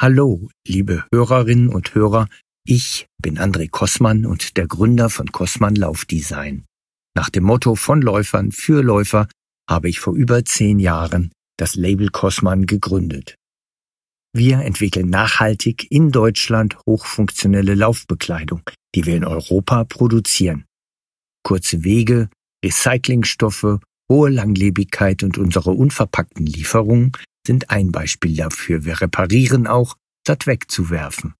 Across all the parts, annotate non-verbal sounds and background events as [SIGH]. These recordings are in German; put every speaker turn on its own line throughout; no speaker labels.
Hallo, liebe Hörerinnen und Hörer, ich bin André Kossmann und der Gründer von Kossmann Laufdesign. Nach dem Motto von Läufern für Läufer habe ich vor über zehn Jahren das Label Kossmann gegründet. Wir entwickeln nachhaltig in Deutschland hochfunktionelle Laufbekleidung, die wir in Europa produzieren. Kurze Wege, Recyclingstoffe, hohe Langlebigkeit und unsere unverpackten Lieferungen sind ein Beispiel dafür. Wir reparieren auch, statt wegzuwerfen.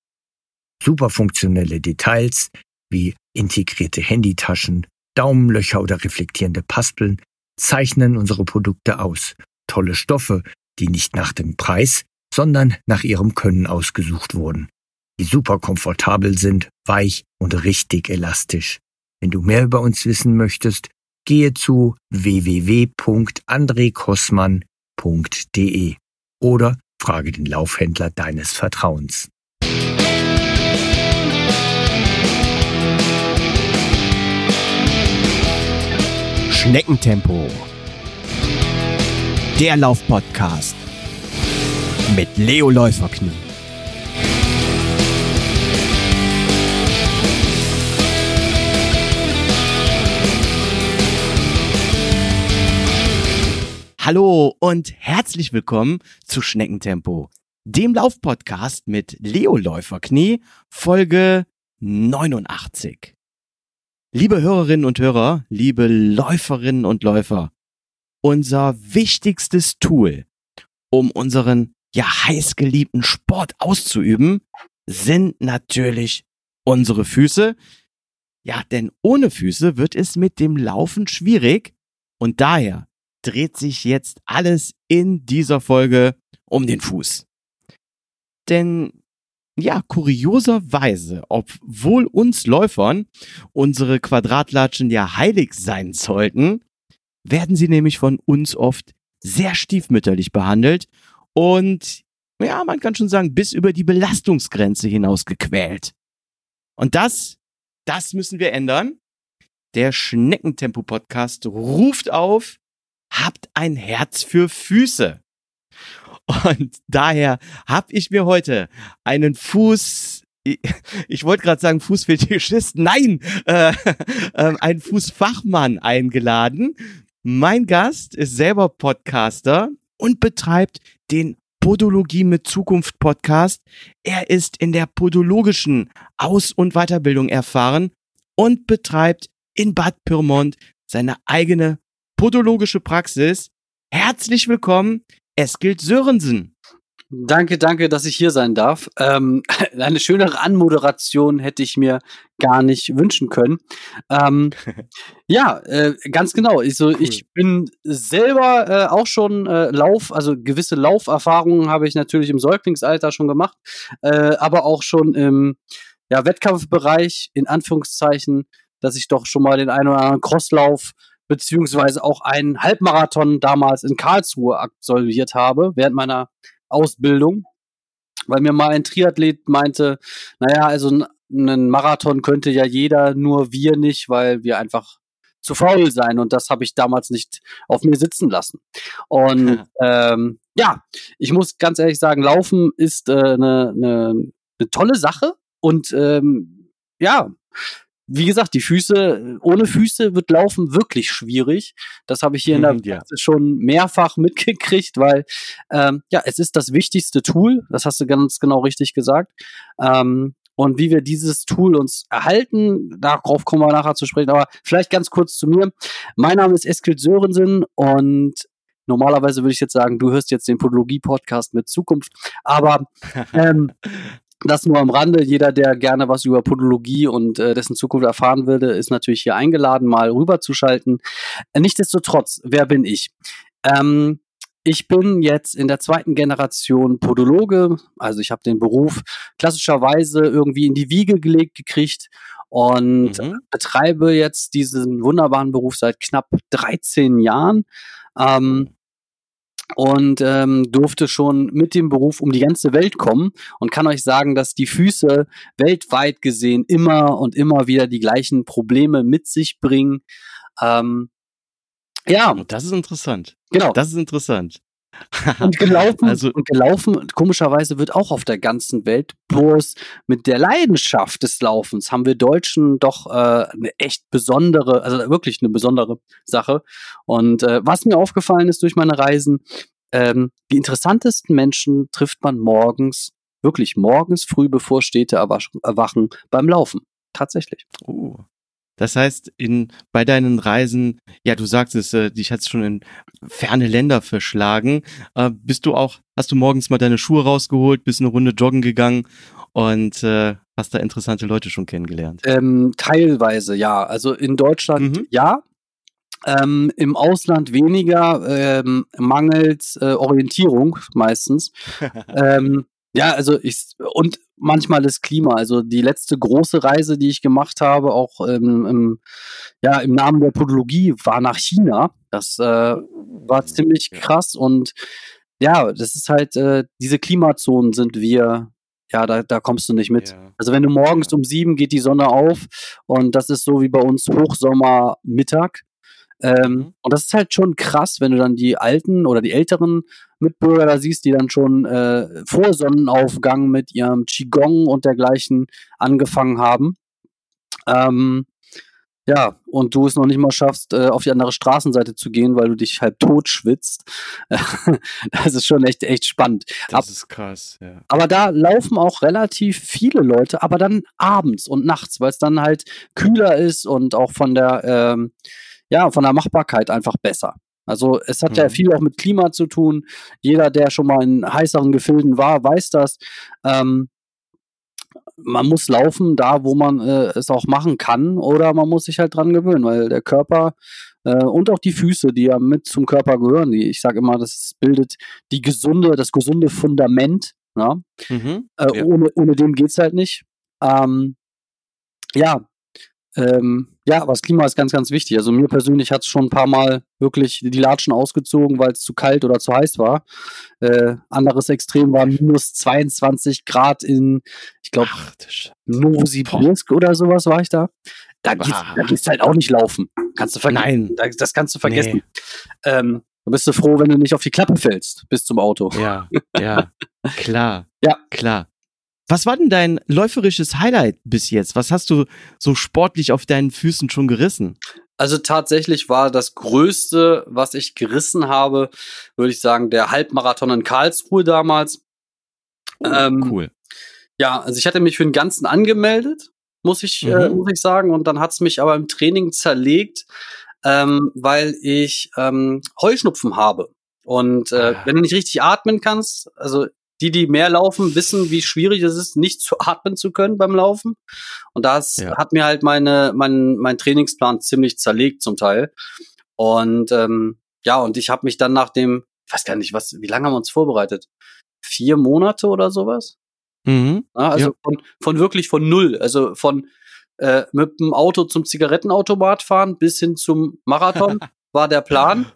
Superfunktionelle Details wie integrierte Handytaschen, Daumenlöcher oder reflektierende Paspeln zeichnen unsere Produkte aus. Tolle Stoffe, die nicht nach dem Preis, sondern nach ihrem Können ausgesucht wurden. Die super komfortabel sind, weich und richtig elastisch. Wenn du mehr über uns wissen möchtest, gehe zu www.andrekossmann.de oder frage den Laufhändler deines Vertrauens.
Schneckentempo. Der Laufpodcast mit Leo Läuferknie. Hallo und herzlich willkommen zu Schneckentempo, dem Laufpodcast mit Leo Läuferknie, Folge 89. Liebe Hörerinnen und Hörer, liebe Läuferinnen und Läufer, unser wichtigstes Tool, um unseren ja heißgeliebten Sport auszuüben, sind natürlich unsere Füße. Ja, denn ohne Füße wird es mit dem Laufen schwierig und daher dreht sich jetzt alles in dieser Folge um den Fuß. Denn ja, kurioserweise, obwohl uns Läufern unsere Quadratlatschen ja heilig sein sollten, werden sie nämlich von uns oft sehr stiefmütterlich behandelt und ja, man kann schon sagen, bis über die Belastungsgrenze hinaus gequält. Und das, das müssen wir ändern. Der Schneckentempo-Podcast ruft auf, habt ein Herz für Füße. Und daher habe ich mir heute einen Fuß, ich wollte gerade sagen Fußfetischist, nein, äh, [LAUGHS] äh, einen Fußfachmann eingeladen. Mein Gast ist selber Podcaster und betreibt den Podologie mit Zukunft Podcast. Er ist in der podologischen Aus- und Weiterbildung erfahren und betreibt in Bad Pyrmont seine eigene podologische Praxis. Herzlich willkommen, Eskil Sörensen.
Danke, danke, dass ich hier sein darf. Ähm, [LAUGHS] eine schönere Anmoderation hätte ich mir gar nicht wünschen können. Ähm, [LAUGHS] ja, äh, ganz genau. Also, cool. Ich bin selber äh, auch schon äh, Lauf, also gewisse Lauferfahrungen habe ich natürlich im Säuglingsalter schon gemacht, äh, aber auch schon im ja, Wettkampfbereich, in Anführungszeichen, dass ich doch schon mal den einen oder anderen Crosslauf beziehungsweise auch einen Halbmarathon damals in Karlsruhe absolviert habe, während meiner Ausbildung. Weil mir mal ein Triathlet meinte, naja, also einen Marathon könnte ja jeder, nur wir nicht, weil wir einfach zu faul sein. Und das habe ich damals nicht auf mir sitzen lassen. Und [LAUGHS] ähm, ja, ich muss ganz ehrlich sagen, Laufen ist eine äh, ne, ne, ne tolle Sache. Und ähm, ja, wie gesagt, die Füße, ohne Füße wird Laufen wirklich schwierig. Das habe ich hier in der ja. schon mehrfach [LAUGHS] mitgekriegt, weil ähm, ja, es ist das wichtigste Tool, das hast du ganz genau richtig gesagt. Ähm, und wie wir dieses Tool uns erhalten, darauf kommen wir nachher zu sprechen. Aber vielleicht ganz kurz zu mir. Mein Name ist Eskil Sörensen und normalerweise würde ich jetzt sagen, du hörst jetzt den Podologie-Podcast mit Zukunft. Aber [LAUGHS] ähm, das nur am Rande. Jeder, der gerne was über Podologie und äh, dessen Zukunft erfahren würde, ist natürlich hier eingeladen, mal rüberzuschalten. Äh, nichtsdestotrotz, wer bin ich? Ähm, ich bin jetzt in der zweiten Generation Podologe, also ich habe den Beruf klassischerweise irgendwie in die Wiege gelegt gekriegt und mhm. betreibe jetzt diesen wunderbaren Beruf seit knapp 13 Jahren. Ähm, und ähm, durfte schon mit dem Beruf um die ganze Welt kommen und kann euch sagen, dass die Füße weltweit gesehen immer und immer wieder die gleichen Probleme mit sich bringen. Ähm,
ja. Das ist interessant. Genau. Das ist interessant.
Und [LAUGHS] gelaufen,
Also-
und gelaufen, komischerweise wird auch auf der ganzen Welt bloß mit der Leidenschaft des Laufens haben wir Deutschen doch äh, eine echt besondere, also wirklich eine besondere Sache. Und äh, was mir aufgefallen ist durch meine Reisen, ähm, die interessantesten Menschen trifft man morgens, wirklich morgens früh, bevor Städte erwachen, beim Laufen. Tatsächlich.
Oh. Das heißt, in, bei deinen Reisen, ja, du sagst es, äh, dich hat's schon in ferne Länder verschlagen. Äh, bist du auch, hast du morgens mal deine Schuhe rausgeholt, bist eine Runde joggen gegangen und äh, hast da interessante Leute schon kennengelernt?
Ähm, teilweise ja. Also in Deutschland
Mhm.
ja. Ähm, Im Ausland weniger, ähm, mangels äh, Orientierung meistens. [LAUGHS] ähm, ja, also ich und manchmal das Klima. Also die letzte große Reise, die ich gemacht habe, auch ähm, im, ja, im Namen der Podologie, war nach China. Das äh, war ziemlich
Ja.
krass und ja, das ist halt, äh, diese Klimazonen sind wir, ja, da, da kommst du nicht mit.
Ja.
Also wenn du morgens um sieben geht die Sonne auf und das ist so wie bei uns Hochsommer Mittag. Ähm,
Mhm.
Und das ist halt schon krass, wenn du dann die alten oder die älteren Mitbürger da siehst, die dann schon äh, vor Sonnenaufgang mit ihrem Qigong und dergleichen angefangen haben. Ähm, ja, und du es noch nicht mal schaffst, äh, auf die andere Straßenseite zu gehen, weil du dich halb tot schwitzt. [LAUGHS] das ist schon echt, echt spannend. Ab-
Das ist krass, ja.
aber da laufen auch relativ viele Leute, aber dann abends und nachts, weil es dann halt kühler ist und auch von der, ähm, ja, von der Machbarkeit einfach besser. Also es hat ja
Mhm.
viel auch mit Klima zu tun. Jeder, der schon mal in heißeren Gefilden war, weiß das. Ähm, man muss laufen da, wo man äh, es auch machen kann, oder man muss sich halt dran gewöhnen, weil der Körper äh, und auch die Füße, die ja mit zum Körper gehören, die, ich sage immer, das bildet die gesunde, das gesunde Fundament. Ne?
Mhm.
Äh,
Ja.
ohne, ohne dem geht's halt nicht. Ähm, ja, ähm, ja, aber das Klima ist ganz, ganz wichtig. Also mir persönlich hat es schon ein paar Mal wirklich die Latschen ausgezogen, weil es zu kalt oder zu heiß war. Äh, anderes Extrem war minus 22 Grad in, ich glaube, Novosibirsk oder sowas war ich da. Da geht's, da geht's halt auch nicht laufen. Kannst du vergessen.
Nein.
Da- Das kannst du vergessen. Ähm, da bist du froh, wenn du nicht auf die Klappe fällst bis zum Auto.
Ja, ja, [LAUGHS] klar.
Ja.
Klar. Was war denn dein läuferisches Highlight bis jetzt? Was hast du so sportlich auf deinen Füßen schon gerissen?
Also tatsächlich war das Größte, was ich gerissen habe, würde ich sagen, der Halbmarathon in Karlsruhe damals. Ähm,
cool.
Ja, also ich hatte mich für den ganzen angemeldet, muss ich, äh,
Mhm.
muss ich sagen, und dann hat's mich aber im Training zerlegt, ähm, weil ich ähm, Heuschnupfen habe. Und äh,
Ah.
wenn du nicht richtig atmen kannst, also die, die mehr laufen, wissen, wie schwierig es ist, nicht zu [LAUGHS] atmen zu können beim Laufen. Und das
Ja.
hat mir halt meine, mein, mein Trainingsplan ziemlich zerlegt zum Teil. Und ähm, ja, und ich habe mich dann nach dem, ich weiß gar nicht, was, wie lange haben wir uns vorbereitet? Vier Monate oder sowas?
Mhm.
Ja, also
Ja.
von, von wirklich von null. Also von äh, mit dem Auto zum Zigarettenautomat fahren bis hin zum Marathon [LAUGHS] war der Plan.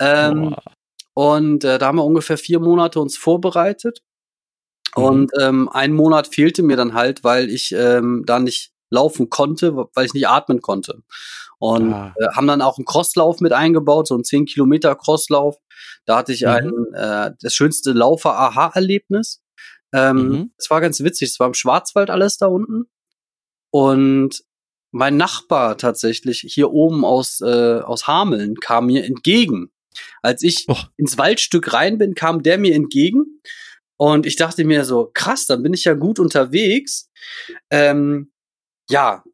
Ähm,
Boah.
Und äh, da haben wir ungefähr vier Monate uns vorbereitet.
Mhm.
Und ähm, ein Monat fehlte mir dann halt, weil ich ähm, da nicht laufen konnte, weil ich nicht atmen konnte. Und
Ah.
äh, haben dann auch einen Crosslauf mit eingebaut, so einen 10 Kilometer Crosslauf. Da hatte ich
Mhm.
ein, äh, das schönste Laufer-Aha-Erlebnis. Ähm,
Mhm.
Es war ganz witzig. Es war im Schwarzwald alles da unten. Und mein Nachbar tatsächlich hier oben aus, äh, aus Hameln kam mir entgegen. Als ich
Och.
ins Waldstück rein bin, kam der mir entgegen. Und ich dachte mir so, krass, dann bin ich ja gut unterwegs. Ähm, ja,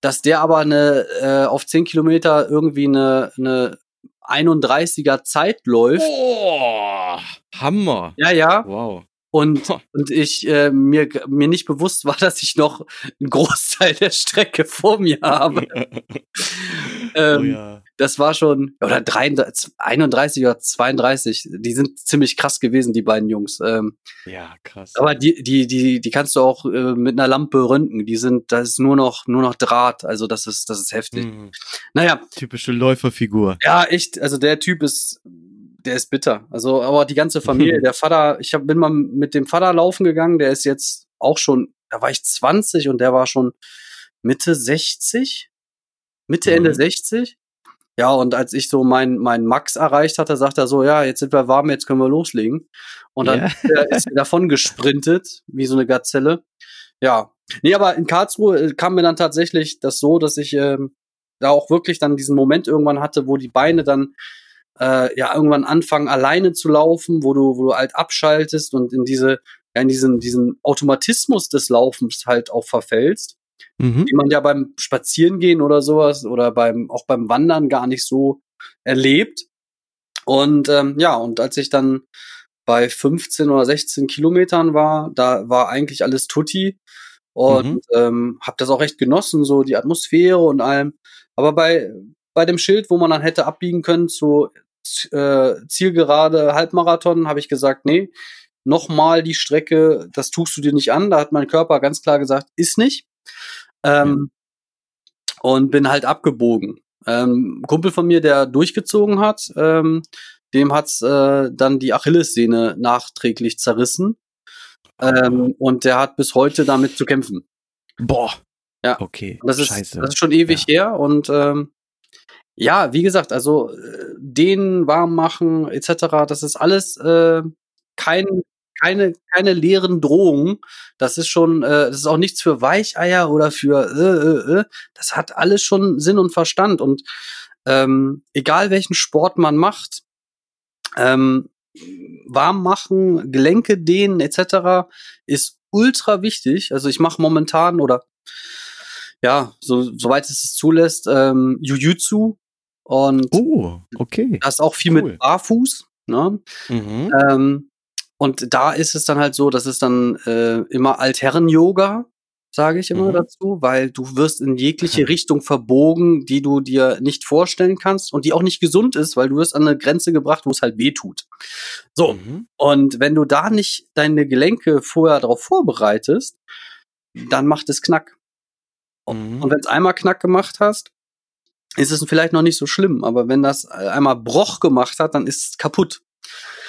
dass der aber eine äh, auf 10 Kilometer irgendwie eine, eine 31er Zeit läuft.
Oh, Hammer.
Ja, ja.
Wow.
Und, und ich äh, mir, mir nicht bewusst war, dass ich noch einen Großteil der Strecke vor mir habe. [LAUGHS] ähm,
oh ja.
Das war schon, oder 33, 31 oder 32, die sind ziemlich krass gewesen, die beiden Jungs. Ähm,
Ja, krass.
aber die, die, die, die kannst du auch äh, mit einer Lampe röntgen. Die sind, das ist nur noch, nur noch Draht. Also das ist, das ist heftig.
Mhm.
Naja,
Typische Läuferfigur.
ja, echt. Also der Typ ist, der ist bitter. Also, aber die ganze Familie, [LAUGHS] der Vater, ich hab, bin mal mit dem Vater laufen gegangen, der ist jetzt auch schon, da war ich 20 und der war schon Mitte 60, Mitte,
Mhm.
Ende 60. ja, und als ich so mein, mein Max erreicht hatte, sagt er so, ja, jetzt sind wir warm, jetzt können wir loslegen. Und dann
Ja.
ist er davon gesprintet, wie so eine Gazelle. Ja. Nee, aber in Karlsruhe äh, kam mir dann tatsächlich das so, dass ich ähm, da auch wirklich dann diesen Moment irgendwann hatte, wo die Beine dann äh, ja irgendwann anfangen alleine zu laufen, wo du, wo du halt abschaltest und in diese, ja, in diesen, diesen Automatismus des Laufens halt auch verfällst
Mhm.
die man ja beim Spazierengehen oder sowas oder beim auch beim Wandern gar nicht so erlebt. Und ähm, ja, und als ich dann bei 15 oder 16 Kilometern war, da war eigentlich alles tutti und
Mhm.
ähm, habe das auch recht genossen, so die Atmosphäre und allem. Aber bei bei dem Schild, wo man dann hätte abbiegen können zu äh, Zielgerade Halbmarathon, habe ich gesagt, nee, nochmal die Strecke, das tust du dir nicht an. Da hat mein Körper ganz klar gesagt, ist nicht. Ähm, Und bin halt abgebogen. Ähm, Kumpel von mir, der durchgezogen hat, ähm, dem hat's äh, dann die Achillessehne nachträglich zerrissen. Ähm, und der hat bis heute damit zu kämpfen.
Boah.
Ja.
Okay.
Das ist,
Scheiße.
das ist schon ewig her und ähm, ja, wie gesagt, also äh, den warm machen etc., das ist alles äh, kein, keine, keine leeren Drohungen. Das ist schon, äh, das ist auch nichts für Weicheier oder für äh, äh, äh. Das hat alles schon Sinn und Verstand und ähm, egal welchen Sport man macht, ähm, warm machen, Gelenke dehnen etc. ist ultra wichtig. Also ich mache momentan oder ja, so, soweit es es zulässt, ähm, Jujutsu und
oh, okay.
das ist auch viel
cool.
mit Barfuß. Ne?
Mhm.
Ähm, und da ist es dann halt so, dass es dann äh, immer Altherren-Yoga, sage ich immer
Mhm.
dazu, weil du wirst in jegliche [LAUGHS] Richtung verbogen, die du dir nicht vorstellen kannst und die auch nicht gesund ist, weil du wirst an eine Grenze gebracht, wo es halt weh tut. So,
Mhm.
und wenn du da nicht deine Gelenke vorher darauf vorbereitest, dann macht es Knack.
Mhm.
Und wenn es einmal Knack gemacht hast, ist es vielleicht noch nicht so schlimm. Aber wenn das einmal Broch gemacht hat, dann ist es kaputt.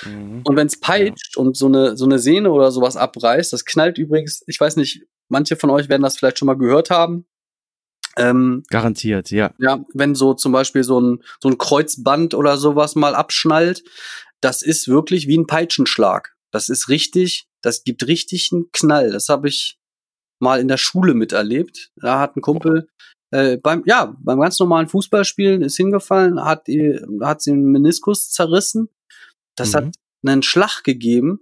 Mhm.
Und wenn es peitscht und so eine, so eine Sehne oder sowas abreißt, das knallt übrigens, ich weiß nicht, manche von euch werden das vielleicht schon mal gehört haben. Ähm,
Garantiert, ja.
ja, wenn so zum Beispiel so ein, so ein Kreuzband oder sowas mal abschnallt, das ist wirklich wie ein Peitschenschlag. Das ist richtig, das gibt richtig einen Knall. Das habe ich mal in der Schule miterlebt. Da hat ein Kumpel äh, beim, ja, beim ganz normalen Fußballspielen ist hingefallen, hat, hat sie den Meniskus zerrissen. Das
Mhm.
hat einen Schlag gegeben.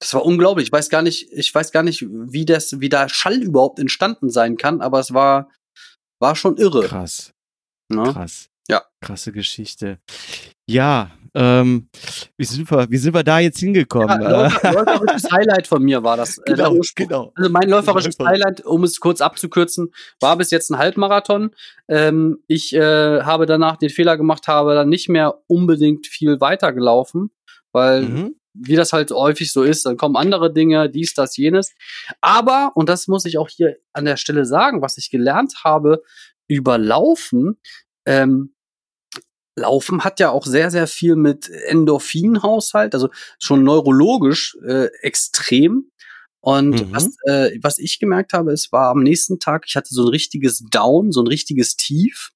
Das war unglaublich. Ich weiß gar nicht, ich weiß gar nicht, wie das, wie da Schall überhaupt entstanden sein kann, aber es war, war schon irre.
Krass.
Ne?
Krass.
Ja.
Krasse Geschichte. Ja, ähm, wie sind wir, wie sind wir da jetzt hingekommen?
Ja, läufer- [LAUGHS] läuferisches Highlight von mir war das. äh,
genau,
Ursprung.
genau.
Also mein läuferisches
Läufer.
Highlight, um es kurz abzukürzen, war bis jetzt ein Halbmarathon. Ähm, ich äh, habe danach den Fehler gemacht, habe dann nicht mehr unbedingt viel weiter gelaufen, weil
Mhm.
wie das halt häufig so ist, dann kommen andere Dinge, dies, das, jenes. Aber, und das muss ich auch hier an der Stelle sagen, was ich gelernt habe über Laufen, ähm, Laufen hat ja auch sehr, sehr viel mit Endorphinhaushalt, also schon neurologisch äh, extrem. Und
Mhm.
was, äh, was ich gemerkt habe, es war am nächsten Tag, ich hatte so ein richtiges Down, so ein richtiges Tief.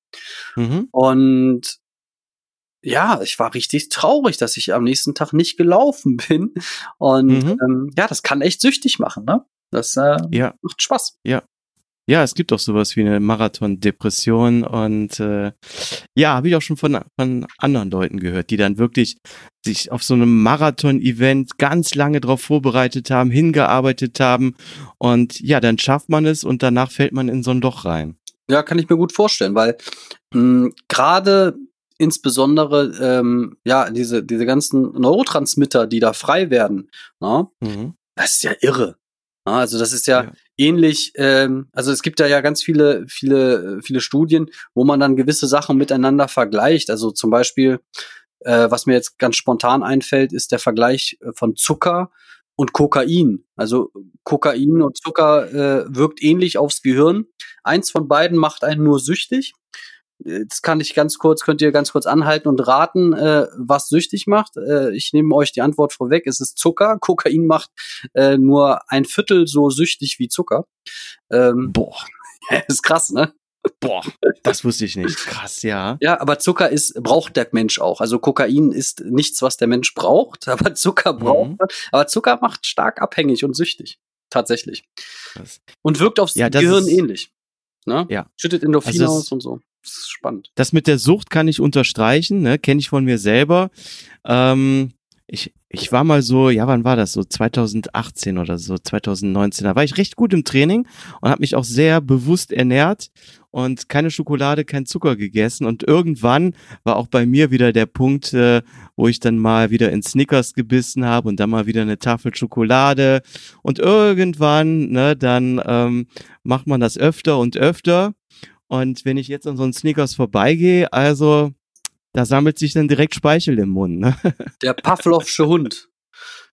Mhm.
Und ja, ich war richtig traurig, dass ich am nächsten Tag nicht gelaufen [LAUGHS] bin. Und
Mhm.
ähm, ja, das kann echt süchtig machen, ne? Das äh,
Ja.
macht Spaß.
Ja, es gibt auch sowas wie eine Marathon-Depression und äh, ja, habe ich auch schon von, von anderen Leuten gehört, die dann wirklich sich auf so einem Marathon-Event ganz lange darauf vorbereitet haben, hingearbeitet haben und ja, dann schafft man es und danach fällt man in so ein Loch rein.
Ja, kann ich mir gut vorstellen, weil mh, gerade insbesondere ähm, ja diese diese ganzen Neurotransmitter, die da frei werden, na,
Mhm.
das ist ja irre. Na, also das ist ja,
Ja.
Ähnlich. Ähm, also es gibt da ja ganz viele viele viele Studien, wo man dann gewisse Sachen miteinander vergleicht. Also zum Beispiel, äh, was mir jetzt ganz spontan einfällt, ist der Vergleich äh, von Zucker und Kokain. Also Kokain und Zucker äh, wirkt ähnlich aufs Gehirn. Eins von beiden macht einen nur süchtig. Jetzt kann ich ganz kurz, könnt ihr ganz kurz anhalten und raten, äh, was süchtig macht. Äh, ich nehme euch die Antwort vorweg. Es ist Zucker. [LAUGHS] Kokain macht äh, nur ein Viertel so süchtig wie Zucker. Ähm,
Boah. [LAUGHS]
ist krass, ne?
Boah, das wusste ich nicht. Krass, ja.
Ja, aber Zucker ist, braucht der Mensch auch. Also Kokain ist nichts, was der Mensch braucht, [LAUGHS] aber Zucker braucht
Mhm.
er. Aber Zucker macht stark abhängig und süchtig. Tatsächlich.
Krass.
Und wirkt aufs
Ja,
Gehirn ähnlich. Ne?
Ja.
Schüttet Endorphine
Also
aus und so. Das ist spannend.
Das mit der Sucht kann ich unterstreichen, ne? kenne ich von mir selber. Ähm, ich, ich war mal so, ja, wann war das? So 2018 oder so, 2019. Da war ich recht gut im Training und habe mich auch sehr bewusst ernährt und keine Schokolade, kein Zucker gegessen. Und irgendwann war auch bei mir wieder der Punkt, äh, wo ich dann mal wieder in Snickers gebissen habe und dann mal wieder eine Tafel Schokolade. Und irgendwann, ne, dann ähm, macht man das öfter und öfter. Und wenn ich jetzt an so einen Snickers vorbeigehe, also da sammelt sich dann direkt Speichel im Mund. Ne? [LAUGHS]
Der Pavlovsche Hund.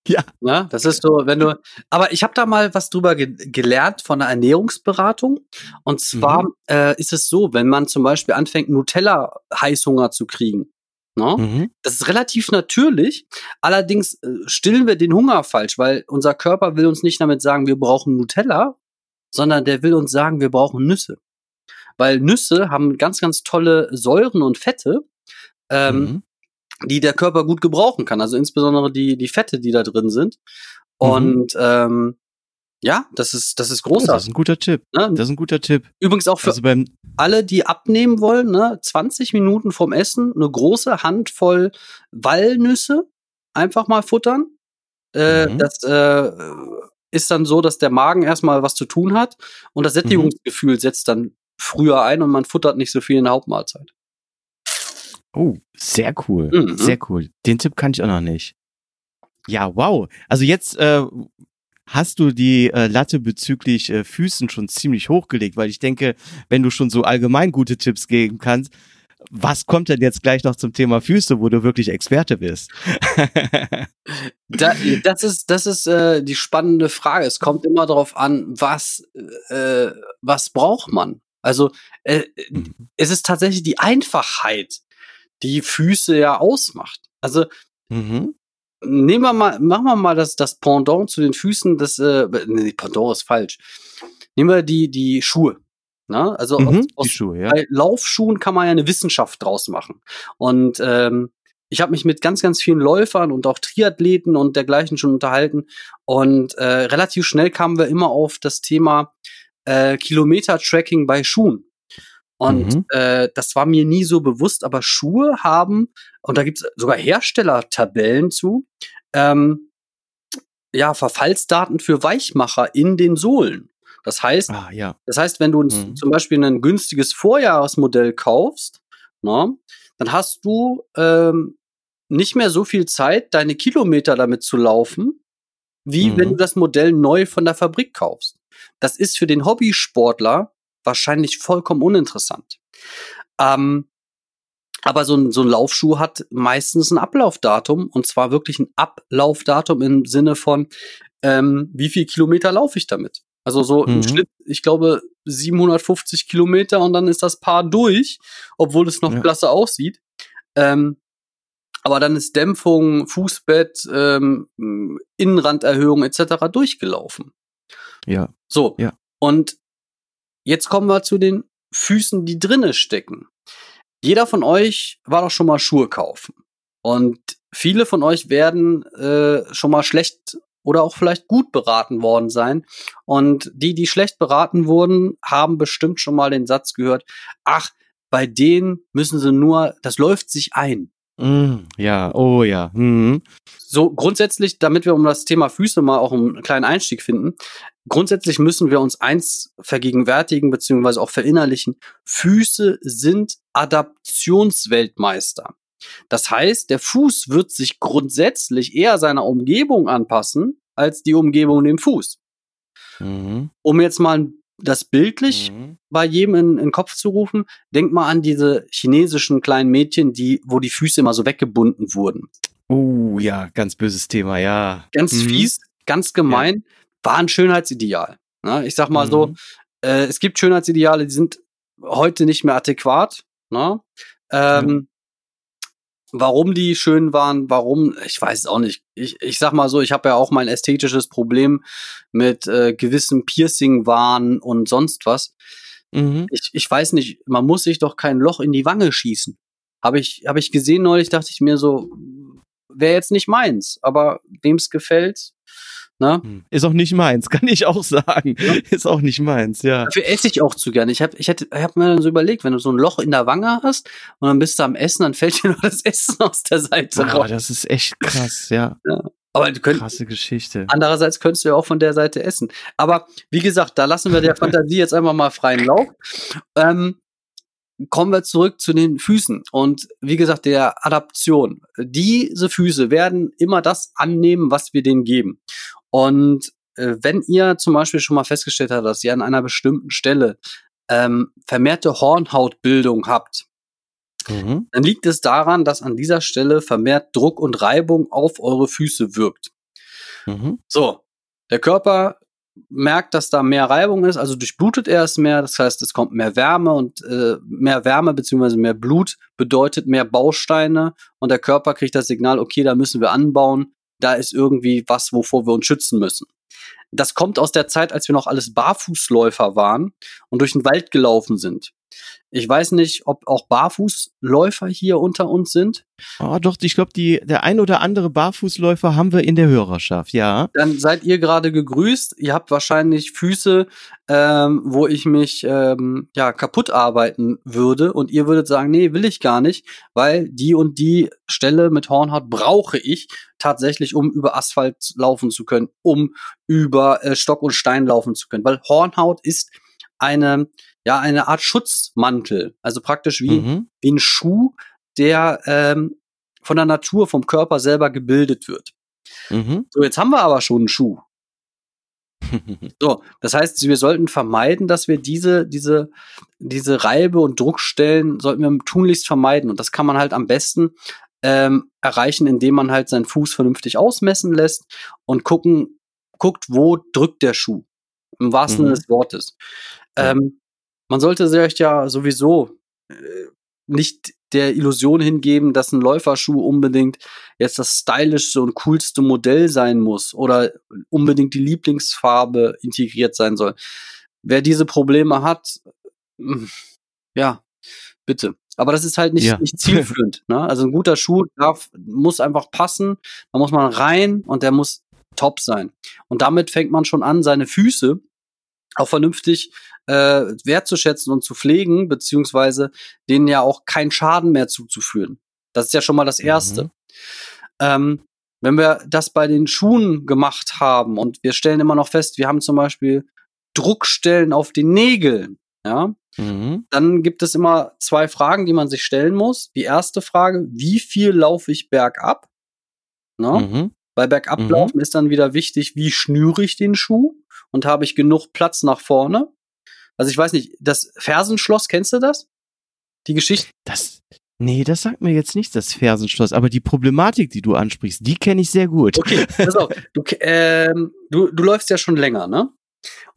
Ja.
Na, das ist so, wenn du. Aber ich habe da mal was drüber ge gelernt von einer Ernährungsberatung. Und zwar
Mhm.
äh, ist es so, wenn man zum Beispiel anfängt, Nutella-Heißhunger zu kriegen. Ne?
Mhm.
Das ist relativ natürlich. Allerdings äh, stillen wir den Hunger falsch, weil unser Körper will uns nicht damit sagen, wir brauchen Nutella, sondern der will uns sagen, wir brauchen Nüsse. Weil Nüsse haben ganz, ganz tolle Säuren und Fette, ähm,
Mhm.
die der Körper gut gebrauchen kann. Also insbesondere die, die Fette, die da drin sind.
Mhm.
Und ähm, ja, das ist, das ist
Oh, das
großartig.
ist ein guter Tipp.
ne?
Das ist ein guter Tipp.
Übrigens auch für
Also
alle, die abnehmen wollen, ne, 20 Minuten vorm Essen eine große Handvoll Walnüsse einfach mal futtern. Äh,
Mhm.
Das äh, ist dann so, dass der Magen erstmal was zu tun hat und das Sättigungsgefühl setzt dann früher ein und man futtert nicht so viel in der Hauptmahlzeit.
oh, sehr cool.
Mhm.
Sehr cool. Den Tipp kann ich auch noch nicht. Ja, wow. Also jetzt äh, hast du die äh, Latte bezüglich äh, Füßen schon ziemlich hochgelegt, weil ich denke, wenn du schon so allgemein gute Tipps geben kannst, was kommt denn jetzt gleich noch zum Thema Füße, wo du wirklich Experte bist? [LAUGHS]
Da, das ist, das ist äh, die spannende Frage. Es kommt immer darauf an, was, äh, was braucht man. Also äh,
Mhm.
es ist tatsächlich die Einfachheit, die Füße ja ausmacht. Also
mhm.
nehmen wir mal, machen wir mal das, das Pendant zu den Füßen, das, äh, nee, Pendant ist falsch. Nehmen wir die, die Schuhe. Ne? Also aus,
Mhm. Die
aus,
Schuhe, ja.
bei Laufschuhen kann man ja eine Wissenschaft draus machen. Und ähm, ich habe mich mit ganz, ganz vielen Läufern und auch Triathleten und dergleichen schon unterhalten. Und äh, relativ schnell kamen wir immer auf das Thema äh, Kilometer-Tracking bei Schuhen. Und
Mhm.
äh, das war mir nie so bewusst, aber Schuhe haben, und da gibt es sogar Herstellertabellen zu, ähm, ja, Verfallsdaten für Weichmacher in den Sohlen. Das heißt,
Ah, ja.
das heißt, wenn du
Mhm.
zum Beispiel ein günstiges Vorjahresmodell kaufst, ne, dann hast du ähm, nicht mehr so viel Zeit, deine Kilometer damit zu laufen, wie
Mhm.
wenn du das Modell neu von der Fabrik kaufst. Das ist für den Hobbysportler wahrscheinlich vollkommen uninteressant. Ähm, aber so ein, so ein Laufschuh hat meistens ein Ablaufdatum und zwar wirklich ein Ablaufdatum im Sinne von, ähm, wie viel Kilometer laufe ich damit? Also so im
Mhm.
Schnitt, ich glaube, 750 Kilometer und dann ist das Paar durch, obwohl es noch
Ja.
klasse aussieht. Ähm, aber dann ist Dämpfung, Fußbett, ähm, Innenranderhöhung etc. durchgelaufen.
Ja.
So.
Ja.
Und jetzt kommen wir zu den Füßen, die drinne stecken. Jeder von euch war doch schon mal Schuhe kaufen. Und viele von euch werden äh, schon mal schlecht oder auch vielleicht gut beraten worden sein. Und die, die schlecht beraten wurden, haben bestimmt schon mal den Satz gehört, ach, bei denen müssen sie nur, das läuft sich ein.
Mm, ja, oh ja. Mhm.
So grundsätzlich, damit wir um das Thema Füße mal auch einen kleinen Einstieg finden, grundsätzlich müssen wir uns eins vergegenwärtigen beziehungsweise auch verinnerlichen. Füße sind Adaptionsweltmeister. Das heißt, der Fuß wird sich grundsätzlich eher seiner Umgebung anpassen als die Umgebung dem Fuß.
Mhm.
Um jetzt mal das bildlich
Mhm.
bei jedem in, in den Kopf zu rufen, denk mal an diese chinesischen kleinen Mädchen, die, wo die Füße immer so weggebunden wurden.
Oh ja, ganz böses Thema, ja.
ganz
Mhm.
fies, ganz gemein, war ein Schönheitsideal. Ne? Ich sag mal so,
Mhm.
äh, es gibt Schönheitsideale, die sind heute nicht mehr adäquat. Ne? Ähm, Warum die schön waren, warum, ich weiß es auch nicht. Ich, ich sag mal so, ich habe ja auch mein ästhetisches Problem mit äh, gewissem Piercing-Wahn und sonst was. mhm. ich, ich weiß nicht, man muss sich doch kein Loch in die Wange schießen. Habe ich, hab ich gesehen neulich, dachte ich mir so, wäre jetzt nicht meins, aber wem es gefällt,
Ne? Hm. Ist auch nicht meins, [LAUGHS] kann ich auch sagen. Ja. Ist auch nicht meins, ja.
Dafür esse ich auch zu gerne. Ich habe ich hätte, ich hab mir dann so überlegt, wenn du so ein Loch in der Wange hast und dann bist du am Essen, dann fällt [LAUGHS] dir nur das Essen aus der Seite
raus. das ist echt krass, ja. ja.
Aber du könnt,
Krasse Geschichte.
Andererseits könntest du ja auch von der Seite essen. Aber wie gesagt, da lassen wir der Fantasie jetzt einfach mal freien Lauf. Ähm, kommen wir zurück zu den Füßen und wie gesagt der Adaption. Diese Füße werden immer das annehmen, was wir denen geben. Und äh, wenn ihr zum Beispiel schon mal festgestellt habt, dass ihr an einer bestimmten Stelle ähm, vermehrte Hornhautbildung habt, mhm. dann liegt es daran, dass an dieser Stelle vermehrt Druck und Reibung auf eure Füße wirkt. Mhm. So, der Körper merkt, dass da mehr Reibung ist, also durchblutet er es mehr, das heißt, es kommt mehr Wärme und äh, mehr Wärme beziehungsweise mehr Blut bedeutet mehr Bausteine und der Körper kriegt das Signal, okay, da müssen wir anbauen, da ist irgendwie was, wovor wir uns schützen müssen. Das kommt aus der Zeit, als wir noch alles Barfußläufer waren und durch den Wald gelaufen sind. Ich weiß nicht, ob auch Barfußläufer hier unter uns sind.
Oh, doch, ich glaube, die der ein oder andere Barfußläufer haben wir in der Hörerschaft, ja.
Dann seid ihr gerade gegrüßt. Ihr habt wahrscheinlich Füße, ähm, wo ich mich ähm, ja kaputt arbeiten würde und ihr würdet sagen, nee, will ich gar nicht, weil die und die Stelle mit Hornhaut brauche ich tatsächlich, um über Asphalt laufen zu können, um über äh, Stock und Stein laufen zu können, weil Hornhaut ist eine ja eine Art Schutzmantel, also praktisch wie, mhm. wie ein Schuh, der ähm, von der Natur, vom Körper selber gebildet wird. Mhm. So, jetzt haben wir aber schon einen Schuh. [LAUGHS] so, das heißt, wir sollten vermeiden, dass wir diese, diese, diese Reibe- und Druckstellen sollten wir tunlichst vermeiden. Und das kann man halt am besten ähm, erreichen, indem man halt seinen Fuß vernünftig ausmessen lässt und gucken, guckt, wo drückt der Schuh. Im wahrsten Sinne mhm. des Wortes. Ähm, man sollte sich ja sowieso äh, nicht der Illusion hingeben, dass ein Läuferschuh unbedingt jetzt das stylischste und coolste Modell sein muss oder unbedingt die Lieblingsfarbe integriert sein soll. Wer diese Probleme hat, hm, ja, bitte. Aber das ist halt nicht, ja. nicht zielführend. Ne? Also ein guter Schuh darf, muss einfach passen, da muss man rein und der muss top sein. Und damit fängt man schon an, seine Füße auch vernünftig äh, wertzuschätzen und zu pflegen, beziehungsweise denen ja auch keinen Schaden mehr zuzuführen. Das ist ja schon mal das Erste. Mhm. Ähm, wenn wir das bei den Schuhen gemacht haben und wir stellen immer noch fest, wir haben zum Beispiel Druckstellen auf den Nägeln, ja, mhm. dann gibt es immer zwei Fragen, die man sich stellen muss. Die erste Frage, wie viel laufe ich bergab? Ne? Mhm. Bei bergab mhm. ist dann wieder wichtig, wie schnüre ich den Schuh und habe ich genug Platz nach vorne? Also ich weiß nicht, das Fersenschloss, kennst du das? Die Geschichte?
Das, nee, das sagt mir jetzt nicht, das Fersenschloss. Aber die Problematik, die du ansprichst, die kenne ich sehr gut.
Okay, pass auf. [LAUGHS] Du, ähm, du, du läufst ja schon länger, ne?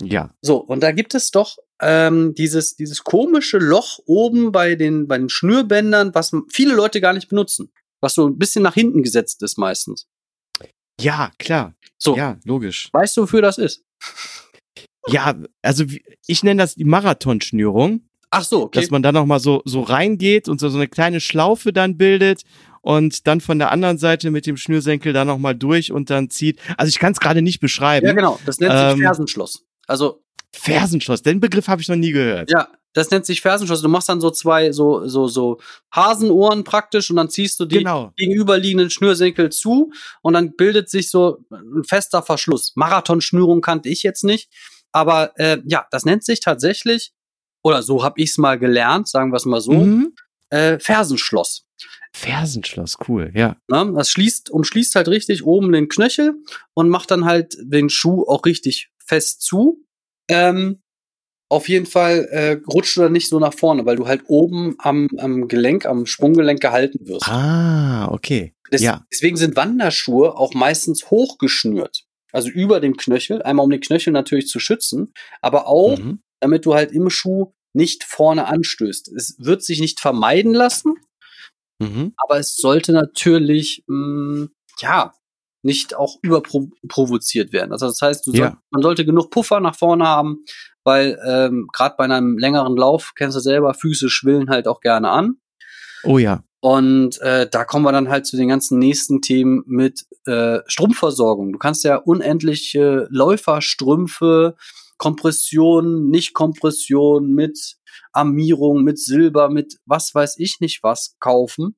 Ja.
So, und da gibt es doch ähm, dieses, dieses komische Loch oben bei den, bei den Schnürbändern, was viele Leute gar nicht benutzen. Was so ein bisschen nach hinten gesetzt ist meistens.
Ja, klar. So. Ja, logisch.
Weißt du, wofür das ist?
Ja, also ich nenne das die Marathonschnürung.
Ach so, okay.
Dass man da nochmal so, so reingeht und so, so eine kleine Schlaufe dann bildet und dann von der anderen Seite mit dem Schnürsenkel da nochmal durch und dann zieht. Also ich kann es gerade nicht beschreiben. Ja,
genau. Das nennt sich ähm, Fersenschloss. Also.
Fersenschloss, den Begriff habe ich noch nie gehört.
Ja, das nennt sich Fersenschloss. Du machst dann so zwei, so, so, so Hasenohren praktisch und dann ziehst du die genau. gegenüberliegenden Schnürsenkel zu und dann bildet sich so ein fester Verschluss. Marathonschnürung kannte ich jetzt nicht. Aber äh, ja, das nennt sich tatsächlich, oder so habe ich es mal gelernt, sagen wir es mal so, mhm. äh, Fersenschloss.
Fersenschloss, cool, ja.
Na, das schließt, umschließt halt richtig oben den Knöchel und macht dann halt den Schuh auch richtig fest zu. Ähm, auf jeden Fall äh, rutscht du dann nicht so nach vorne, weil du halt oben am, am Gelenk, am Sprunggelenk gehalten wirst.
Ah, okay.
Des, ja. Deswegen sind Wanderschuhe auch meistens hochgeschnürt also über dem Knöchel, einmal um den Knöchel natürlich zu schützen, aber auch, mhm. damit du halt im Schuh nicht vorne anstößt. Es wird sich nicht vermeiden lassen, mhm. aber es sollte natürlich, mh, mm, ja, nicht auch überprovoziert werden. Also das heißt,
Ja.
soll, man sollte genug Puffer nach vorne haben, weil ähm, gerade bei einem längeren Lauf, kennst du selber, Füße schwillen halt auch gerne an.
Oh ja.
Und äh, da kommen wir dann halt zu den ganzen nächsten Themen mit äh, Strumpfversorgung. Du kannst ja unendliche Läuferstrümpfe, Kompression, Nicht-Kompression mit Armierung, mit Silber, mit was weiß ich nicht was kaufen.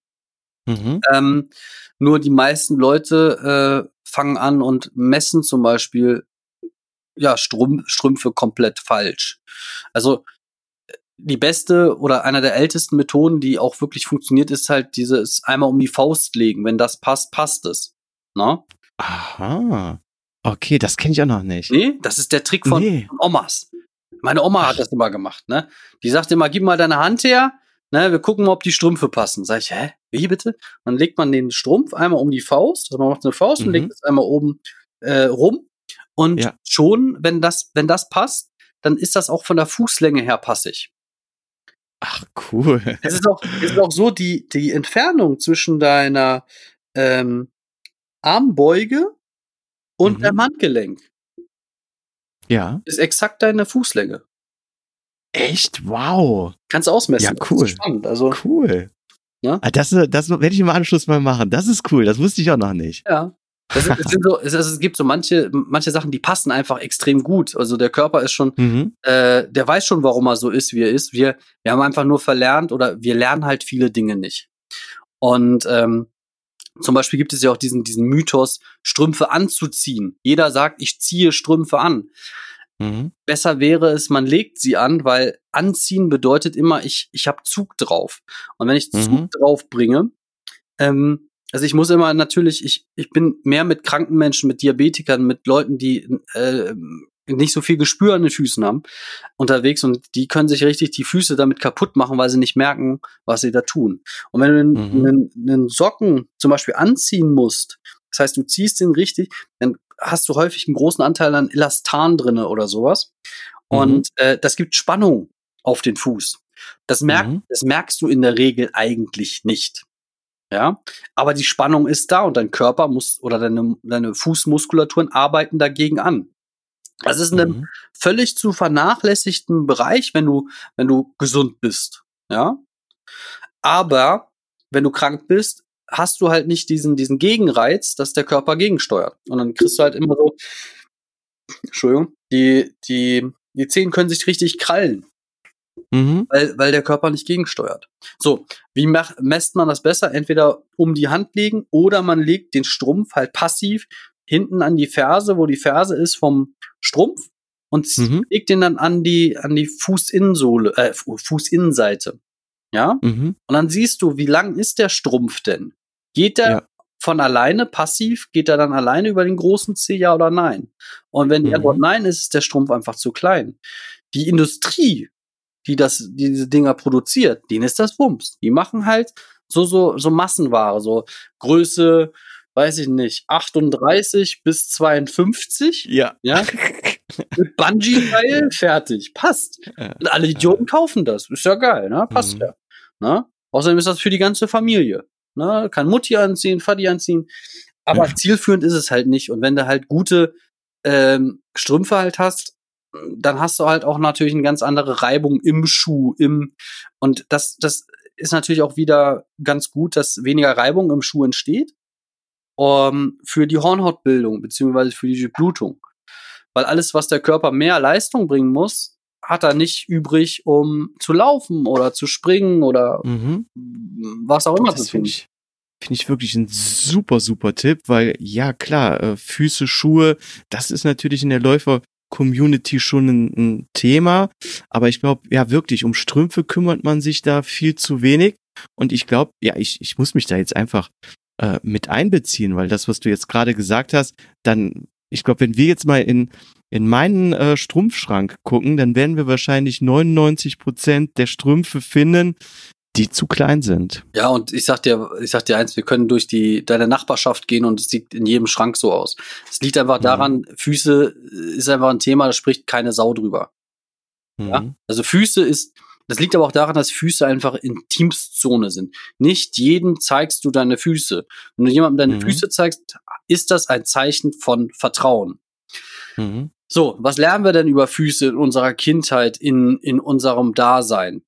Mhm.
Ähm, nur die meisten Leute äh, fangen an und messen zum Beispiel ja, Strumpf, Strümpfe komplett falsch. Also die beste oder einer der ältesten Methoden, die auch wirklich funktioniert, ist halt dieses einmal um die Faust legen. Wenn das passt, passt es. Na?
Aha. Okay, das kenne ich auch noch nicht.
Nee, das ist der Trick von
Nee.
Omas. Meine Oma hat das immer gemacht, ne? Die sagt immer, gib mal deine Hand her, ne? Wir gucken mal, ob die Strümpfe passen. Sag ich, hä? Wie bitte? Dann legt man den Strumpf einmal um die Faust, also man macht eine Faust und
Mhm.
legt es einmal oben äh, rum. Und
Ja.
schon, wenn das, wenn das passt, dann ist das auch von der Fußlänge her passig.
Ach, cool.
Es ist auch, es ist auch so, die, die Entfernung zwischen deiner ähm, Armbeuge und
Mhm.
deinem Handgelenk
Ja.
ist exakt deine Fußlänge.
Echt? Wow.
Kannst du ausmessen.
Ja,
Das
cool.
ist spannend. Also,
Cool.
Ja?
Ah, Das, das werde ich im Anschluss mal machen. Das ist cool. Das wusste ich auch noch nicht.
ja. Das, ist- es, sind so, es, es gibt so manche, manche Sachen, die passen einfach extrem gut. Also der Körper ist schon,
Mhm.
äh, der weiß schon, warum er so ist, wie er ist. Wir, wir haben einfach nur verlernt oder wir lernen halt viele Dinge nicht. Und ähm, zum Beispiel gibt es ja auch diesen, diesen Mythos, Strümpfe anzuziehen. Jeder sagt, ich ziehe Strümpfe an.
Mhm.
Besser wäre es, man legt sie an, weil anziehen bedeutet immer, ich, ich habe Zug drauf. Und wenn ich
Mhm.
Zug drauf bringe, ähm, also ich muss immer natürlich, ich, ich bin mehr mit kranken Menschen, mit Diabetikern, mit Leuten, die äh, nicht so viel Gespür an den Füßen haben, unterwegs und die können sich richtig die Füße damit kaputt machen, weil sie nicht merken, was sie da tun. Und wenn du einen,
Mhm.
einen, einen Socken zum Beispiel anziehen musst, das heißt, du ziehst den richtig, dann hast du häufig einen großen Anteil an Elastan drinne oder sowas. Und äh, das gibt Spannung auf den Fuß. Das, merk,
Mhm.
das merkst du in der Regel eigentlich nicht. Ja, aber die Spannung ist da und dein Körper muss oder deine, deine Fußmuskulaturen arbeiten dagegen an. Das ist in einem
Mhm.
völlig zu vernachlässigten Bereich, wenn du, wenn du gesund bist. Ja. Aber wenn du krank bist, hast du halt nicht diesen, diesen Gegenreiz, dass der Körper gegensteuert. Und dann kriegst du halt immer so, Entschuldigung, die, die, die Zehen können sich richtig krallen,
Mhm.
weil, weil der Körper nicht gegensteuert. So, wie mach, messt man das besser? Entweder um die Hand legen oder man legt den Strumpf halt passiv hinten an die Ferse, wo die Ferse ist vom Strumpf und
Mhm.
legt den dann an die, an die Fußinnensohle, äh, Fu- Fußinnenseite. Ja?
Mhm.
Und dann siehst du, wie lang ist der Strumpf denn? Geht der
Ja.
von alleine passiv? Geht er dann alleine über den großen Zeh, ja oder nein? Und wenn die
Mhm.
Antwort nein ist, ist der Strumpf einfach zu klein. Die Industrie, die das, die diese Dinger produziert, denen ist das Wumms. Die machen halt so, so, so Massenware, so Größe, weiß ich nicht, 38 bis 52,
Ja.
ja, [LAUGHS] mit Bungee-Seil, fertig, passt. Und alle Idioten kaufen das. Ist ja geil, ne? Passt
Mhm.
ja. Ne? Außerdem ist das für die ganze Familie. Ne? Kann Mutti anziehen, Vati anziehen. Aber
Ja.
zielführend ist es halt nicht. Und wenn du halt gute ähm, Strümpfe halt hast, dann hast du halt auch natürlich eine ganz andere Reibung im Schuh, im und das, das ist natürlich auch wieder ganz gut, dass weniger Reibung im Schuh entsteht um, für die Hornhautbildung beziehungsweise für die Blutung. Weil alles, was der Körper mehr Leistung bringen muss, hat er nicht übrig, um zu laufen oder zu springen oder
Mhm.
was auch immer
Das
zu
finde
tun.
ich, finde ich wirklich ein super, super Tipp, weil ja klar, äh, Füße, Schuhe, das ist natürlich in der Läufer-Community schon ein, ein Thema. Aber ich glaube, ja wirklich, um Strümpfe kümmert man sich da viel zu wenig. Und ich glaube, ja, ich, ich muss mich da jetzt einfach äh, mit einbeziehen, weil das, was du jetzt gerade gesagt hast, dann, ich glaube, wenn wir jetzt mal in, in meinen äh, Strumpfschrank gucken, dann werden wir wahrscheinlich 99 Prozent der Strümpfe finden, die zu klein sind.
Ja, und ich sag dir, ich sag dir eins, wir können durch die deine Nachbarschaft gehen und es sieht in jedem Schrank so aus. Es liegt einfach
Mhm.
daran, Füße ist einfach ein Thema, da spricht keine Sau drüber. Ja?
Mhm.
Also Füße ist das liegt aber auch daran, dass Füße einfach Intimszone sind. Nicht jedem zeigst du deine Füße. Wenn du jemandem deine
Mhm.
Füße zeigst, ist das ein Zeichen von Vertrauen.
Mhm.
So, was lernen wir denn über Füße in unserer Kindheit, in, in unserem Dasein?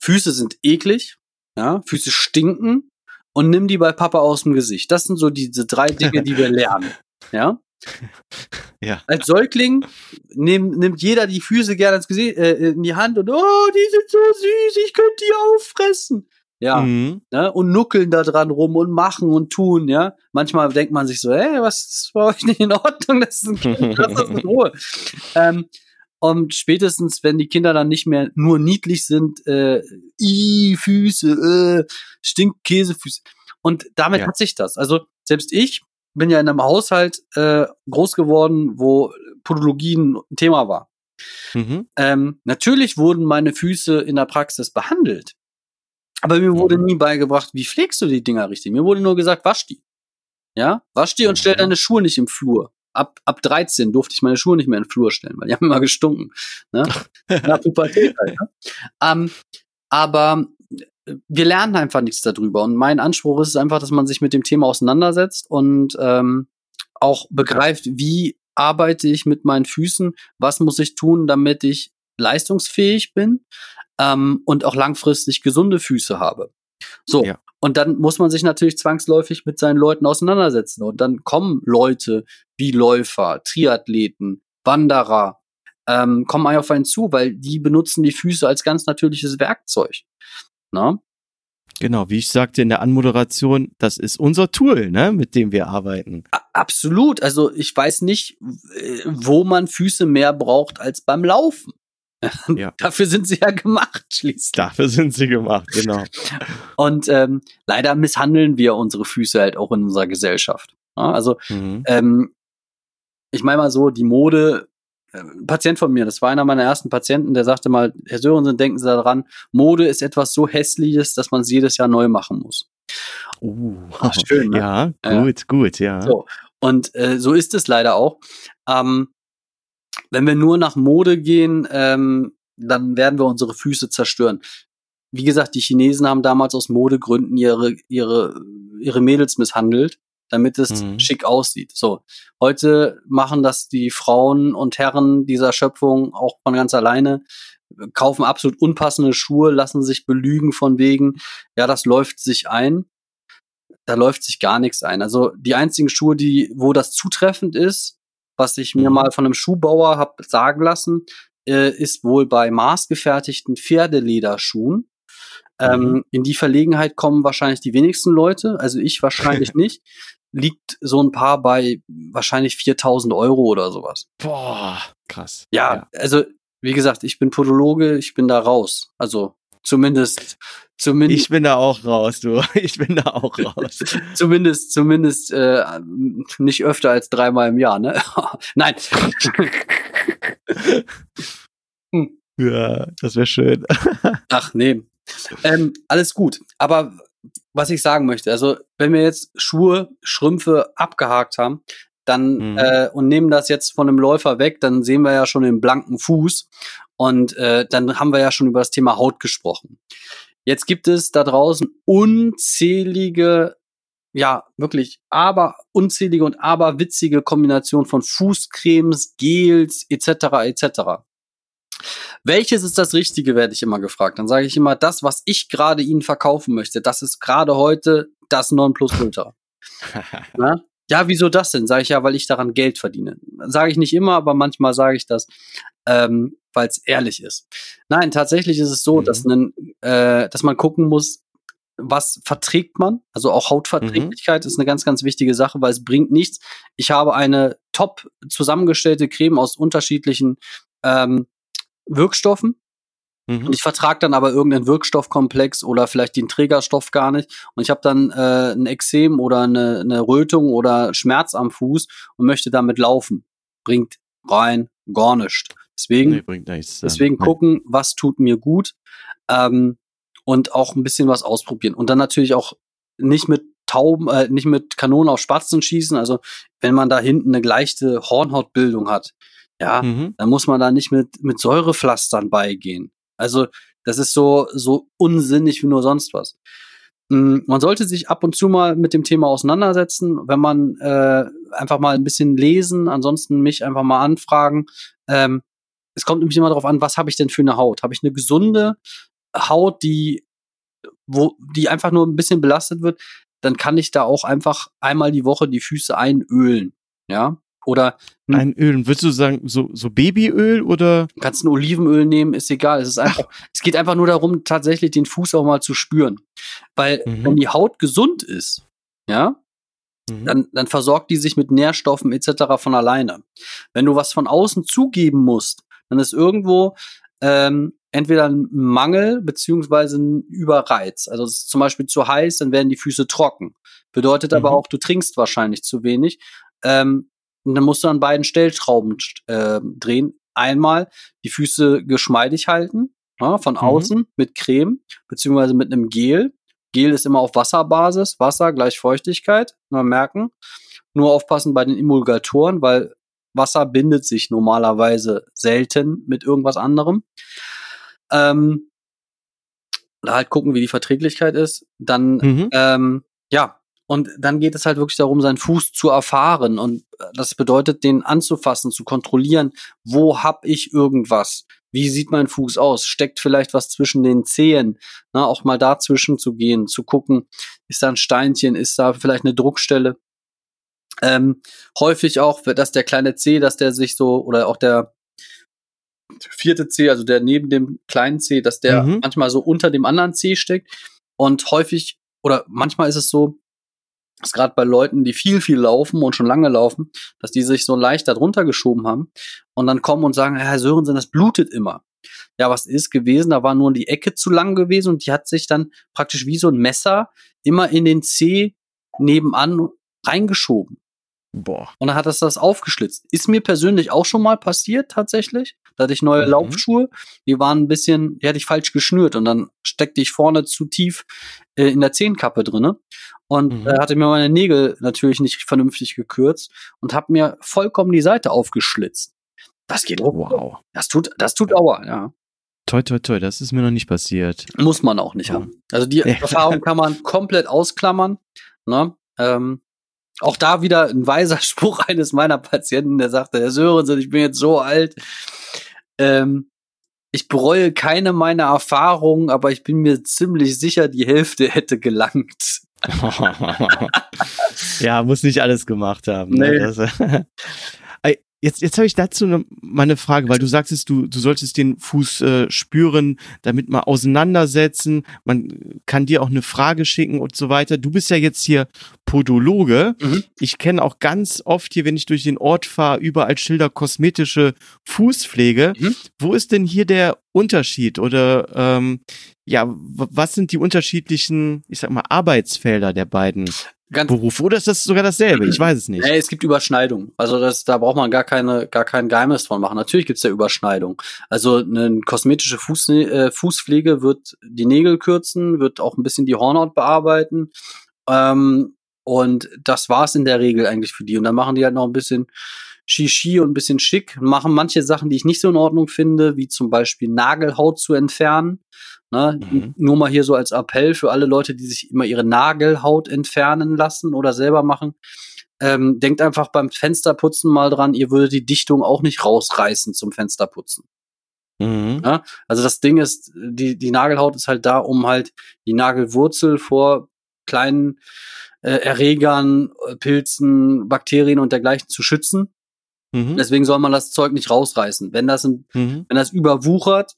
Füße sind eklig, ja, Füße stinken und nimm die bei Papa aus dem Gesicht. Das sind so diese drei Dinge, die wir lernen. [LAUGHS] Ja.
Ja.
Als Säugling nehm, nimmt jeder die Füße gerne ins Gesicht, äh, in die Hand und oh, die sind so süß, ich könnte die auffressen. Ja,
Mhm.
ne, und nuckeln da dran rum und machen und tun, ja. Manchmal denkt man sich so, ey, was ist bei euch nicht in Ordnung? Das ist ein Kind, lass das in Ruhe. [LAUGHS] ähm, und spätestens, wenn die Kinder dann nicht mehr nur niedlich sind, äh, i, Füße, äh, stinkt Käsefüße. Und damit
Ja.
hat sich das. Also selbst ich bin ja in einem Haushalt äh, groß geworden, wo Podologie ein Thema war.
Mhm.
Ähm, natürlich wurden meine Füße in der Praxis behandelt. Aber mir wurde
Mhm.
nie beigebracht, wie pflegst du die Dinger richtig. Mir wurde nur gesagt, wasch die. Ja, wasch die und stell
Mhm.
deine Schuhe nicht im Flur. Ab, ab 13 durfte ich meine Schuhe nicht mehr in den Flur stellen, weil die [LAUGHS] haben immer gestunken. Ne? Na, Pubertät halt, ne? ähm, aber äh, wir lernen einfach nichts darüber. Und mein Anspruch ist es einfach, dass man sich mit dem Thema auseinandersetzt und ähm, auch begreift, wie arbeite ich mit meinen Füßen, was muss ich tun, damit ich leistungsfähig bin ähm, und auch langfristig gesunde Füße habe. So,
Ja.
und dann muss man sich natürlich zwangsläufig mit seinen Leuten auseinandersetzen. Und dann kommen Leute wie Läufer, Triathleten, Wanderer, ähm, kommen auf einen zu, weil die benutzen die Füße als ganz natürliches Werkzeug. Na?
Genau, wie ich sagte in der Anmoderation, das ist unser Tool, ne, mit dem wir arbeiten.
Absolut. Also ich weiß nicht, wo man Füße mehr braucht als beim Laufen. [LAUGHS]
Ja.
Dafür sind sie ja gemacht, schließlich.
Dafür sind sie gemacht, genau. [LAUGHS]
Und ähm, leider misshandeln wir unsere Füße halt auch in unserer Gesellschaft. Ja, also
Mhm.
ähm, ich meine mal so, die Mode, äh, ein Patient von mir, das war einer meiner ersten Patienten, der sagte mal, Herr Sörensen, denken Sie daran, Mode ist etwas so Hässliches, dass man es jedes Jahr neu machen muss.
Uh,
Ach, schön, ne? [LAUGHS]
Ja, gut, gut, ja.
So. Und äh, so ist es leider auch. Ähm, wenn wir nur nach Mode gehen, ähm, dann werden wir unsere Füße zerstören. Wie gesagt, die Chinesen haben damals aus Modegründen ihre, ihre, ihre Mädels misshandelt, damit es
Mhm.
schick aussieht. So. Heute machen das die Frauen und Herren dieser Schöpfung auch von ganz alleine, kaufen absolut unpassende Schuhe, lassen sich belügen von wegen, ja, das läuft sich ein da läuft sich gar nichts ein. Also die einzigen Schuhe, die, wo das zutreffend ist, was ich mir
Mhm.
mal von einem Schuhbauer hab sagen lassen, äh, ist wohl bei maßgefertigten Pferdelederschuhen. Ähm,
Mhm.
in die Verlegenheit kommen wahrscheinlich die wenigsten Leute, also ich wahrscheinlich [LAUGHS] nicht. Liegt so ein Paar bei wahrscheinlich 4000 Euro oder sowas.
Boah, krass.
Ja, also wie gesagt, ich bin Podologe, ich bin da raus. Also zumindest, zumindest
Ich bin da auch raus, du. [LAUGHS] Ich bin da auch raus. [LAUGHS]
zumindest, zumindest äh, nicht öfter als dreimal im Jahr, ne? Nein.
ja, das wäre schön.
Ach nee. Ähm, alles gut. Aber was ich sagen möchte, also wenn wir jetzt Schuhe, Schrümpfe abgehakt haben, dann
Mhm.
äh, und nehmen das jetzt von einem Läufer weg, dann sehen wir ja schon den blanken Fuß und äh, dann haben wir ja schon über das Thema Haut gesprochen. Jetzt gibt es da draußen unzählige, ja wirklich, aber unzählige und aber witzige Kombinationen von Fußcremes, Gels etc. etc. Welches ist das Richtige, werde ich immer gefragt. Dann sage ich immer, das, was ich gerade Ihnen verkaufen möchte, das ist gerade heute das Nonplusultra. [LAUGHS] Ja, wieso das denn? Sage ich ja, weil ich daran Geld verdiene. Sage ich nicht immer, aber manchmal sage ich das, ähm, weil es ehrlich ist. Nein, tatsächlich ist es so,
Mhm.
dass, nen, äh, dass man gucken muss, was verträgt man? Also auch Hautverträglichkeit ist eine ganz, ganz wichtige Sache, weil es bringt nichts. Ich habe eine top zusammengestellte Creme aus unterschiedlichen ähm, Wirkstoffen
Mhm.
und ich vertrage dann aber irgendeinen Wirkstoffkomplex oder vielleicht den Trägerstoff gar nicht und ich habe dann äh, ein Exem oder eine, eine Rötung oder Schmerz am Fuß und möchte damit laufen. Bringt rein gar nichts. Deswegen,
Nee, bringt nichts.
deswegen gucken, was tut mir gut ähm, und auch ein bisschen was ausprobieren. Und dann natürlich auch nicht mit Tauben, äh, nicht mit Kanonen auf Spatzen schießen. Also wenn man da hinten eine leichte Hornhautbildung hat, ja,
Mhm.
dann muss man da nicht mit, mit Säurepflastern beigehen. Also Das ist so, so unsinnig wie nur sonst was. Mm, man sollte sich ab und zu mal mit dem Thema auseinandersetzen, wenn man äh, einfach mal ein bisschen lesen, ansonsten mich einfach mal anfragen. Ähm, es kommt nämlich immer darauf an, was habe ich denn für eine Haut? Habe ich eine gesunde Haut, die wo die einfach nur ein bisschen belastet wird, dann kann ich da auch einfach einmal die Woche die Füße einölen, ja? Oder
einölen, würdest du sagen so so Babyöl oder
du kannst ein Olivenöl nehmen, ist egal, es ist einfach [LAUGHS] es geht einfach nur darum tatsächlich den Fuß auch mal zu spüren, weil mhm. wenn die Haut gesund ist, ja? Mhm. Dann, dann versorgt die sich mit Nährstoffen etc. von alleine. Wenn du was von außen zugeben musst, dann ist irgendwo ähm, entweder ein Mangel beziehungsweise ein Überreiz. Also es ist zum Beispiel zu heiß, dann werden die Füße trocken. Bedeutet mhm. aber auch, du trinkst wahrscheinlich zu wenig. Ähm, und dann musst du an beiden Stellschrauben äh, drehen. Einmal die Füße geschmeidig halten, ja, von mhm. außen mit Creme beziehungsweise mit einem Gel. Gel ist immer auf Wasserbasis, Wasser gleich Feuchtigkeit, mal merken. Nur aufpassen bei den Emulgatoren, weil Wasser bindet sich normalerweise selten mit irgendwas anderem. Ähm, halt gucken, wie die Verträglichkeit ist. Dann, mhm. ähm, ja, und dann geht es halt wirklich darum, seinen Fuß zu erfahren. Und das bedeutet, den anzufassen, zu kontrollieren, wo hab ich irgendwas? Wie sieht mein Fuß aus? Steckt vielleicht was zwischen den Zehen? Na, auch mal dazwischen zu gehen, zu gucken, ist da ein Steinchen, ist da vielleicht eine Druckstelle? Ähm, häufig auch, dass der kleine C, dass der sich so, oder auch der vierte C, also der neben dem kleinen C, dass der mhm. manchmal so unter dem anderen C steckt. Und häufig, oder manchmal ist es so, dass gerade bei Leuten, die viel, viel laufen und schon lange laufen, dass die sich so leicht darunter geschoben haben und dann kommen und sagen, Herr Sörensen, das blutet immer. Ja, was ist gewesen? Da war nur die Ecke zu lang gewesen und die hat sich dann praktisch wie so ein Messer immer in den C nebenan reingeschoben. Boah. Und dann hat das das aufgeschlitzt. Ist mir persönlich auch schon mal passiert, tatsächlich. Da hatte ich neue mhm. Laufschuhe, die waren ein bisschen, die hatte ich falsch geschnürt und dann steckte ich vorne zu tief äh, in der Zehenkappe drinne und mhm. äh, hatte mir meine Nägel natürlich nicht vernünftig gekürzt und habe mir vollkommen die Seite aufgeschlitzt. Das geht oh, wow. Das tut, das tut Aua, ja.
Toi, toi, toi, das ist mir noch nicht passiert.
Muss man auch nicht ja. haben. Also die Erfahrung kann man komplett ausklammern. Ne? Ähm, auch da wieder ein weiser [LAUGHS] Spruch eines meiner Patienten, der sagte, Herr Sörensen, ich bin jetzt so alt. Ähm, ich bereue keine meiner Erfahrungen, aber ich bin mir ziemlich sicher, die Hälfte hätte gelangt. [LAUGHS]
ja, muss nicht alles gemacht haben. Ne? Nee. Ne? [LAUGHS] Jetzt, jetzt habe ich dazu ne, mal eine Frage, weil du sagtest, du, du solltest den Fuß äh, spüren, damit mal auseinandersetzen. Man kann dir auch eine Frage schicken und so weiter. Du bist ja jetzt hier Podologe. Mhm. Ich kenne auch ganz oft hier, wenn ich durch den Ort fahre, überall Schilder kosmetische Fußpflege. Mhm. Wo ist denn hier der Unterschied oder ähm, ja, was sind die unterschiedlichen, ich sag mal, Arbeitsfelder der beiden Ganz Beruf. Oder ist das sogar dasselbe? Ich weiß es nicht.
Nee, es gibt Überschneidungen. Also das, da braucht man gar keine, gar kein Geheimnis von machen. Natürlich gibt's da Überschneidungen. Also eine kosmetische Fuß, äh, Fußpflege wird die Nägel kürzen, wird auch ein bisschen die Hornhaut bearbeiten. Ähm, und das war's in der Regel eigentlich für die. Und dann machen die halt noch ein bisschen Shishi und ein bisschen schick, machen manche Sachen, die ich nicht so in Ordnung finde, wie zum Beispiel Nagelhaut zu entfernen. Ne? Mhm. Nur mal hier so als Appell für alle Leute, die sich immer ihre Nagelhaut entfernen lassen oder selber machen. Ähm, denkt einfach beim Fensterputzen mal dran, ihr würdet die Dichtung auch nicht rausreißen zum Fensterputzen. Mhm. Ja? Also das Ding ist, die, die Nagelhaut ist halt da, um halt die Nagelwurzel vor kleinen äh, Erregern, Pilzen, Bakterien und dergleichen zu schützen. Mhm. Deswegen soll man das Zeug nicht rausreißen. Wenn das, ein, mhm. wenn das überwuchert,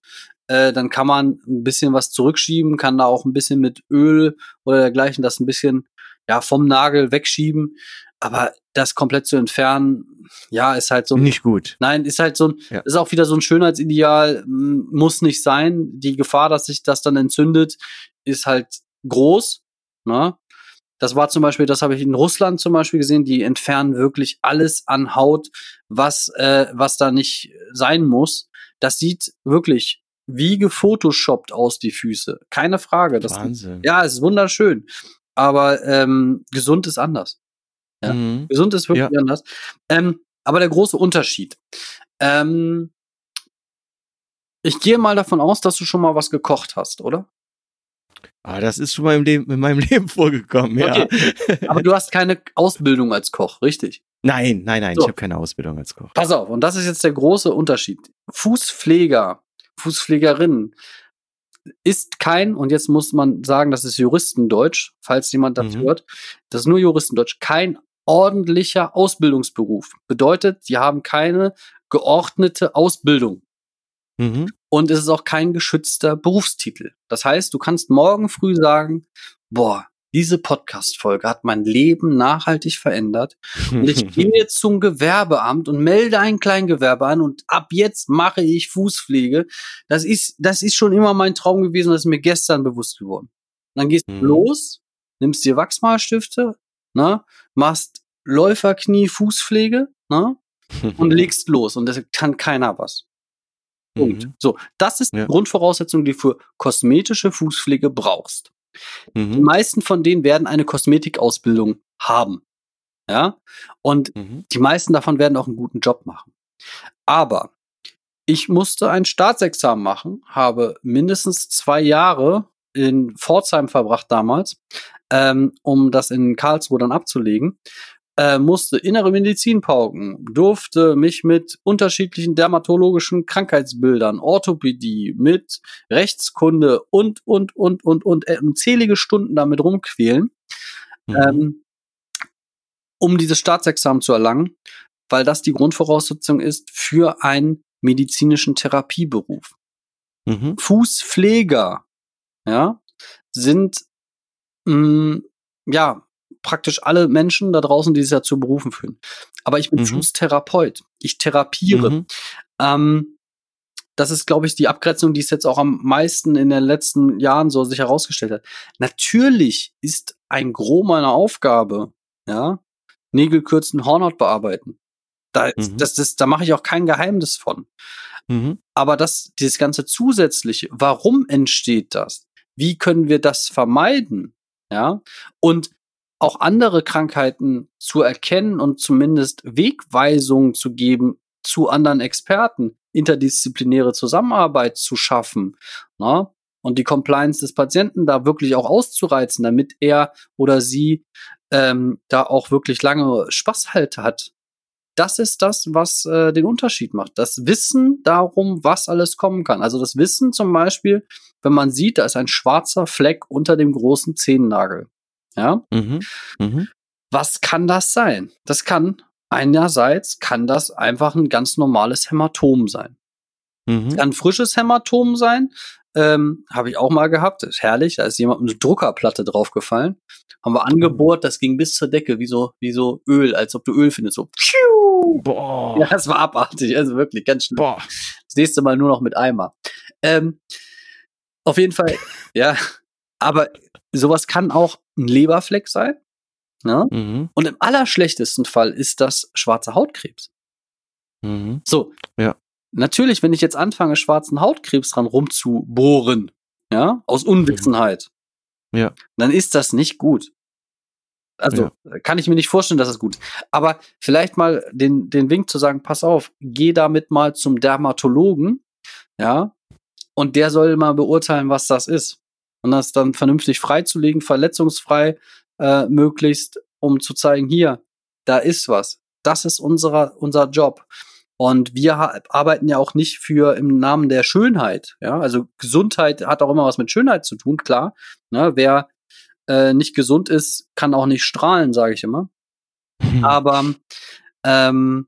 äh, dann kann man ein bisschen was zurückschieben, kann da auch ein bisschen mit Öl oder dergleichen das ein bisschen ja vom Nagel wegschieben. Aber das komplett zu entfernen, ja, ist halt so
nicht gut.
Nein, ist halt so ein, ja. ist auch wieder so ein Schönheitsideal, muss nicht sein. Die Gefahr, dass sich das dann entzündet, ist halt groß. Ne? Das war zum Beispiel, das habe ich in Russland zum Beispiel gesehen, die entfernen wirklich alles an Haut, was, äh, was da nicht sein muss. Das sieht wirklich wie gefotoshoppt aus, die Füße. Keine Frage. Das,
Wahnsinn.
Ja, es ist wunderschön. Aber ähm, gesund ist anders. Ja. Mhm. Gesund ist wirklich ja. anders. Ähm, aber der große Unterschied. Ähm, Ich gehe mal davon aus, dass du schon mal was gekocht hast, oder?
Ah, das ist schon mal im Leben, in meinem [LAUGHS] Leben vorgekommen, ja.
Okay. Aber du hast keine Ausbildung als Koch, richtig?
Nein, nein, nein,
So.
ich habe keine Ausbildung als Koch.
Pass auf, und das ist jetzt der große Unterschied. Fußpfleger, Fußpflegerin ist kein, und jetzt muss man sagen, das ist Juristendeutsch, falls jemand das
Mhm.
hört, das ist nur Juristendeutsch, kein ordentlicher Ausbildungsberuf. Bedeutet, die haben keine geordnete Ausbildung.
Mhm.
Und es ist auch kein geschützter Berufstitel. Das heißt, du kannst morgen früh sagen, boah, diese Podcast-Folge hat mein Leben nachhaltig verändert. Und ich [LAUGHS] gehe jetzt zum Gewerbeamt und melde ein Kleingewerbe an und ab jetzt mache ich Fußpflege. Das ist, das ist schon immer mein Traum gewesen, das ist mir gestern bewusst geworden. Und dann gehst
Mhm.
du los, nimmst dir Wachsmalstifte, ne, machst Läuferknie Fußpflege, ne, [LAUGHS] und legst los. Und das kann keiner was. Punkt.
Mhm.
So, das ist
Ja.
die Grundvoraussetzung, die du für kosmetische Fußpflege brauchst. Die
Mhm.
meisten von denen werden eine Kosmetikausbildung haben. Ja? Und
Mhm.
die meisten davon werden auch einen guten Job machen. Aber ich musste ein Staatsexamen machen, habe mindestens zwei Jahre in Pforzheim verbracht damals, ähm, um das in Karlsruhe dann abzulegen. Äh, musste innere Medizin pauken, durfte mich mit unterschiedlichen dermatologischen Krankheitsbildern, Orthopädie, mit Rechtskunde und, und, und, und, und äh, unzählige Stunden damit rumquälen
Mhm.
ähm, um dieses Staatsexamen zu erlangen, weil das die Grundvoraussetzung ist für einen medizinischen Therapieberuf.
Mhm.
Fußpfleger, ja, sind mh, ja praktisch alle Menschen da draußen, die sich dazu berufen fühlen. Aber ich bin
Mhm.
Fußtherapeut. Ich therapiere.
Mhm.
Ähm, das ist, glaube ich, die Abgrenzung, die es jetzt auch am meisten in den letzten Jahren so sich herausgestellt hat. Natürlich ist ein Gros meiner Aufgabe, ja, Nägel kürzen, Hornhaut bearbeiten. Da,
Mhm.
das, das, da mache ich auch kein Geheimnis von.
Mhm.
Aber das, dieses ganze Zusätzliche, warum entsteht das? Wie können wir das vermeiden? Ja, und auch andere Krankheiten zu erkennen und zumindest Wegweisungen zu geben zu anderen Experten, interdisziplinäre Zusammenarbeit zu schaffen, na? und die Compliance des Patienten da wirklich auch auszureizen, damit er oder sie ähm, da auch wirklich lange Spaß halt hat. Das ist das, was äh, den Unterschied macht. Das Wissen darum, was alles kommen kann. Also das Wissen zum Beispiel, wenn man sieht, da ist ein schwarzer Fleck unter dem großen Zehennagel. Ja,
Mhm. Mhm.
was kann das sein? Das kann einerseits kann das einfach ein ganz normales Hämatom sein.
Mhm.
Kann ein frisches Hämatom sein. Ähm, Habe ich auch mal gehabt. Ist herrlich. Da ist jemand mit einer Druckerplatte draufgefallen. Haben wir angebohrt. Das ging bis zur Decke, wie so, wie so Öl, als ob du Öl findest. So.
Boah. [LAUGHS]
Ja, das war abartig. Also wirklich ganz schlimm.
Boah.
Das nächste Mal nur noch mit Eimer. Ähm, auf jeden Fall, [LAUGHS] ja. Aber sowas kann auch ein Leberfleck sein. Ne?
Mhm.
Und im allerschlechtesten Fall ist das schwarzer Hautkrebs.
Mhm.
So.
Ja.
Natürlich, wenn ich jetzt anfange, schwarzen Hautkrebs dran rumzubohren, ja, aus Unwissenheit,
Ja.
dann ist das nicht gut. Also kann ich mir nicht vorstellen, dass das gut ist. Aber vielleicht mal den, den Wink zu sagen, pass auf, geh damit mal zum Dermatologen, ja, und der soll mal beurteilen, was das ist. Und das dann vernünftig freizulegen, verletzungsfrei äh, möglichst, um zu zeigen, hier, da ist was. Das ist unserer, unser Job. Und wir arbeiten ja auch nicht für im Namen der Schönheit. Ja, also Gesundheit hat auch immer was mit Schönheit zu tun, klar. Ne, wer äh, nicht gesund ist, kann auch nicht strahlen, sage ich immer. Aber ähm,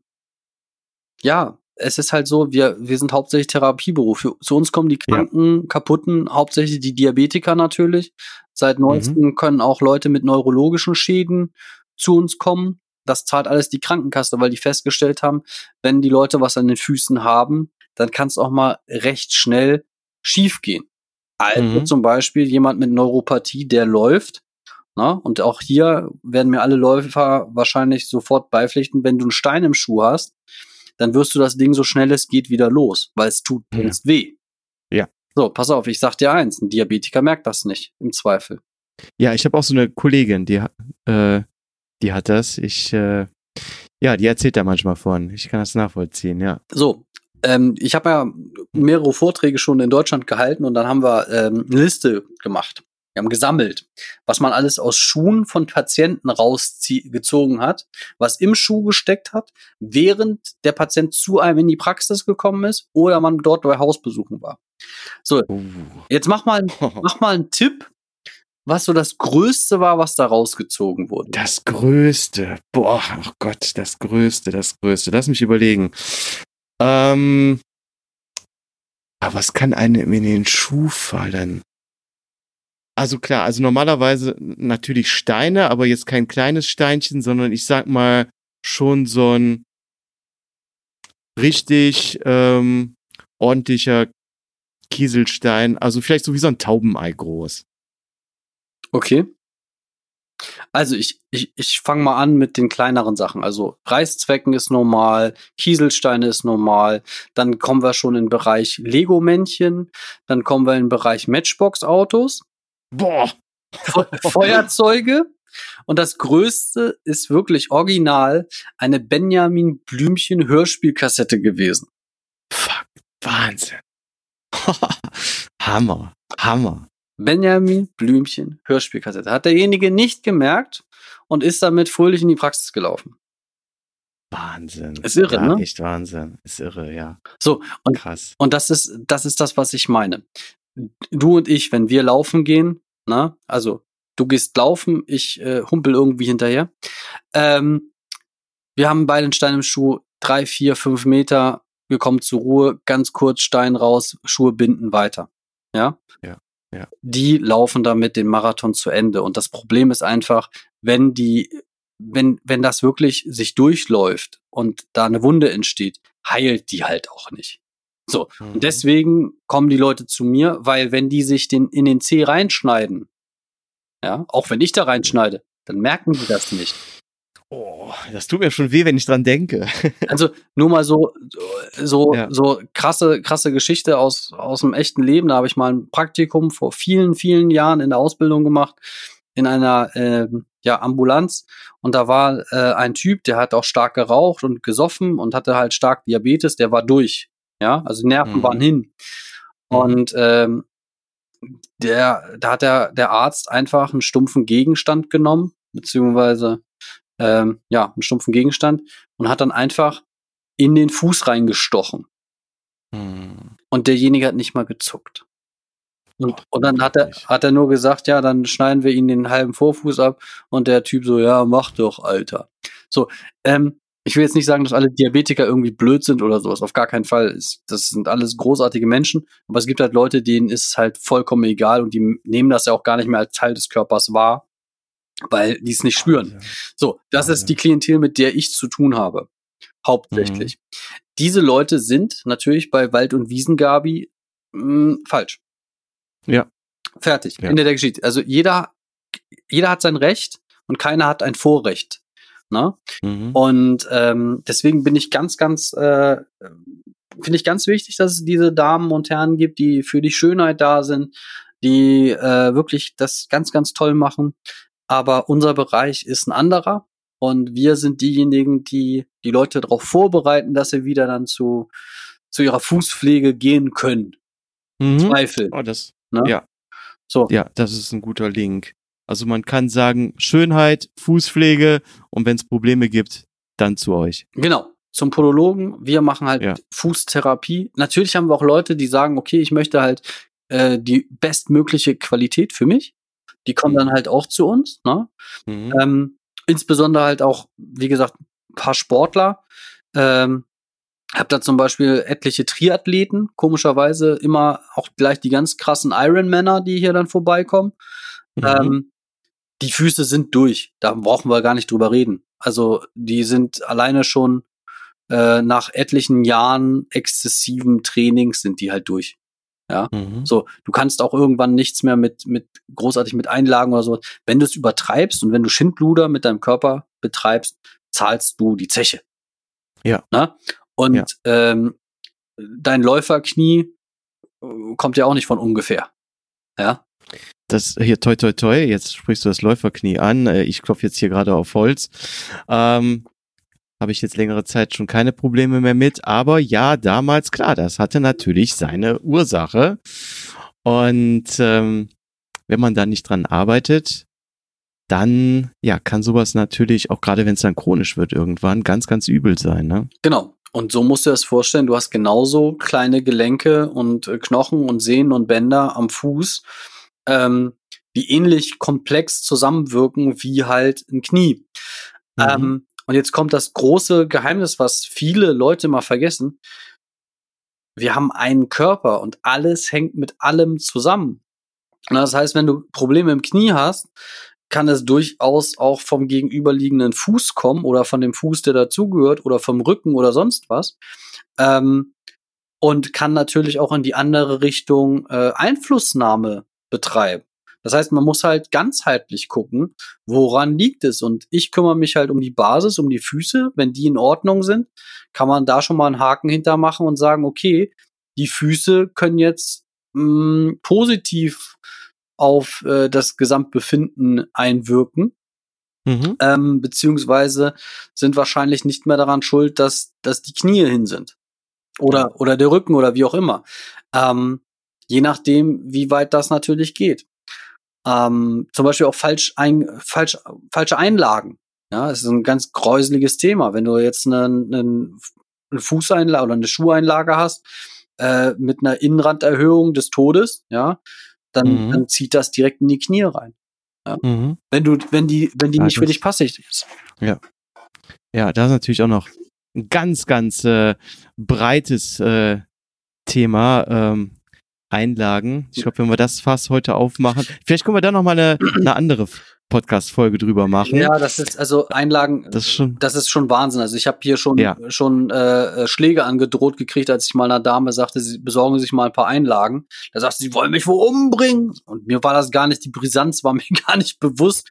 ja, es ist halt so, wir, wir sind hauptsächlich Therapieberuf. Für, zu uns kommen die
Ja.
Kranken, Kaputten, hauptsächlich die Diabetiker natürlich. Seit neuestem können auch Leute mit neurologischen Schäden zu uns kommen. Das zahlt alles die Krankenkasse, weil die festgestellt haben, wenn die Leute was an den Füßen haben, dann kann es auch mal recht schnell schief gehen. Also
Mhm.
zum Beispiel jemand mit Neuropathie, der läuft. Na, und auch hier werden mir alle Läufer wahrscheinlich sofort beipflichten, wenn du einen Stein im Schuh hast, dann wirst du das Ding so schnell es geht wieder los, weil es tut
Ja.
sonst weh.
Ja.
So, pass auf, ich sag dir eins, ein Diabetiker merkt das nicht, im Zweifel.
Ja, ich habe auch so eine Kollegin, die, äh, die hat das. Ich, äh, ja, die erzählt da manchmal von. Ich kann das nachvollziehen, ja.
So, ähm, ich habe ja mehrere Vorträge schon in Deutschland gehalten und dann haben wir ähm, eine Liste gemacht. Wir haben gesammelt, was man alles aus Schuhen von Patienten rausgezogen hat, was im Schuh gesteckt hat, während der Patient zu einem in die Praxis gekommen ist oder man dort bei Hausbesuchen war. So,
Uh.
jetzt mach mal, [LAUGHS] mach mal einen Tipp, was so das Größte war, was da rausgezogen wurde.
Das Größte. Boah, ach Gott, das Größte, das Größte. Lass mich überlegen. Ähm, aber was kann einem in den Schuh fallen? Also klar, also normalerweise natürlich Steine, aber jetzt kein kleines Steinchen, sondern ich sag mal schon so ein richtig ähm, ordentlicher Kieselstein, also vielleicht so wie so ein Taubenei groß.
Okay. Also ich, ich, ich fange mal an mit den kleineren Sachen. Also Reißzwecken ist normal, Kieselsteine ist normal, dann kommen wir schon in den Bereich Lego-Männchen, dann kommen wir in den Bereich Matchbox-Autos,
Boah,
Fe- Feuerzeuge und das Größte ist wirklich original eine Benjamin Blümchen Hörspielkassette gewesen.
fuck, Wahnsinn. [LAUGHS] Hammer, Hammer.
Benjamin Blümchen Hörspielkassette. Hat derjenige nicht gemerkt und ist damit fröhlich in die Praxis gelaufen.
Wahnsinn.
Ist irre,
ja,
ne?
Echt Wahnsinn. Ist irre, ja.
So, und
Krass.
Und das ist, das ist das, was ich meine. Du und ich, wenn wir laufen gehen, na, also du gehst laufen, ich äh, humpel irgendwie hinterher. Ähm, wir haben beide einen Stein im Schuh, drei, vier, fünf Meter, wir kommen zur Ruhe, ganz kurz Stein raus, Schuhe binden weiter. Ja?
Ja, ja.
Die laufen damit den Marathon zu Ende. Und das Problem ist einfach, wenn die, wenn, wenn das wirklich sich durchläuft und da eine Wunde entsteht, heilt die halt auch nicht. So,
Mhm.
und deswegen kommen die Leute zu mir, weil wenn die sich den in den Zeh reinschneiden, ja, auch wenn ich da reinschneide, dann merken die das nicht.
Oh, das tut mir schon weh, wenn ich dran denke. [LAUGHS]
Also nur mal so so
Ja.
so krasse krasse Geschichte aus aus dem echten Leben. Da habe ich mal ein Praktikum vor vielen vielen Jahren in der Ausbildung gemacht in einer ähm, ja Ambulanz und da war äh, ein Typ, der hat auch stark geraucht und gesoffen und hatte halt stark Diabetes. Der war durch, ja, also die Nerven
Mhm.
waren hin.
Mhm.
Und ähm, der, da hat der, der Arzt einfach einen stumpfen Gegenstand genommen, beziehungsweise ähm, ja, einen stumpfen Gegenstand und hat dann einfach in den Fuß reingestochen.
Hm.
Und derjenige hat nicht mal gezuckt. Und,
Ach,
und dann hat er, hat er nur gesagt, ja, dann schneiden wir ihn den halben Vorfuß ab. Und der Typ so, ja, mach doch, Alter. So, ähm, ich will jetzt nicht sagen, dass alle Diabetiker irgendwie blöd sind oder sowas. Auf gar keinen Fall. Das sind alles großartige Menschen. Aber es gibt halt Leute, denen ist es halt vollkommen egal und die nehmen das ja auch gar nicht mehr als Teil des Körpers wahr, weil die es nicht spüren.
Wahnsinn.
So, das
Wahnsinn.
ist die Klientel, mit der ich zu tun habe. Hauptsächlich. Diese Leute sind natürlich bei Wald- und Wiesengabi mh, falsch.
Ja.
Fertig.
Ja.
Ende der Geschichte. Also jeder, jeder hat sein Recht und keiner hat ein Vorrecht. Ne?
Mhm.
Und ähm, deswegen bin ich ganz, ganz, äh, finde ich ganz wichtig, dass es diese Damen und Herren gibt, die für die Schönheit da sind, die äh, wirklich das ganz, ganz toll machen. Aber unser Bereich ist ein anderer. Und wir sind diejenigen, die die Leute darauf vorbereiten, dass sie wieder dann zu, zu ihrer Fußpflege gehen können.
Mhm.
Zweifel.
Oh, das,
Ne?
ja.
So.
ja, das ist ein guter Link. Also man kann sagen, Schönheit, Fußpflege und wenn es Probleme gibt, dann zu euch.
Genau. Zum Podologen. Wir machen halt
Ja.
Fußtherapie. Natürlich haben wir auch Leute, die sagen, okay, ich möchte halt äh, die bestmögliche Qualität für mich. Die kommen dann halt auch zu uns. Ne?
Mhm.
Ähm, insbesondere halt auch, wie gesagt, ein paar Sportler. Ähm, hab da zum Beispiel etliche Triathleten, komischerweise immer auch gleich die ganz krassen Ironmänner, die hier dann vorbeikommen.
Mhm.
Ähm, die Füße sind durch. Da brauchen wir gar nicht drüber reden. Also die sind alleine schon äh, nach etlichen Jahren exzessiven Trainings sind die halt durch.
Mhm.
So, du kannst auch irgendwann nichts mehr mit, mit großartig mit Einlagen oder so. Wenn du es übertreibst und wenn du Schindluder mit deinem Körper betreibst, zahlst du die Zeche.
Ja.
Na? Und
Ja.
Ähm, dein Läuferknie äh, kommt ja auch nicht von ungefähr. Ja.
Das hier toi toi toi, jetzt sprichst du das Läuferknie an. Äh, Ich klopfe jetzt hier gerade auf Holz. Ähm, habe ich jetzt längere Zeit schon keine Probleme mehr mit. Aber ja, damals, klar, das hatte natürlich seine Ursache. Und ähm, wenn man da nicht dran arbeitet, dann ja, kann sowas natürlich, auch gerade wenn es dann chronisch wird, irgendwann ganz, ganz übel sein. Ne?
Genau. Und so musst du dir das vorstellen, du hast genauso kleine Gelenke und äh, Knochen und Sehnen und Bänder am Fuß, ähm, die ähnlich komplex zusammenwirken wie halt ein Knie. Mhm. Ähm, und jetzt kommt das große Geheimnis, was viele Leute mal vergessen. Wir haben einen Körper und alles hängt mit allem zusammen. Und das heißt, wenn du Probleme im Knie hast, kann es durchaus auch vom gegenüberliegenden Fuß kommen oder von dem Fuß, der dazugehört oder vom Rücken oder sonst was. Ähm, und kann natürlich auch in die andere Richtung äh, Einflussnahme betreiben. Das heißt, man muss halt ganzheitlich gucken, woran liegt es. Und ich kümmere mich halt um die Basis, um die Füße. Wenn die in Ordnung sind, kann man da schon mal einen Haken hintermachen und sagen, okay, die Füße können jetzt mh, mm, positiv auf äh, das Gesamtbefinden einwirken. Mhm. Ähm, beziehungsweise sind wahrscheinlich nicht mehr daran schuld, dass, dass die Knie hin sind. Oder, oder der Rücken oder wie auch immer. Ähm, je nachdem, wie weit das natürlich geht. Ähm, zum Beispiel auch falsch ein, falsch, falsche Einlagen. Ja, das ist ein ganz gräuseliges Thema. Wenn du jetzt einen, einen, eine Fußeinlage oder eine Schuheinlage hast, äh, mit einer Innenranderhöhung des Todes, ja, dann, mhm. dann zieht das direkt in die Knie rein. Ja? Mhm. Wenn du, wenn die, wenn die ja, nicht für dich passig ist.
Ja. Ja, da ist natürlich auch noch ein ganz, ganz äh, breites äh, Thema. Ähm, Einlagen. Ich glaube, wenn wir das Fass heute aufmachen, vielleicht können wir da noch mal eine, eine andere Podcast-Folge drüber machen.
Ja, das ist also Einlagen. Das ist schon, das ist schon Wahnsinn. Also ich habe hier schon ja. schon äh, Schläge angedroht gekriegt, als ich mal einer Dame sagte, sie besorgen sich mal ein paar Einlagen. Da sagte sie, sie wollen mich wo umbringen. Und mir war das gar nicht, die Brisanz war [LAUGHS] mir gar nicht bewusst.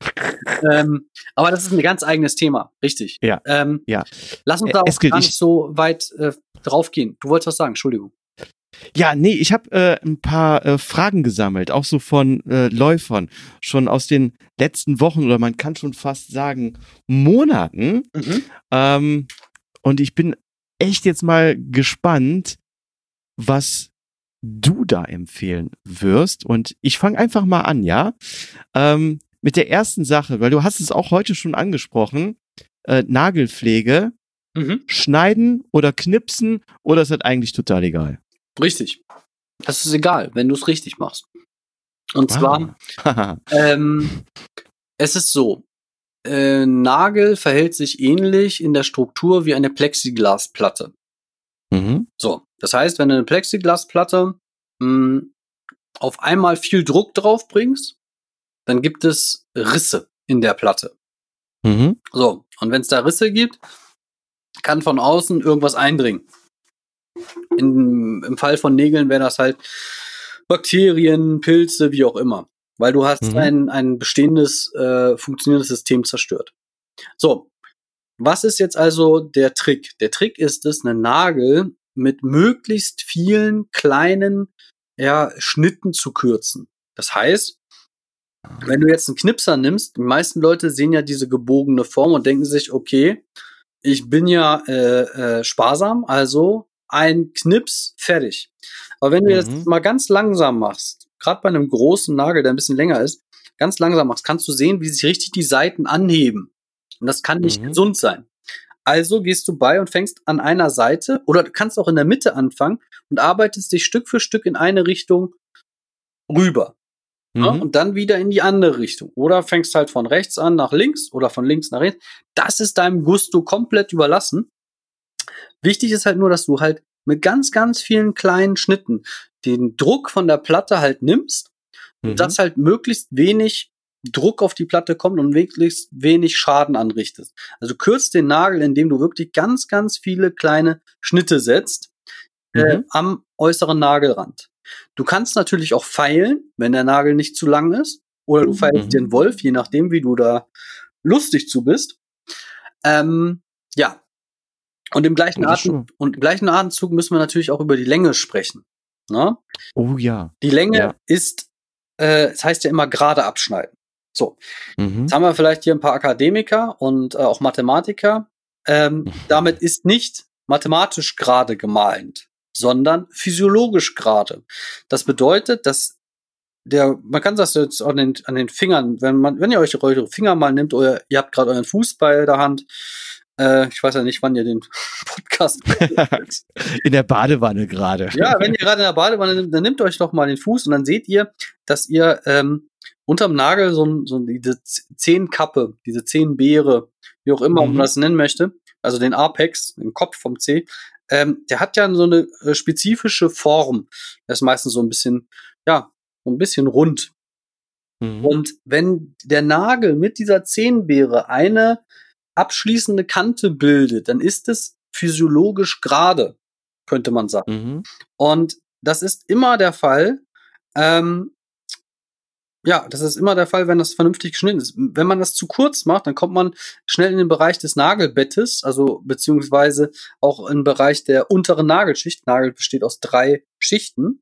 ähm, aber das ist ein ganz eigenes Thema, richtig.
Ja. Ähm, ja.
Lass uns da auch gar nicht so weit äh, draufgehen. Du wolltest was sagen, Entschuldigung.
Ja, nee, ich habe äh, ein paar äh, Fragen gesammelt, auch so von äh, Läufern, schon aus den letzten Wochen oder man kann schon fast sagen Monaten. Mhm. Ähm, und ich bin echt jetzt mal gespannt, was du da empfehlen wirst. Und ich fange einfach mal an, ja, ähm, mit der ersten Sache, weil du hast es auch heute schon angesprochen, äh, Nagelpflege. Mhm. Schneiden oder knipsen oder ist das eigentlich total egal?
Richtig. Das ist egal, wenn du es richtig machst. Und zwar, [LAUGHS] ähm, es ist so, äh, Nagel verhält sich ähnlich in der Struktur wie eine Plexiglasplatte. Mhm. So, das heißt, wenn du eine Plexiglasplatte mh, hm, auf einmal viel Druck drauf bringst, dann gibt es Risse in der Platte. Mhm. So, und wenn es da Risse gibt, kann von außen irgendwas eindringen. In, Im Fall von Nägeln wäre das halt Bakterien, Pilze, wie auch immer. Weil du hast mhm. ein, ein bestehendes, äh, funktionierendes System zerstört. So, was ist jetzt also der Trick? Der Trick ist es, einen Nagel mit möglichst vielen kleinen ja, Schnitten zu kürzen. Das heißt, wenn du jetzt einen Knipser nimmst, die meisten Leute sehen ja diese gebogene Form und denken sich, okay, ich bin ja äh, äh, sparsam, also ein Knips, fertig. Aber wenn du mhm. jetzt mal ganz langsam machst, gerade bei einem großen Nagel, der ein bisschen länger ist, ganz langsam machst, kannst du sehen, wie sich richtig die Seiten anheben. Und das kann nicht mhm. gesund sein. Also gehst du bei und fängst an einer Seite oder du kannst auch in der Mitte anfangen und arbeitest dich Stück für Stück in eine Richtung rüber. Mhm. Ja, und dann wieder in die andere Richtung. Oder fängst halt von rechts an nach links oder von links nach rechts. Das ist deinem Gusto komplett überlassen. Wichtig ist halt nur, dass du halt mit ganz, ganz vielen kleinen Schnitten den Druck von der Platte halt nimmst mhm. und dass halt möglichst wenig Druck auf die Platte kommt und möglichst wenig Schaden anrichtest. Also kürzt den Nagel, indem du wirklich ganz, ganz viele kleine Schnitte setzt äh, mhm. äh, am äußeren Nagelrand. Du kannst natürlich auch feilen, wenn der Nagel nicht zu lang ist. Oder du feilst mhm. den Wolf, je nachdem, wie du da lustig zu bist. Ähm, ja, und im gleichen, Atem, und im gleichen Atemzug müssen wir natürlich auch über die Länge sprechen. Ne?
Oh ja.
Die Länge ja. ist, äh, es das heißt ja immer gerade abschneiden. So, mhm. jetzt haben wir vielleicht hier ein paar Akademiker und äh, auch Mathematiker, Ähm, damit ist nicht mathematisch gerade gemeint, sondern physiologisch gerade. Das bedeutet, dass der, man kann das jetzt an den, an den Fingern, wenn man, wenn ihr euch eure Finger mal nimmt, oder ihr habt gerade euren Fuß bei der Hand, äh, ich weiß ja nicht, wann ihr den [LAUGHS] Podcast [LAUGHS]
In der Badewanne gerade.
Ja, wenn ihr gerade in der Badewanne nimmt, dann nehmt euch doch mal den Fuß und dann seht ihr, dass ihr ähm, unterm Nagel so, so diese Zehenkappe, diese Zehenbeere, wie auch immer mhm. man das nennen möchte, also den Apex, den Kopf vom C, ähm, der hat ja so eine äh, spezifische Form. Der ist meistens so ein bisschen, ja, so ein bisschen rund. Mhm. Und wenn der Nagel mit dieser Zehenbeere eine abschließende Kante bildet, dann ist es physiologisch gerade, könnte man sagen. Mhm. Und das ist immer der Fall. Ähm, ja, das ist immer der Fall, wenn das vernünftig geschnitten ist. Wenn man das zu kurz macht, dann kommt man schnell in den Bereich des Nagelbettes, also beziehungsweise auch in den Bereich der unteren Nagelschicht. Nagel besteht aus drei Schichten.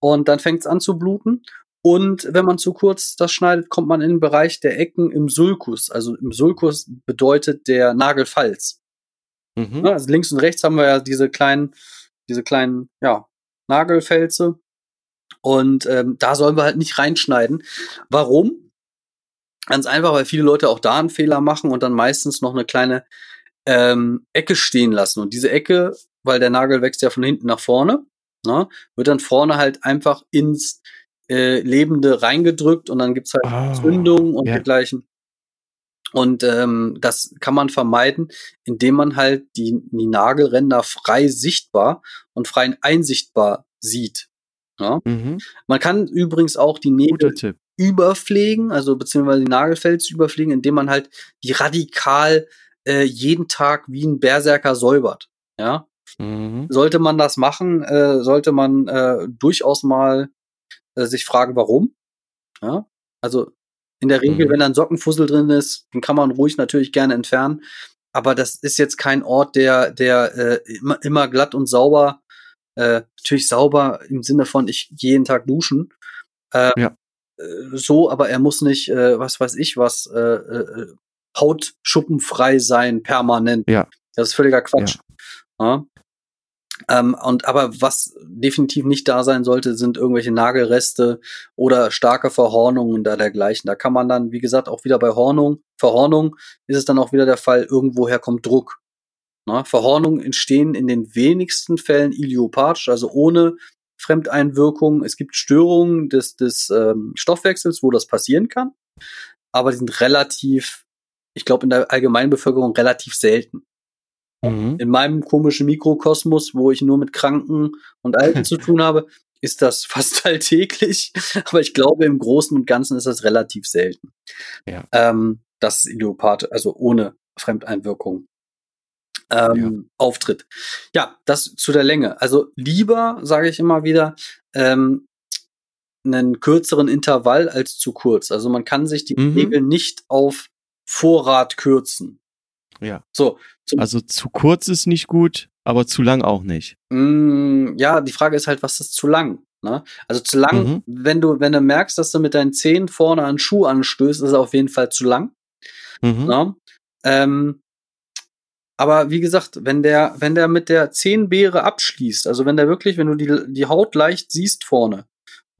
Und dann fängt es an zu bluten. Und wenn man zu kurz das schneidet, kommt man in den Bereich der Ecken im Sulkus. Also im Sulkus bedeutet der Nagelfalz. Mhm. Also links und rechts haben wir ja diese kleinen, diese kleinen, ja, Nagelfälze. Und ähm, da sollen wir halt nicht reinschneiden. Warum? Ganz einfach, weil viele Leute auch da einen Fehler machen und dann meistens noch eine kleine ähm, Ecke stehen lassen. Und diese Ecke, weil der Nagel wächst ja von hinten nach vorne, ne, wird dann vorne halt einfach ins äh, Lebende reingedrückt und dann gibt's halt oh, Zündungen und ja. dergleichen. Und ähm, das kann man vermeiden, indem man halt die, die Nagelränder frei sichtbar und frei einsichtbar sieht. Ja? Mhm. Man kann übrigens auch die Nägel überpflegen, also beziehungsweise die Nagelfels überpflegen, indem man halt die radikal äh, jeden Tag wie ein Berserker säubert. Ja. Mhm. Sollte man das machen, äh, sollte man äh, durchaus mal äh, sich fragen, warum. Ja? Also in der Regel, mhm. wenn da ein Sockenfussel drin ist, den kann man ruhig natürlich gerne entfernen. Aber das ist jetzt kein Ort, der, der äh, immer, immer glatt und sauber, äh, natürlich sauber im Sinne von ich jeden Tag duschen. Äh, ja. Äh, so, aber er muss nicht, äh, was weiß ich, was äh, äh, hautschuppenfrei sein, permanent. Ja. Das ist völliger Quatsch. Ja. ja. Ähm, und aber was definitiv nicht da sein sollte, sind irgendwelche Nagelreste oder starke Verhornungen da dergleichen. Da kann man dann, wie gesagt, auch wieder bei Hornung, Verhornung ist es dann auch wieder der Fall, irgendwoher kommt Druck. Na, Verhornungen entstehen in den wenigsten Fällen idiopathisch, also ohne Fremdeinwirkung. Es gibt Störungen des, des ähm, Stoffwechsels, wo das passieren kann, aber die sind relativ, ich glaube, in der Allgemeinbevölkerung relativ selten. Mhm. In meinem komischen Mikrokosmos, wo ich nur mit Kranken und Alten zu tun habe, [LAUGHS] ist das fast [LAUGHS] alltäglich. Aber ich glaube, im Großen und Ganzen ist das relativ selten. Ja. Ähm, dass Idiopath, also ohne Fremdeinwirkung, ähm, ja. auftritt. Ja, das zu der Länge. Also lieber, sage ich immer wieder, ähm, einen kürzeren Intervall als zu kurz. Also man kann sich die mhm. Regel nicht auf Vorrat kürzen.
Ja. So. also zu kurz ist nicht gut, aber zu lang auch nicht.
Mm, ja, die Frage ist halt, was ist zu lang? Ne? Also zu lang, mhm. wenn du, wenn du merkst, dass du mit deinen Zehen vorne einen Schuh anstößt, ist es auf jeden Fall zu lang. Mhm. Ne? Ähm, aber wie gesagt, wenn der, wenn der mit der Zehenbeere abschließt, also wenn der wirklich, wenn du die, die Haut leicht siehst vorne,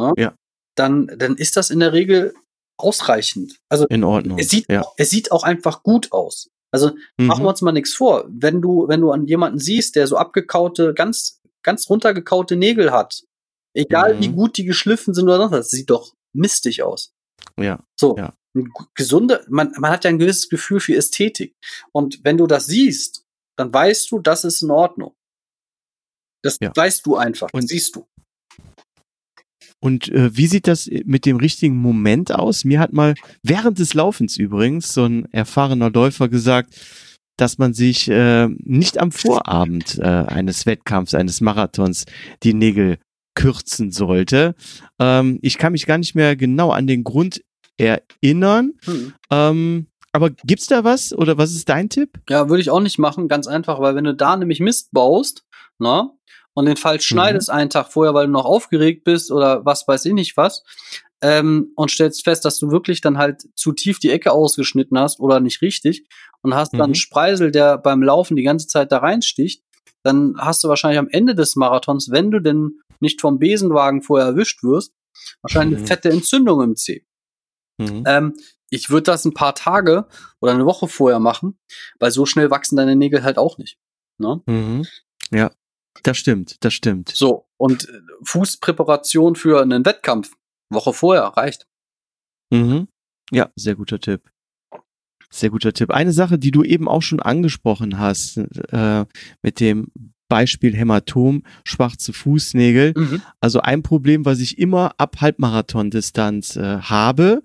ne? ja. dann, dann ist das in der Regel ausreichend. Also
in Ordnung.
Es sieht, ja. es sieht auch einfach gut aus. Also mhm. machen wir uns mal nichts vor. Wenn du, wenn du an jemanden siehst, der so abgekaute, ganz, ganz runtergekaute Nägel hat, egal mhm. wie gut die geschliffen sind oder sonst das sieht doch mistig aus.
Ja.
So.
Ja.
Gesunde, man, man hat ja ein gewisses Gefühl für Ästhetik. Und wenn du das siehst, dann weißt du, das ist in Ordnung. Das ja. weißt du einfach, und siehst du.
Und äh, wie sieht das mit dem richtigen Moment aus? Mir hat mal während des Laufens übrigens so ein erfahrener Läufer gesagt, dass man sich äh, nicht am Vorabend äh, eines Wettkampfs, eines Marathons die Nägel kürzen sollte. Ähm, ich kann mich gar nicht mehr genau an den Grund erinnern. Hm. Ähm, aber gibt's da was oder was ist dein Tipp?
Ja, würde ich auch nicht machen, ganz einfach, weil wenn du da nämlich Mist baust, na, und den falsch mhm. schneidest einen Tag vorher, weil du noch aufgeregt bist oder was weiß ich nicht was, ähm, und stellst fest, dass du wirklich dann halt zu tief die Ecke ausgeschnitten hast oder nicht richtig und hast dann
Mhm.
einen Spreisel, der beim Laufen die ganze Zeit da reinsticht, dann hast du wahrscheinlich am Ende des Marathons, wenn du denn nicht vom Besenwagen vorher erwischt wirst, wahrscheinlich eine
Mhm.
fette Entzündung im Zeh.
Mhm.
Ähm, ich würde das ein paar Tage oder eine Woche vorher machen, weil so schnell wachsen deine Nägel halt auch nicht. Ne?
Mhm. Ja, das stimmt, das stimmt.
So, und äh, Fußpräparation für einen Wettkampf, Woche vorher, reicht.
Mhm. Ja, sehr guter Tipp. Sehr guter Tipp. Eine Sache, die du eben auch schon angesprochen hast, äh, mit dem Beispiel Hämatom, schwarze Fußnägel. Also ein Problem, was ich immer ab Halbmarathon-Distanz äh, habe.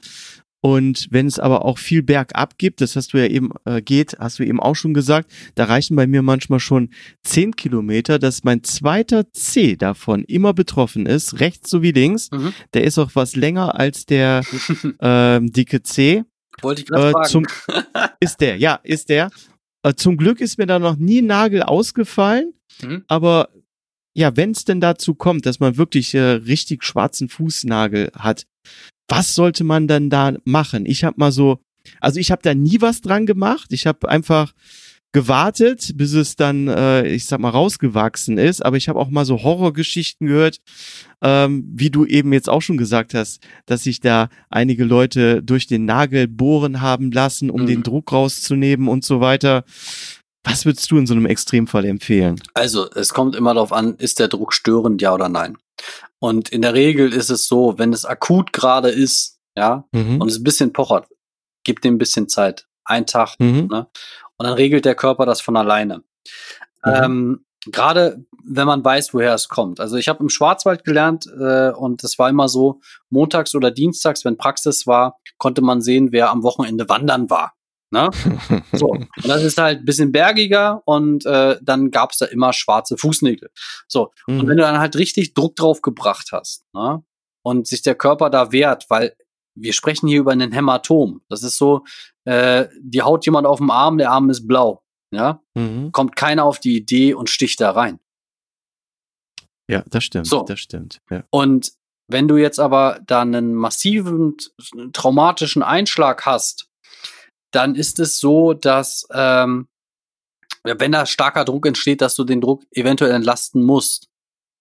Und wenn es aber auch viel bergab gibt, das hast du ja eben äh, geht, hast du eben auch schon gesagt, da reichen bei mir manchmal schon zehn Kilometer, dass mein zweiter C davon immer betroffen ist, rechts sowie links.
Mhm.
Der ist auch was länger als der [LAUGHS] ähm, dicke C.
Wollte ich gerade
Äh,
fragen.
zum, [LAUGHS] ist der, ja, ist der. Äh, zum Glück ist mir da noch nie ein Nagel ausgefallen,
Mhm.
aber ja, wenn es denn dazu kommt, dass man wirklich äh, richtig schwarzen Fußnagel hat, was sollte man dann da machen? Ich habe mal so, also ich habe da nie was dran gemacht. Ich habe einfach gewartet, bis es dann, äh, ich sag mal, rausgewachsen ist. Aber ich habe auch mal so Horrorgeschichten gehört, ähm, wie du eben jetzt auch schon gesagt hast, dass sich da einige Leute durch den Nagel bohren haben lassen, um
Mhm.
den Druck rauszunehmen und so weiter. Was würdest du in so einem Extremfall empfehlen?
Also, es kommt immer darauf an, ist der Druck störend, ja oder nein. Und in der Regel ist es so, wenn es akut gerade ist, ja,
Mhm.
und es ein bisschen pochert, gib dem ein bisschen Zeit. Ein Tag.
Mhm.
Ne? Und dann regelt der Körper das von alleine.
Mhm.
Ähm, Gerade wenn man weiß, woher es kommt. Also ich habe im Schwarzwald gelernt äh, und das war immer so, montags oder dienstags, wenn Praxis war, konnte man sehen, wer am Wochenende wandern war. Ne? So. Und das ist halt ein bisschen bergiger und äh, dann gab es da immer schwarze Fußnägel. So. Und
Mhm.
wenn du dann halt richtig Druck drauf gebracht hast, ne? Und sich der Körper da wehrt, weil wir sprechen hier über einen Hämatom. Das ist so, äh, die haut jemand auf dem Arm, der Arm ist blau. Ja,
Mhm.
kommt keiner auf die Idee und sticht da rein.
Ja, das stimmt,
So.
das stimmt. Ja.
Und wenn du jetzt aber da einen massiven traumatischen Einschlag hast, dann ist es so, dass ähm, wenn da starker Druck entsteht, dass du den Druck eventuell entlasten musst,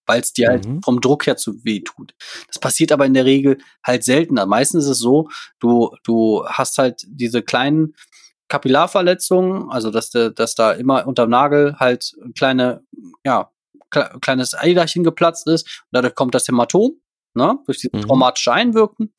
weil es dir halt
Mhm.
vom Druck her zu weh tut. Das passiert aber in der Regel halt seltener. Meistens ist es so, du, du hast halt diese kleinen Kapillarverletzungen, also dass, de, dass da immer unterm Nagel halt kleine, ja, kle kleines Eiderchen geplatzt ist. Und dadurch kommt das Hämatom, ne, durch dieses
Mhm.
traumatische Einwirken.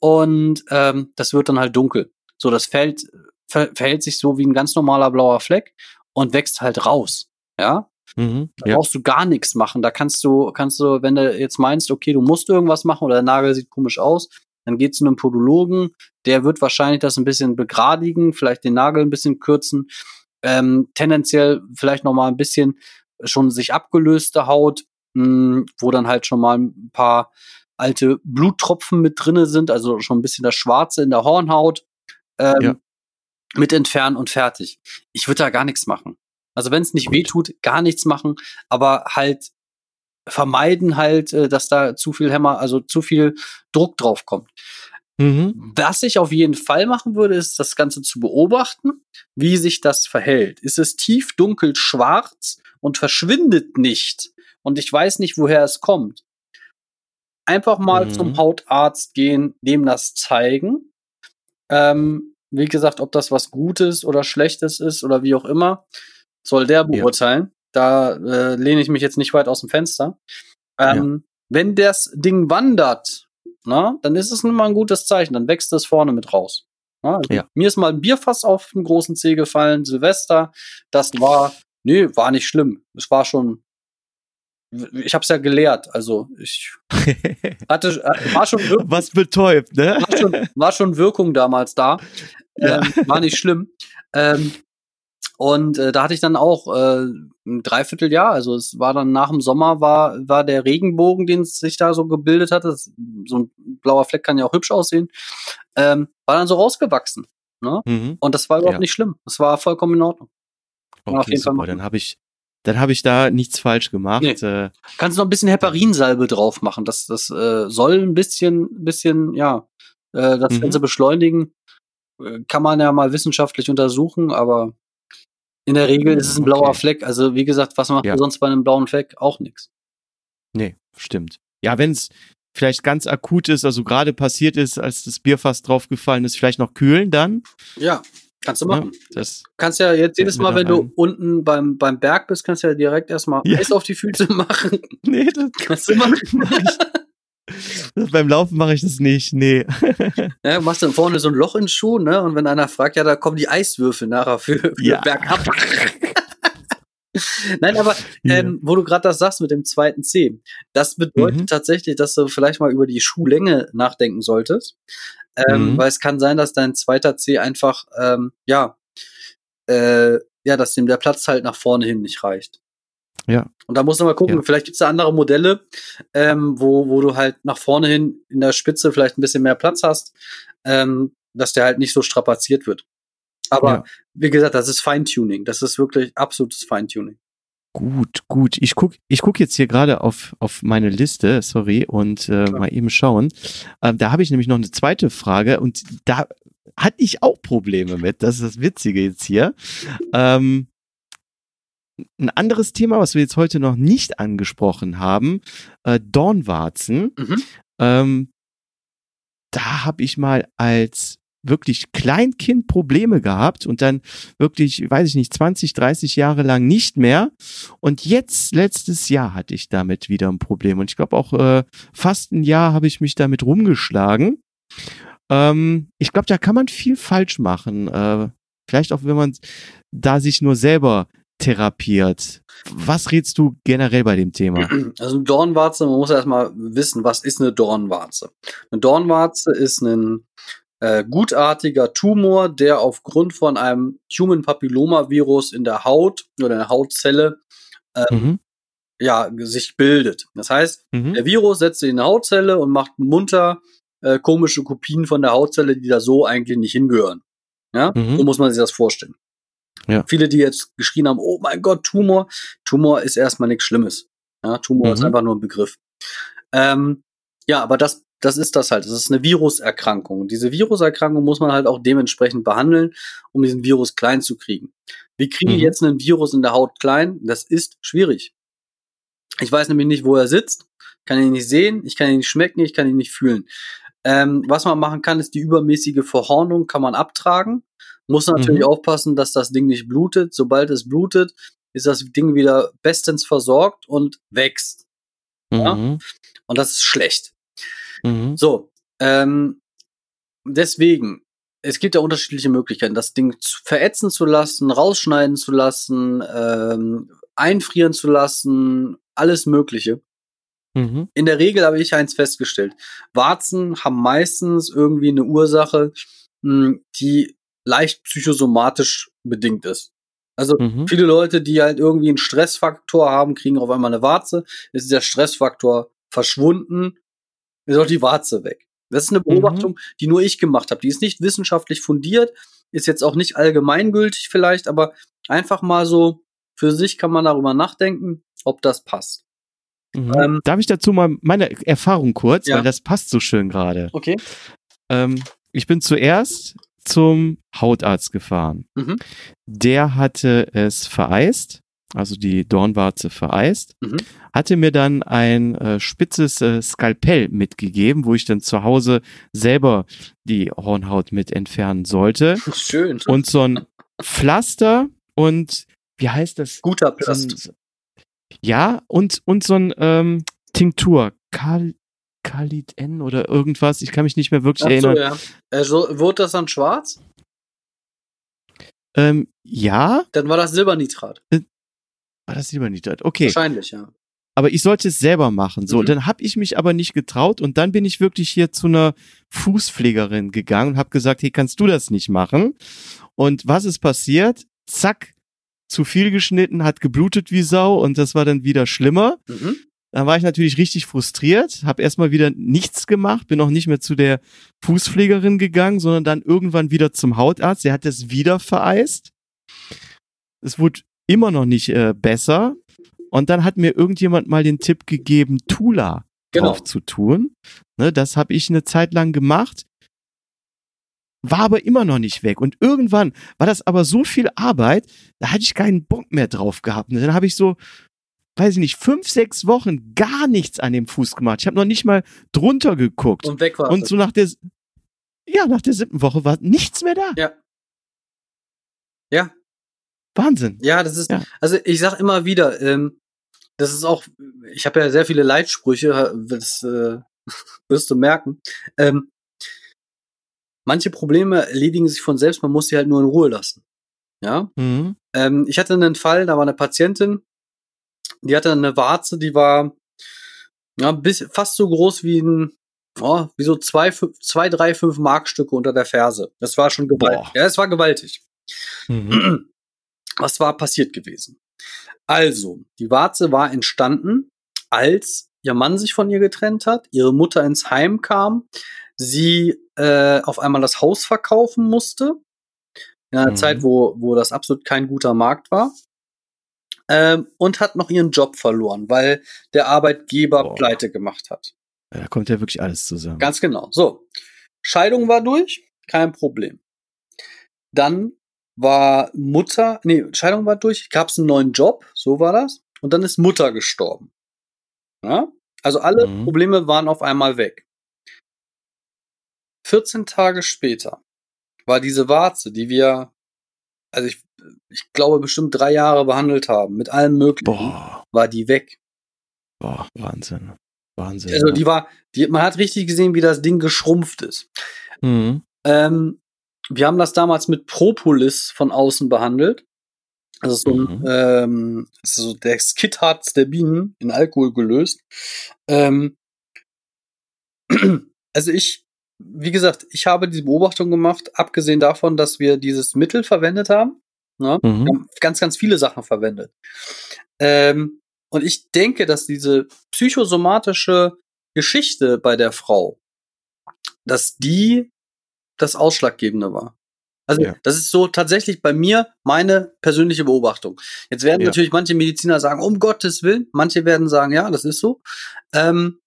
Und ähm, das wird dann halt dunkel. So, das fällt, ver verhält sich so wie ein ganz normaler blauer Fleck und wächst halt raus. Ja,
Mhm.
da
Ja.
brauchst du gar nichts machen. Da kannst du, kannst du, wenn du jetzt meinst, okay, du musst irgendwas machen oder der Nagel sieht komisch aus, dann geh zu einem Podologen, der wird wahrscheinlich das ein bisschen begradigen, vielleicht den Nagel ein bisschen kürzen, ähm, tendenziell vielleicht noch mal ein bisschen schon sich abgelöste Haut, mh, wo dann halt schon mal ein paar alte Bluttropfen mit drinne sind, also schon ein bisschen das Schwarze in der Hornhaut ähm,
Ja.
mit entfernen und fertig. Ich würde da gar nichts machen. Also wenn es nicht
Gut.
weh tut, gar nichts machen, aber halt vermeiden halt, äh, dass da zu viel Hämmer, also zu viel Druck drauf kommt.
Mhm.
Was ich auf jeden Fall machen würde, ist das Ganze zu beobachten, wie sich das verhält. Ist es tief dunkel schwarz und verschwindet nicht und ich weiß nicht, woher es kommt. Einfach mal
Mhm.
zum Hautarzt gehen, dem das zeigen. Ähm, wie gesagt, ob das was Gutes oder Schlechtes ist oder wie auch immer, soll der beurteilen. Da äh, lehne ich mich jetzt nicht weit aus dem Fenster. Ähm, Wenn das Ding wandert, na, dann ist es nun mal ein gutes Zeichen. Dann wächst es vorne mit raus. Na, also
Ja.
Mir ist mal ein Bierfass auf den großen Zeh gefallen, Silvester. Das war, nee, war nicht schlimm. Es war schon, ich habe es ja gelehrt. Also ich [LAUGHS] hatte, äh, war schon Wirkung,
Was betäubt, ne?
war schon, war schon Wirkung damals da. [LAUGHS]
Ja.
Ähm, war nicht schlimm. Ähm, und äh, da hatte ich dann auch äh, ein Dreivierteljahr, also es war dann nach dem Sommer, war, war der Regenbogen, den es sich da so gebildet hatte, das, so ein blauer Fleck kann ja auch hübsch aussehen, ähm, war dann so rausgewachsen.
Mhm.
Und das war überhaupt
Ja.
nicht schlimm. Das war vollkommen in Ordnung.
Okay,
jeden Fall
super. Dann habe ich, dann habe ich da nichts falsch gemacht.
Nee.
Äh,
Kannst du noch ein bisschen Heparinsalbe drauf machen. Das, das äh, soll ein bisschen, bisschen, ja, äh, das
Mhm.
Ganze beschleunigen. Äh, Kann man ja mal wissenschaftlich untersuchen, aber in der Regel ist es ein blauer
Okay.
Fleck. Also wie gesagt, was macht
Ja.
man sonst bei einem blauen Fleck? Auch nichts.
nee, stimmt. Ja, wenn es vielleicht ganz akut ist, also gerade passiert ist, als das Bierfass draufgefallen ist, vielleicht noch kühlen dann.
Ja, kannst du machen.
Das,
Kannst ja jetzt jedes Mal, wenn du
ein.
unten beim, beim Berg bist, kannst du ja direkt erstmal
Ja.
Eis auf die Füße [LAUGHS] machen.
nee, das,
kannst du machen. [LAUGHS]
beim Laufen mache ich das nicht. Nee. [LAUGHS]
Ja, machst dann vorne so ein Loch ins Schuh, ne? Und wenn einer fragt, ja, da kommen die Eiswürfel nachher für, für
Ja.
bergab. Nein, aber ähm, wo du gerade das sagst mit dem zweiten C, das bedeutet
Mhm.
tatsächlich, dass du vielleicht mal über die Schuhlänge nachdenken solltest. Ähm,
Mhm.
Weil es kann sein, dass dein zweiter C einfach, ähm, ja, äh, ja, dass dem der Platz halt nach vorne hin nicht reicht.
Ja.
Und da musst du mal gucken,
Ja.
vielleicht gibt's da andere Modelle, ähm, wo, wo du halt nach vorne hin in der Spitze vielleicht ein bisschen mehr Platz hast, ähm, dass der halt nicht so strapaziert wird. Aber
Ja.
wie gesagt, das ist Feintuning. Das ist wirklich absolutes Feintuning.
Gut, gut. Ich guck, ich guck jetzt hier gerade auf, auf meine Liste, sorry, und äh, mal eben schauen. Ähm, da habe ich nämlich noch eine zweite Frage und da hatte ich auch Probleme mit. Das ist das Witzige jetzt hier. Ähm, ein anderes Thema, was wir jetzt heute noch nicht angesprochen haben, äh, Dornwarzen.
Mhm.
Ähm, da habe ich mal als wirklich Kleinkind Probleme gehabt und dann wirklich, weiß ich nicht, 20, 30 Jahre lang nicht mehr. Und jetzt, letztes Jahr hatte ich damit wieder ein Problem. Und ich glaube auch äh, fast ein Jahr habe ich mich damit rumgeschlagen. Ähm, ich glaube, da kann man viel falsch machen. Äh, vielleicht auch, wenn man da sich nur selber therapiert. Was rätst du generell bei dem Thema? [CLEARS THROAT]
Also eine Dornwarze, man muss erstmal wissen, was ist eine Dornwarze? Eine Dornwarze ist ein äh, gutartiger Tumor, der aufgrund von einem Human Papillomavirus in der Haut oder in der Hautzelle
Mhm.
ja, sich bildet. Das heißt,
Mhm.
der Virus setzt sich in eine Hautzelle und macht munter äh, komische Kopien von der Hautzelle, die da so eigentlich nicht hingehören. Ja,
Mhm.
so muss man sich das vorstellen.
Ja.
Viele, die jetzt geschrien haben, oh mein Gott, Tumor. Tumor ist erstmal nichts Schlimmes. Ja, Tumor ist
Mhm.
einfach nur ein Begriff. Ähm, ja, aber das, das ist das halt. Das ist eine Viruserkrankung. Und diese Viruserkrankung muss man halt auch dementsprechend behandeln, um diesen Virus klein zu kriegen. Wie kriege ich
Mhm.
jetzt einen Virus in der Haut klein? Das ist schwierig. Ich weiß nämlich nicht, wo er sitzt, kann ihn nicht sehen, ich kann ihn nicht schmecken, ich kann ihn nicht fühlen. Ähm, was man machen kann, ist die übermäßige Verhornung kann man abtragen. Muss natürlich
Mhm.
aufpassen, dass das Ding nicht blutet. Sobald es blutet, ist das Ding wieder bestens versorgt und wächst. ja.
Mhm.
Und das ist schlecht.
Mhm.
So, ähm, deswegen, es gibt ja unterschiedliche Möglichkeiten, das Ding zu, verätzen zu lassen, rausschneiden zu lassen, ähm, einfrieren zu lassen, alles Mögliche.
Mhm.
In der Regel habe ich eins festgestellt. Warzen haben meistens irgendwie eine Ursache, mh, die leicht psychosomatisch bedingt ist. Also
Mhm.
viele Leute, die halt irgendwie einen Stressfaktor haben, kriegen auf einmal eine Warze. Ist der Stressfaktor verschwunden, ist auch die Warze weg. Das ist eine Beobachtung, die nur ich gemacht habe. Die ist nicht wissenschaftlich fundiert, ist jetzt auch nicht allgemeingültig vielleicht, aber einfach mal so für sich kann man darüber nachdenken, ob das passt.
Mhm.
Ähm,
Darf ich dazu mal meine Erfahrung kurz,
Ja.
weil das passt so schön gerade.
Okay.
Ähm, ich bin zuerst zum Hautarzt gefahren.
Mhm.
Der hatte es vereist, also die Dornwarze vereist,
Mhm.
hatte mir dann ein äh, spitzes äh, Skalpell mitgegeben, wo ich dann zu Hause selber die Hornhaut mit entfernen sollte.
Schön.
Und so ein Pflaster und wie heißt das?
Guter Plast.
so- ja, und, und so ein ähm, Tinktur. Kal Khalid N oder irgendwas. Ich kann mich nicht mehr wirklich
Ach so,
erinnern.
ja. Also, wurde das dann schwarz?
ähm, ja,
Dann war das Silbernitrat.
War das lieber nicht das. Okay,
Wahrscheinlich, ja.
aber ich sollte es selber machen. So,
Mhm.
dann habe ich mich aber nicht getraut und dann bin ich wirklich hier zu einer Fußpflegerin gegangen und habe gesagt, hey, kannst du das nicht machen? Und was ist passiert? Zack, zu viel geschnitten, hat geblutet wie Sau und das war dann wieder schlimmer.
Mhm.
Dann war ich natürlich richtig frustriert, habe erstmal wieder nichts gemacht, bin auch nicht mehr zu der Fußpflegerin gegangen, sondern dann irgendwann wieder zum Hautarzt. Der hat das wieder vereist. Es wurde immer noch nicht äh, besser. Und dann hat mir irgendjemand mal den Tipp gegeben, Tula
Genau.
drauf zu tun. Ne, das habe ich eine Zeit lang gemacht. War aber immer noch nicht weg. Und irgendwann war das aber so viel Arbeit, da hatte ich keinen Bock mehr drauf gehabt. Und dann habe ich so, weiß ich nicht, fünf, sechs Wochen gar nichts an dem Fuß gemacht. Ich habe noch nicht mal drunter geguckt.
Und weg war
Und so nach der, ja, nach der siebten Woche war nichts mehr da.
Ja. Ja.
Wahnsinn.
Ja, das ist,
Ja.
also ich sag immer wieder, ähm, das ist auch, ich habe ja sehr viele Leitsprüche, das äh, [LAUGHS] wirst du merken. Ähm, manche Probleme erledigen sich von selbst, man muss sie halt nur in Ruhe lassen. Ja.
Mhm.
Ähm, ich hatte einen Fall, da war eine Patientin, die hatte eine Warze, die war ja, bis, fast so groß wie ein, oh, wie so zwei, fünf, zwei, drei, fünf Markstücke unter der Ferse. Das war schon gewaltig.
Boah.
Ja, es war gewaltig.
Mhm. [CLEARS THROAT]
Was war passiert gewesen? Also, die Warze war entstanden, als ihr Mann sich von ihr getrennt hat, ihre Mutter ins Heim kam, sie äh, auf einmal das Haus verkaufen musste, in einer
Mhm.
Zeit, wo, wo das absolut kein guter Markt war, ähm, und hat noch ihren Job verloren, weil der Arbeitgeber
Boah.
pleite gemacht hat.
Da kommt ja wirklich alles zusammen.
Ganz genau. So. Scheidung war durch, kein Problem. Dann war Mutter, nee, Scheidung war durch, gab es einen neuen Job, so war das. Und dann ist Mutter gestorben. Ja? Also alle
Mhm.
Probleme waren auf einmal weg. 14 Tage später war diese Warze, die wir, also ich, ich glaube bestimmt drei Jahre behandelt haben, mit allem Möglichen,
Boah,
war die weg.
boah, Wahnsinn. Wahnsinn.
Also
ja.
die war, die, man hat richtig gesehen, wie das Ding geschrumpft ist.
Mhm.
Ähm, wir haben das damals mit Propolis von außen behandelt. Also so ein,
Mhm.
ähm, das ist so der Skitharz der Bienen in Alkohol gelöst. Ähm, [CLEARS THROAT] also ich, wie gesagt, ich habe diese Beobachtung gemacht, abgesehen davon, dass wir dieses Mittel verwendet haben. Ne? Wir
Mhm.
haben ganz, ganz viele Sachen verwendet. Ähm, und ich denke, dass diese psychosomatische Geschichte bei der Frau, dass die das Ausschlaggebende war. Also
Ja.
das ist so tatsächlich bei mir meine persönliche Beobachtung. Jetzt werden
Ja.
natürlich manche Mediziner sagen, um Gottes Willen, manche werden sagen, ja, das ist so. Ähm,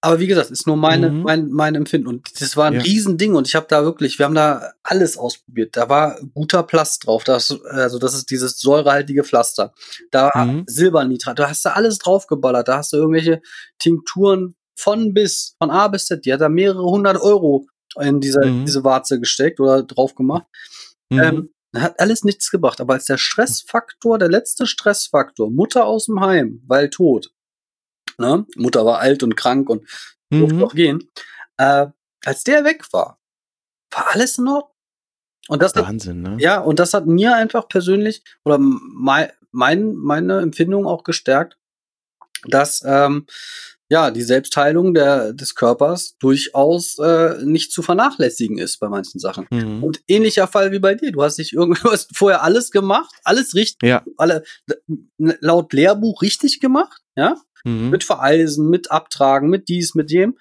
aber wie gesagt, ist nur meine,
Mhm.
mein, mein Empfinden. Und das war ein
Ja.
Riesending und ich habe da wirklich, wir haben da alles ausprobiert. Da war guter Plast drauf. Das, also das ist dieses säurehaltige Pflaster. Da
Mhm.
Silbernitrat, da hast du alles draufgeballert. Da hast du irgendwelche Tinkturen von bis, von A bis Z. Die hat da mehrere hundert Euro in diese,
Mhm.
diese Warze gesteckt oder drauf gemacht.
Mhm.
Ähm, hat alles nichts gebracht. Aber als der Stressfaktor, der letzte Stressfaktor, Mutter aus dem Heim, weil tot, ne? Mutter war alt und krank und durfte
Mhm.
noch gehen. Äh, als der weg war, war alles in Ordnung. Und das hat,
Wahnsinn, ne?
ja, und das hat mir einfach persönlich oder mein, mein, meine Empfindung auch gestärkt, dass ähm, ja die Selbstheilung der, des Körpers durchaus äh, nicht zu vernachlässigen ist bei manchen Sachen.
Mhm.
Und ähnlicher Fall wie bei dir. Du hast dich irgendwie [LAUGHS] du hast vorher alles gemacht, alles richtig,
Ja.
alle laut Lehrbuch richtig gemacht, ja,
Mhm.
mit Vereisen, mit Abtragen, mit dies, mit dem.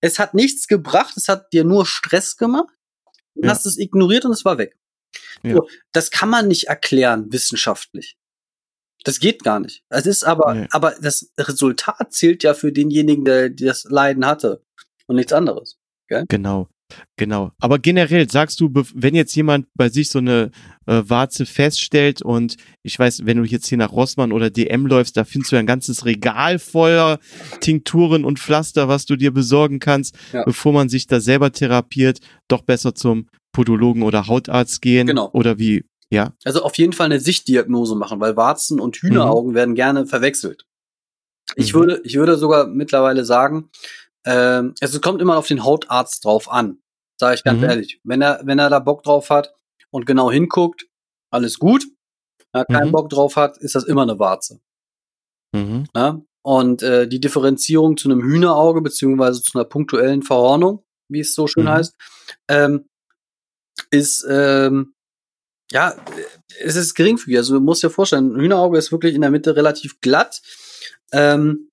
Es hat nichts gebracht, es hat dir nur Stress gemacht. Du
Ja.
hast es ignoriert und es war weg.
Ja.
So, das kann man nicht erklären wissenschaftlich. Das geht gar nicht. Es ist aber,
Nee.
aber das Resultat zählt ja für denjenigen, der, der das Leiden hatte und nichts anderes.
Genau, genau. Aber generell sagst du, wenn jetzt jemand bei sich so eine äh, Warze feststellt und ich weiß, wenn du jetzt hier nach Rossmann oder DM läufst, da findest du ja ein ganzes Regal voller Tinkturen und Pflaster, was du dir besorgen kannst,
Ja.
bevor man sich da selber therapiert, doch besser zum Podologen oder Hautarzt gehen.
Genau.
Oder wie, ja.
Also auf jeden Fall eine Sichtdiagnose machen, weil Warzen und Hühneraugen werden gerne verwechselt. Ich
Mhm.
würde, ich würde sogar mittlerweile sagen, also es kommt immer auf den Hautarzt drauf an, sage ich ganz
Mhm.
ehrlich. Wenn er, wenn er da Bock drauf hat und genau hinguckt, alles gut. Wenn er keinen
Mhm.
Bock drauf hat, ist das immer eine Warze.
Mhm.
Ne? Und äh, die Differenzierung zu einem Hühnerauge beziehungsweise zu einer punktuellen Verhornung, wie es so schön
Mhm.
heißt, ähm, ist ähm, ja, es ist geringfügig. Also du musst dir vorstellen, ein Hühnerauge ist wirklich in der Mitte relativ glatt. Ähm,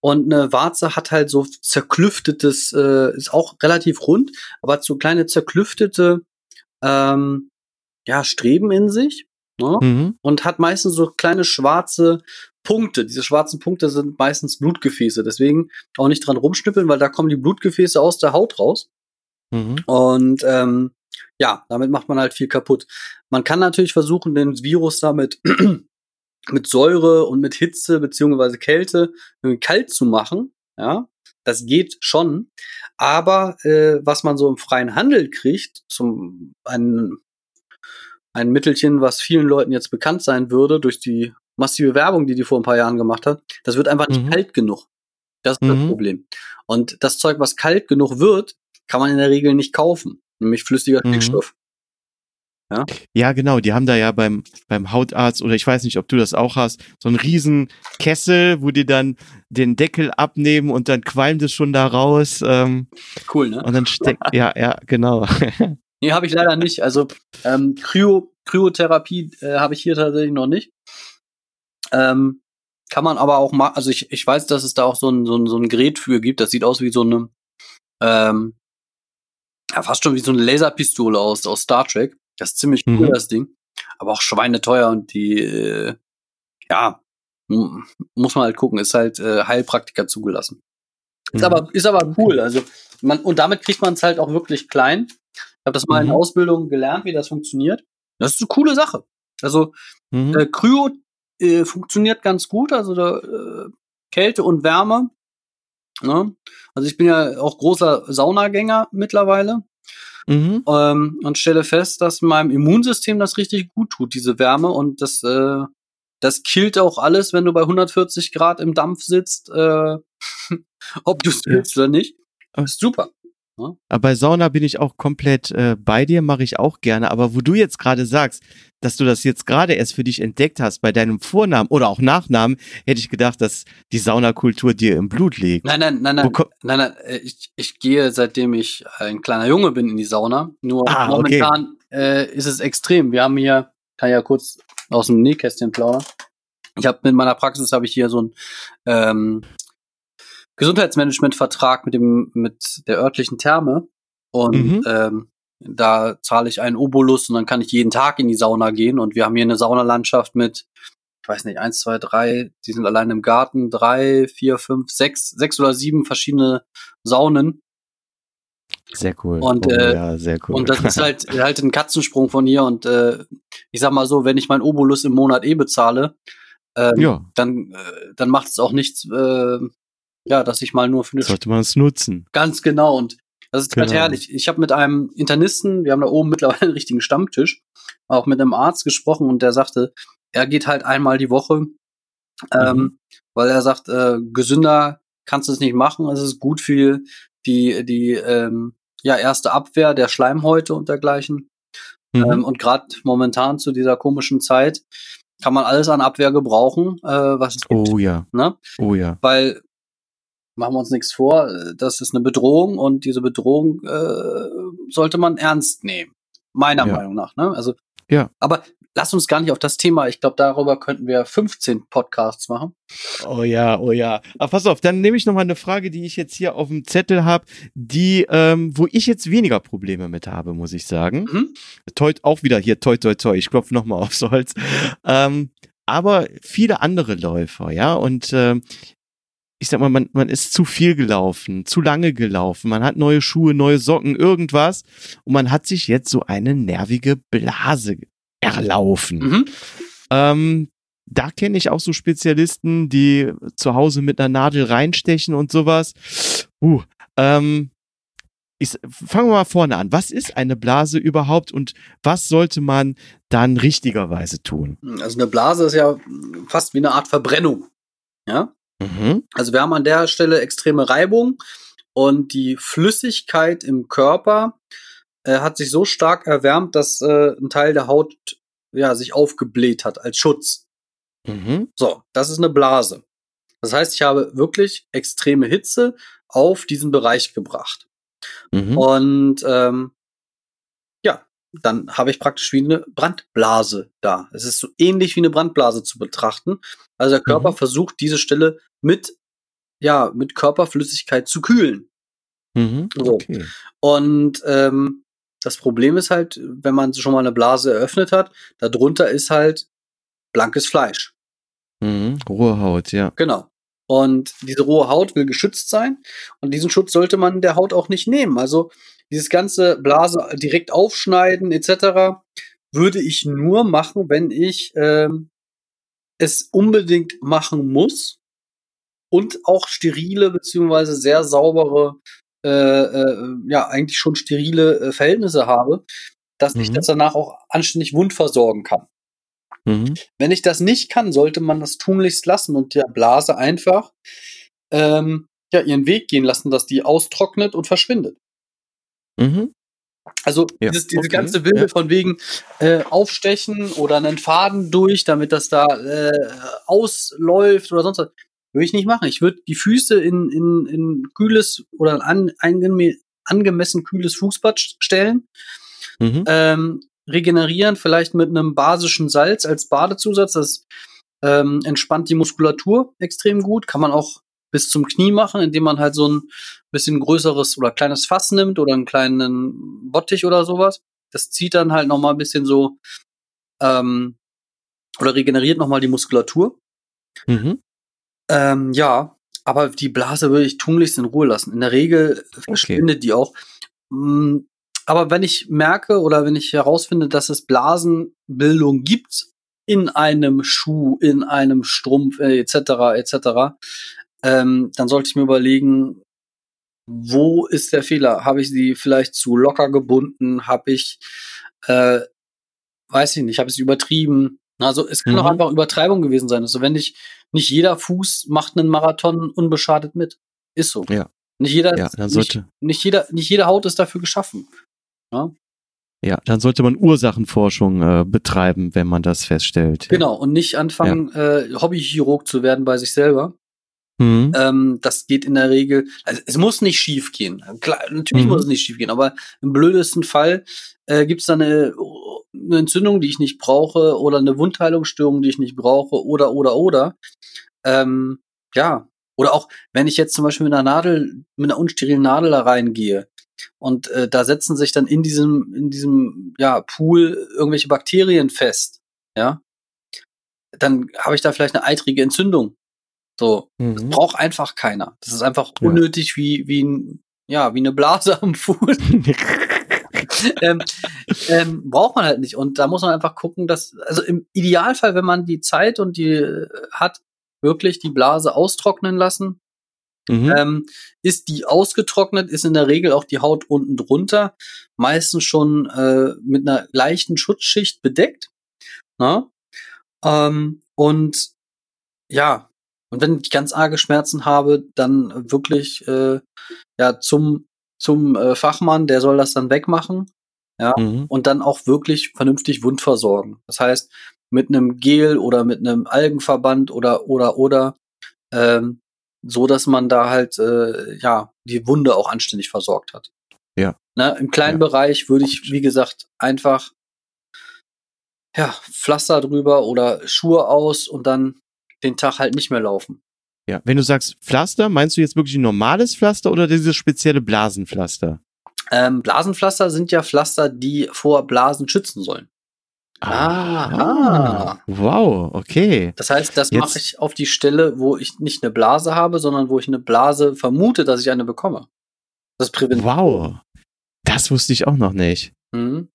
und eine Warze hat halt so zerklüftetes, äh, ist auch relativ rund, aber hat so kleine zerklüftete ähm, ja, Streben in sich. ne? mhm. und hat meistens so kleine schwarze Punkte. Diese schwarzen Punkte sind meistens Blutgefäße. Deswegen auch nicht dran rumschnippeln, weil da kommen die Blutgefäße aus der Haut raus. Mhm. Und ähm, ja, damit macht man halt viel kaputt. Man kann natürlich versuchen, den Virus damit [CLEARS THROAT] mit Säure und mit Hitze beziehungsweise Kälte kalt zu machen. Ja, das geht schon. Aber äh, was man so im freien Handel kriegt, zum ein, ein Mittelchen, was vielen Leuten jetzt bekannt sein würde durch die massive Werbung, die die vor ein paar Jahren gemacht hat, das wird einfach nicht mhm. kalt genug. Das ist mhm. das Problem. Und das Zeug, was kalt genug wird, kann man in der Regel nicht kaufen, nämlich flüssiger mhm. Stickstoff.
Ja? ja, genau. Die haben da ja beim, beim Hautarzt oder ich weiß nicht, ob du das auch hast, so einen riesen Kessel, wo die dann den Deckel abnehmen und dann qualmt es schon da raus. Ähm,
cool, ne?
Und dann steckt, [LAUGHS] ja, ja, genau. [LAUGHS]
nee, habe ich leider nicht. Also ähm, Kryo, Kryotherapie äh, habe ich hier tatsächlich noch nicht. Ähm, kann man aber auch mal, also ich, ich weiß, dass es da auch so ein, so ein, so ein Gerät für gibt. Das sieht aus wie so eine, ähm, ja, fast schon wie so eine Laserpistole aus, aus Star Trek. Das ist ziemlich cool, mhm. das Ding. Aber auch schweineteuer und die, äh, ja, muss man halt gucken, ist halt äh, Heilpraktiker zugelassen. Ist mhm. aber, ist aber cool. Also, man, und damit kriegt man es halt auch wirklich klein. Ich habe das mal mhm. in Ausbildung gelernt, wie das funktioniert. Das ist eine coole Sache. Also, mhm. äh, Kryo äh, funktioniert ganz gut, also da, äh, Kälte und Wärme. Ne? Also ich bin ja auch großer Saunagänger mittlerweile. Mhm. Ähm, und stelle fest, dass meinem Immunsystem das richtig gut tut, diese Wärme. Und das, äh, das killt auch alles, wenn du bei 140 Grad im Dampf sitzt, äh, [LAUGHS] ob du es willst ja. oder nicht. Ist super.
Ja? bei Sauna bin ich auch komplett äh, bei dir, mache ich auch gerne. Aber wo du jetzt gerade sagst, dass du das jetzt gerade erst für dich entdeckt hast, bei deinem Vornamen oder auch Nachnamen, hätte ich gedacht, dass die Saunakultur dir im Blut liegt.
Nein, nein, nein, nein, nein, nein, äh, ich, ich gehe, seitdem ich ein kleiner Junge bin, in die Sauna. Nur ah, momentan okay. äh, ist es extrem. Wir haben hier, kann ja kurz aus dem Nähkästchen plaudern. Ich habe mit meiner Praxis habe ich hier so ein ähm, Gesundheitsmanagement-Vertrag mit dem mit der örtlichen Therme und mhm. ähm, da zahle ich einen Obolus und dann kann ich jeden Tag in die Sauna gehen. Und wir haben hier eine Saunalandschaft mit, ich weiß nicht, eins, zwei, drei, die sind allein im Garten, drei, vier, fünf, sechs, sechs oder sieben verschiedene Saunen.
Sehr cool.
Und, oh, äh, ja, sehr cool. und das ist halt, [LAUGHS] halt ein Katzensprung von hier. Und äh, ich sag mal so, wenn ich meinen Obolus im Monat eh bezahle, äh, ja. dann, äh, dann macht es auch nichts, äh, ja, dass ich mal nur für eine
Sollte man es nutzen.
Ganz genau. Und das ist halt genau. halt herrlich. Ich habe mit einem Internisten, wir haben da oben mittlerweile einen richtigen Stammtisch, auch mit einem Arzt gesprochen und der sagte, er geht halt einmal die Woche, ähm, mhm. weil er sagt, äh, gesünder kannst du es nicht machen. Es ist gut für die, die ähm, ja, erste Abwehr der Schleimhäute und dergleichen. Mhm. Ähm, und gerade momentan zu dieser komischen Zeit kann man alles an Abwehr gebrauchen, äh, was es
gibt. Oh ja.
Ne?
Oh ja.
Weil machen wir uns nichts vor, das ist eine Bedrohung und diese Bedrohung äh, sollte man ernst nehmen. Meiner ja. Meinung nach. Ne? Also, ja. Aber lass uns gar nicht auf das Thema. Ich glaube, darüber könnten wir 15 Podcasts machen.
Oh ja, oh ja. Aber pass auf, dann nehme ich noch mal eine Frage, die ich jetzt hier auf dem Zettel habe, die, ähm, wo ich jetzt weniger Probleme mit habe, muss ich sagen. Mhm. Toi, auch wieder hier, toi, toi, toi. Ich klopfe noch mal aufs Holz. Ähm, aber viele andere Läufer, ja. Und äh, ich sag mal, man, man ist zu viel gelaufen, zu lange gelaufen, man hat neue Schuhe, neue Socken, irgendwas und man hat sich jetzt so eine nervige Blase erlaufen. Mhm. Ähm, da kenne ich auch so Spezialisten, die zu Hause mit einer Nadel reinstechen und sowas. Uh, ähm, ich, fangen wir mal vorne an. Was ist eine Blase überhaupt und was sollte man dann richtigerweise tun?
Also eine Blase ist ja fast wie eine Art Verbrennung. Ja? Mhm. Also wir haben an der Stelle extreme Reibung und die Flüssigkeit im Körper äh, hat sich so stark erwärmt, dass äh, ein Teil der Haut ja sich aufgebläht hat als Schutz. Mhm. So, das ist eine Blase. Das heißt, ich habe wirklich extreme Hitze auf diesen Bereich gebracht. Mhm. Und ähm, dann habe ich praktisch wie eine Brandblase da. Es ist so ähnlich wie eine Brandblase zu betrachten. Also der Körper mhm. versucht diese Stelle mit, ja, mit Körperflüssigkeit zu kühlen. Mhm, okay. Und ähm, das Problem ist halt, wenn man schon mal eine Blase eröffnet hat, darunter ist halt blankes Fleisch.
Mhm. Rohe Haut, ja.
Genau. Und diese rohe Haut will geschützt sein und diesen Schutz sollte man der Haut auch nicht nehmen. Also dieses ganze Blase direkt aufschneiden etc. würde ich nur machen, wenn ich ähm, es unbedingt machen muss und auch sterile beziehungsweise sehr saubere, äh, äh, ja eigentlich schon sterile äh, Verhältnisse habe, dass ich
Mhm.
das danach auch anständig wundversorgen kann.
Mhm.
Wenn ich das nicht kann, sollte man das tunlichst lassen und der Blase einfach ähm, ja, ihren Weg gehen lassen, dass die austrocknet und verschwindet.
Mhm.
Also
Ja,
dieses, diese
okay,
ganze Wilde
ja.
von wegen äh, aufstechen oder einen Faden durch, damit das da äh, ausläuft oder sonst was, würde ich nicht machen. Ich würde die Füße in, in, in kühles oder an, angeme angemessen kühles Fußbad st- stellen,
Mhm.
ähm, regenerieren, vielleicht mit einem basischen Salz als Badezusatz. Das ähm, entspannt die Muskulatur extrem gut. Kann man auch bis zum Knie machen, indem man halt so ein bisschen größeres oder kleines Fass nimmt oder einen kleinen Bottich oder sowas. Das zieht dann halt noch mal ein bisschen so ähm, oder regeneriert noch mal die Muskulatur.
Mhm.
Ähm, ja, aber die Blase würde ich tunlichst in Ruhe lassen. In der Regel verschwindet die auch. Mm, Aber wenn ich merke oder wenn ich herausfinde, dass es Blasenbildung gibt in einem Schuh, in einem Strumpf äh, etc. etc., ähm, dann sollte ich mir überlegen, wo ist der Fehler? Habe ich sie vielleicht zu locker gebunden? Habe ich, äh, weiß ich nicht, habe ich sie übertrieben? Also es kann
Mhm.
auch einfach Übertreibung gewesen sein. Also wenn nicht, nicht jeder Fuß macht einen Marathon unbeschadet mit. Ist so.
Ja.
Nicht jeder,
Ja, dann
nicht,
sollte,
nicht jeder, nicht jede Haut ist dafür geschaffen.
ja, dann sollte man Ursachenforschung äh, betreiben, wenn man das feststellt.
Genau. Und nicht anfangen, äh, Hobbychirurg zu werden bei sich selber.
Mhm.
Ähm, das geht in der Regel, also es muss nicht schief gehen. Klar, natürlich
Mhm.
muss es nicht schief gehen, aber im blödesten Fall äh, gibt es da eine, eine Entzündung, die ich nicht brauche, oder eine Wundheilungsstörung, die ich nicht brauche, oder, oder, oder. Ähm, ja. Oder auch, wenn ich jetzt zum Beispiel mit einer Nadel, mit einer unsterilen Nadel da reingehe und äh, da setzen sich dann in diesem, in diesem ja, Pool irgendwelche Bakterien fest, ja, dann habe ich da vielleicht eine eitrige Entzündung. So, das
Mhm.
braucht einfach keiner. Das ist einfach
Ja.
unnötig wie, wie ein, ja, wie eine Blase [LAUGHS] am Fuß. [LAUGHS] ähm, ähm, braucht man halt nicht. Und da muss man einfach gucken, dass, also im Idealfall, wenn man die Zeit und die äh, hat, wirklich die Blase austrocknen lassen.
Mhm.
Ähm, ist die ausgetrocknet, ist in der Regel auch die Haut unten drunter, meistens schon äh, mit einer leichten Schutzschicht bedeckt. Na? Ähm, und ja, und wenn ich ganz arge Schmerzen habe, dann wirklich äh, ja zum zum äh, Fachmann, der soll das dann wegmachen
Mhm.
und dann auch wirklich vernünftig wundversorgen. Das heißt, mit einem Gel oder mit einem Algenverband oder oder oder ähm, so, dass man da halt äh, ja die Wunde auch anständig versorgt hat.
Ja.
Ne, Im kleinen
Ja.
Bereich würde ich, wie gesagt, einfach ja Pflaster drüber oder Schuhe aus und dann den Tag halt nicht mehr laufen.
Ja, wenn du sagst Pflaster, meinst du jetzt wirklich ein normales Pflaster oder dieses spezielle Blasenpflaster?
Ähm, Blasenpflaster sind ja Pflaster, die vor Blasen schützen sollen. Ah.
Wow, okay.
Das heißt, das mache ich auf die Stelle, wo ich nicht eine Blase habe, sondern wo ich eine Blase vermute, dass ich eine bekomme. Das ist.
Wow. Das wusste ich auch noch nicht.
Mhm.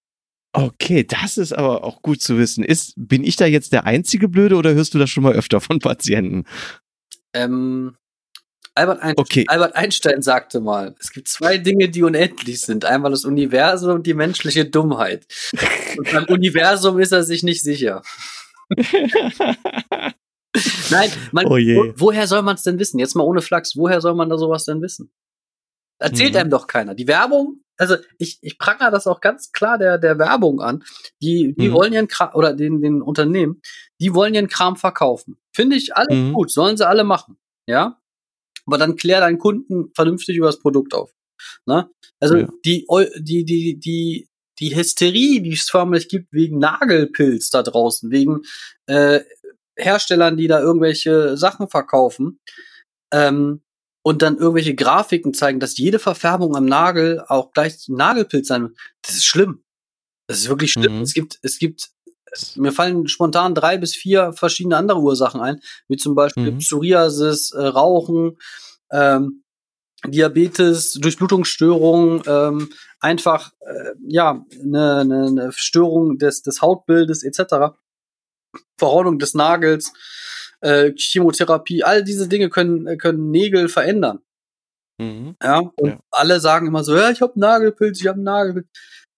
Okay, das ist aber auch gut zu wissen. Ist, bin ich da jetzt der einzige Blöde oder hörst du das schon mal öfter von Patienten?
Ähm, Albert, Einstein,
Okay.
Albert Einstein sagte mal, es gibt zwei Dinge, die unendlich sind. Einmal das Universum und die menschliche Dummheit. Und beim Universum ist er sich nicht sicher. [LAUGHS] Nein, man,
Oh
wo, woher soll man es denn wissen? Jetzt mal ohne Flachs, woher soll man da sowas denn wissen? Erzählt
Mhm.
einem doch keiner. Die Werbung, also ich, ich prangere das auch ganz klar der, der Werbung an. Die, die
Mhm.
wollen ihren Kram, oder den, den Unternehmen, die wollen ihren Kram verkaufen. Finde ich alles
Mhm.
gut, sollen sie alle machen. Ja. Aber dann klär deinen Kunden vernünftig über das Produkt auf. Ne? Also
Ja.
die, die, die, die, die Hysterie, die es förmlich gibt wegen Nagelpilz da draußen, wegen äh, Herstellern, die da irgendwelche Sachen verkaufen, ähm, und dann irgendwelche Grafiken zeigen, dass jede Verfärbung am Nagel auch gleich Nagelpilz sein wird, das ist schlimm. Das ist wirklich schlimm.
Mhm.
Es gibt, es gibt, mir fallen spontan drei bis vier verschiedene andere Ursachen ein, wie zum Beispiel
Mhm.
Psoriasis, äh, Rauchen, ähm, Diabetes, Durchblutungsstörungen, ähm, einfach äh, ja eine ne, ne Störung des, des Hautbildes etc. Verhornung des Nagels, äh, Chemotherapie, all diese Dinge können, äh, können Nägel verändern.
Mhm.
Ja, und
Ja.
alle sagen immer so, ja, ich habe Nagelpilz, ich habe Nagelpilz.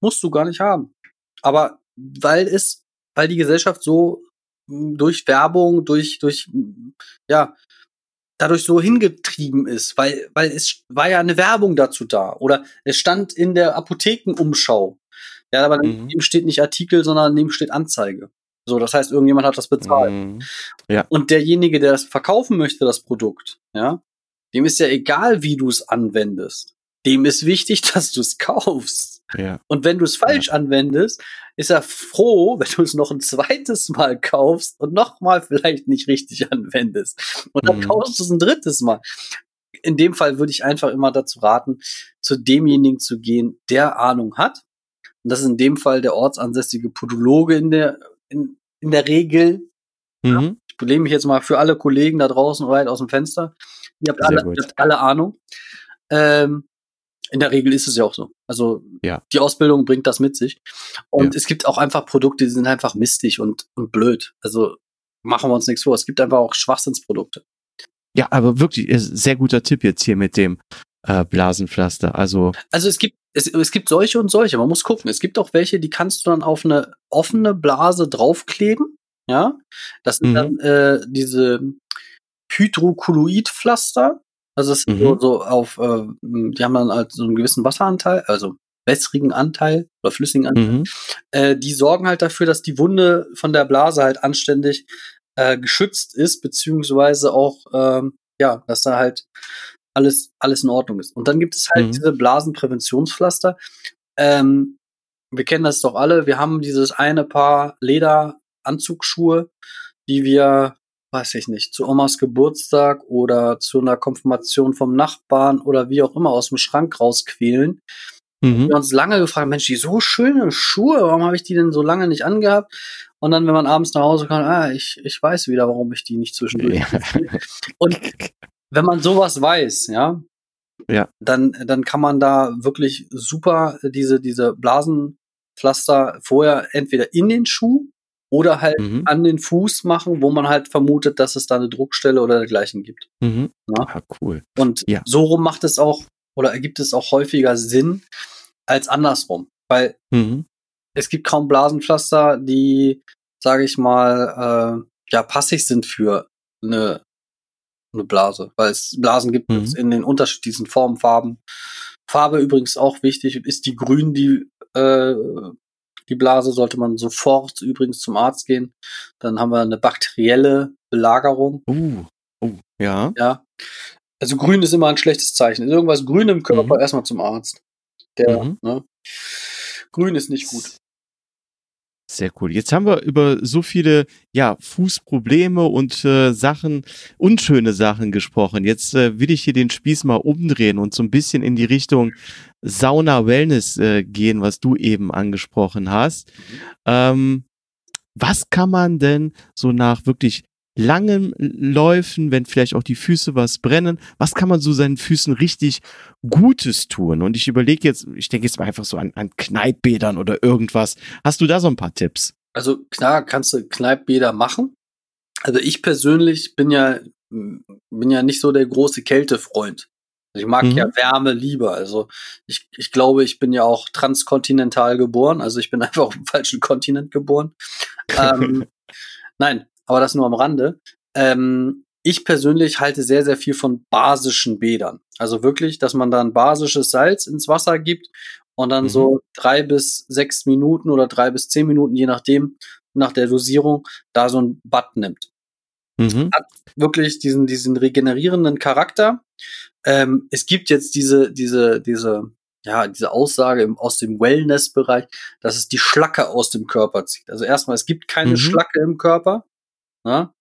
Musst du gar nicht haben. Aber weil es, weil die Gesellschaft so mh, durch Werbung, durch, durch, mh, ja, dadurch so hingetrieben ist, weil, weil es war ja eine Werbung dazu da. Oder es stand in der Apothekenumschau. Ja, aber
Mhm.
daneben steht nicht Artikel, sondern daneben steht Anzeige. So, das heißt, irgendjemand hat das bezahlt.
Mhm.
Und derjenige, der das verkaufen möchte, das Produkt, ja, dem ist ja egal, wie du es anwendest. Dem ist wichtig, [LAUGHS] dass du es kaufst.
Ja.
Und wenn du es falsch anwendest, ist er froh, [LAUGHS] wenn du es noch ein zweites Mal kaufst und nochmal vielleicht nicht richtig [LAUGHS] anwendest. Und dann
Mhm.
kaufst du es ein drittes Mal. In dem Fall würde ich einfach immer dazu raten, zu demjenigen zu gehen, der Ahnung hat. Und das ist in dem Fall der ortsansässige Podologe in der, in, in der Regel,
Mhm.
ich lehne mich jetzt mal für alle Kollegen da draußen weit aus dem Fenster. Ihr habt, alle, ihr habt alle Ahnung. Ähm, in der Regel ist es ja auch so. Also
Ja.
die Ausbildung bringt das mit sich. Und
Ja.
es gibt auch einfach Produkte, die sind einfach mistig und, und blöd. Also machen wir uns nichts vor. Es gibt einfach auch Schwachsinnsprodukte.
Ja, aber wirklich, ist sehr guter Tipp jetzt hier mit dem äh, Blasenpflaster. Also,
Also es gibt, es, es gibt solche und solche. Man muss gucken. Es gibt auch welche, die kannst du dann auf eine offene Blase draufkleben. Ja. Das sind
Mhm.
dann äh, diese Hydrokolloidpflaster. Also es ist
Mhm.
so, so auf, äh, die haben dann halt so einen gewissen Wasseranteil, also wässrigen Anteil oder flüssigen Anteil.
mhm.
Äh, die sorgen halt dafür, dass die Wunde von der Blase halt anständig äh, geschützt ist, beziehungsweise auch, ähm, ja, dass da halt alles, alles in Ordnung ist. Und dann gibt es halt
Mhm.
diese Blasenpräventionspflaster. Ähm, wir kennen das doch alle. Wir haben dieses eine Paar Lederanzugsschuhe, die wir, weiß ich nicht, zu Omas Geburtstag oder zu einer Konfirmation vom Nachbarn oder wie auch immer aus dem Schrank rausquälen
Mhm.
wir uns lange gefragt, Mensch, die so schöne Schuhe, warum habe ich die denn so lange nicht angehabt? Und dann, wenn man abends nach Hause kommt, ah, ich, ich weiß wieder, warum ich die nicht zwischendurch.
Ja.
Und [LAUGHS] wenn man sowas weiß, ja,
Ja.
dann, dann kann man da wirklich super diese, diese Blasenpflaster vorher entweder in den Schuh oder halt
Mhm.
an den Fuß machen, wo man halt vermutet, dass es da eine Druckstelle oder dergleichen gibt.
Mhm.
Ja.
Ah, cool.
Und
Ja.
so rum macht es auch oder ergibt es auch häufiger Sinn als andersrum. Weil
Mhm.
es gibt kaum Blasenpflaster, die, sage ich mal, äh, ja, passig sind für eine, eine Blase. Weil es Blasen gibt
Mhm.
es in den unterschiedlichsten Formen, Farben. Farbe übrigens auch wichtig. Ist die grün, die, äh, die Blase, sollte man sofort übrigens zum Arzt gehen. Dann haben wir eine bakterielle Belagerung.
Uh. Oh, ja.
Ja. Also grün ist immer ein schlechtes Zeichen. Ist irgendwas grün im Körper,
Mhm.
erstmal zum Arzt. Der,
Mhm.
ne? Grün ist nicht gut.
Sehr cool. Jetzt haben wir über so viele ja, Fußprobleme und äh, Sachen, unschöne Sachen gesprochen. Jetzt äh, will ich hier den Spieß mal umdrehen und so ein bisschen in die Richtung Sauna-Wellness äh, gehen, was du eben angesprochen hast. Ähm, was kann man denn so nach wirklich langen Läufen, wenn vielleicht auch die Füße was brennen, was kann man so seinen Füßen richtig Gutes tun? Und ich überlege jetzt, ich denke jetzt mal einfach so an, an Kneippbädern oder irgendwas. Hast du da so ein paar Tipps?
Also klar, kannst du Kneippbäder machen. Also ich persönlich bin ja, bin ja nicht so der große Kältefreund. Ich mag
Mhm.
ja Wärme lieber. Also ich, ich glaube, ich bin ja auch transkontinental geboren. Also ich bin [LAUGHS] einfach auf dem falschen Kontinent geboren. ähm, [LAUGHS] nein, aber das nur am Rande. Ähm, ich persönlich halte sehr, sehr viel von basischen Bädern. Also wirklich, dass man dann basisches Salz ins Wasser gibt und dann
Mhm.
so drei bis sechs Minuten oder drei bis zehn Minuten, je nachdem, nach der Dosierung, da so ein Bad nimmt.
Mhm.
Wirklich diesen, diesen regenerierenden Charakter. Ähm, es gibt jetzt diese, diese, diese, ja, diese Aussage im, aus dem Wellness-Bereich, dass es die Schlacke aus dem Körper zieht. Also erstmal, es gibt keine
Mhm.
Schlacke im Körper. Ja?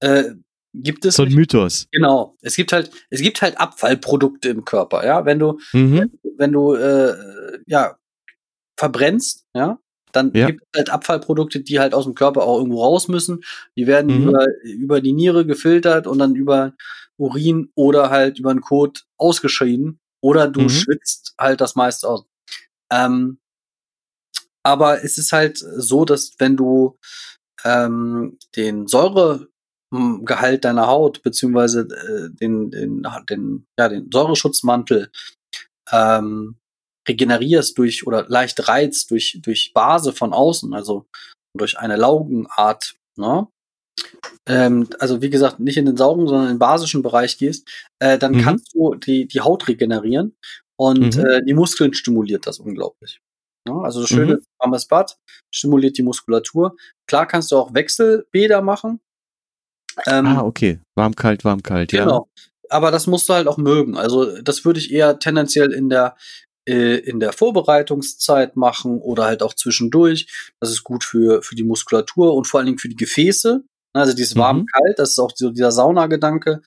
Äh, gibt es
so ein Mythos.
Genau. Es gibt halt, es gibt halt Abfallprodukte im Körper, ja. Wenn du,
Mhm.
wenn du äh, ja verbrennst, ja, dann
Ja.
gibt es halt Abfallprodukte, die halt aus dem Körper auch irgendwo raus müssen. Die werden
Mhm.
über, über die Niere gefiltert und dann über Urin oder halt über den Kot ausgeschieden. Oder du
Mhm.
schwitzt halt das meiste aus. Ähm, aber es ist halt so, dass wenn du ähm, den Säuregehalt deiner Haut beziehungsweise äh, den, den, den, ja, den Säureschutzmantel ähm, regenerierst durch oder leicht reizt durch, durch Base von außen, also durch eine Laugenart, ne? Ähm, also wie gesagt, nicht in den sauren, sondern in den basischen Bereich gehst, äh, dann
Mhm.
kannst du die, die Haut regenerieren und
Mhm.
äh, die Muskeln stimuliert das unglaublich. Ja, also das schöne
Mhm.
warmes Bad stimuliert die Muskulatur. Klar kannst du auch Wechselbäder machen. Ähm,
Ah, okay. Warm, kalt, warm, kalt, ja.
Genau. Aber das musst du halt auch mögen. Also das würde ich eher tendenziell in der äh, in der Vorbereitungszeit machen oder halt auch zwischendurch. Das ist gut für für die Muskulatur und vor allen Dingen für die Gefäße. Also dieses
Mhm.
warm-kalt, das ist auch so dieser Saunagedanke.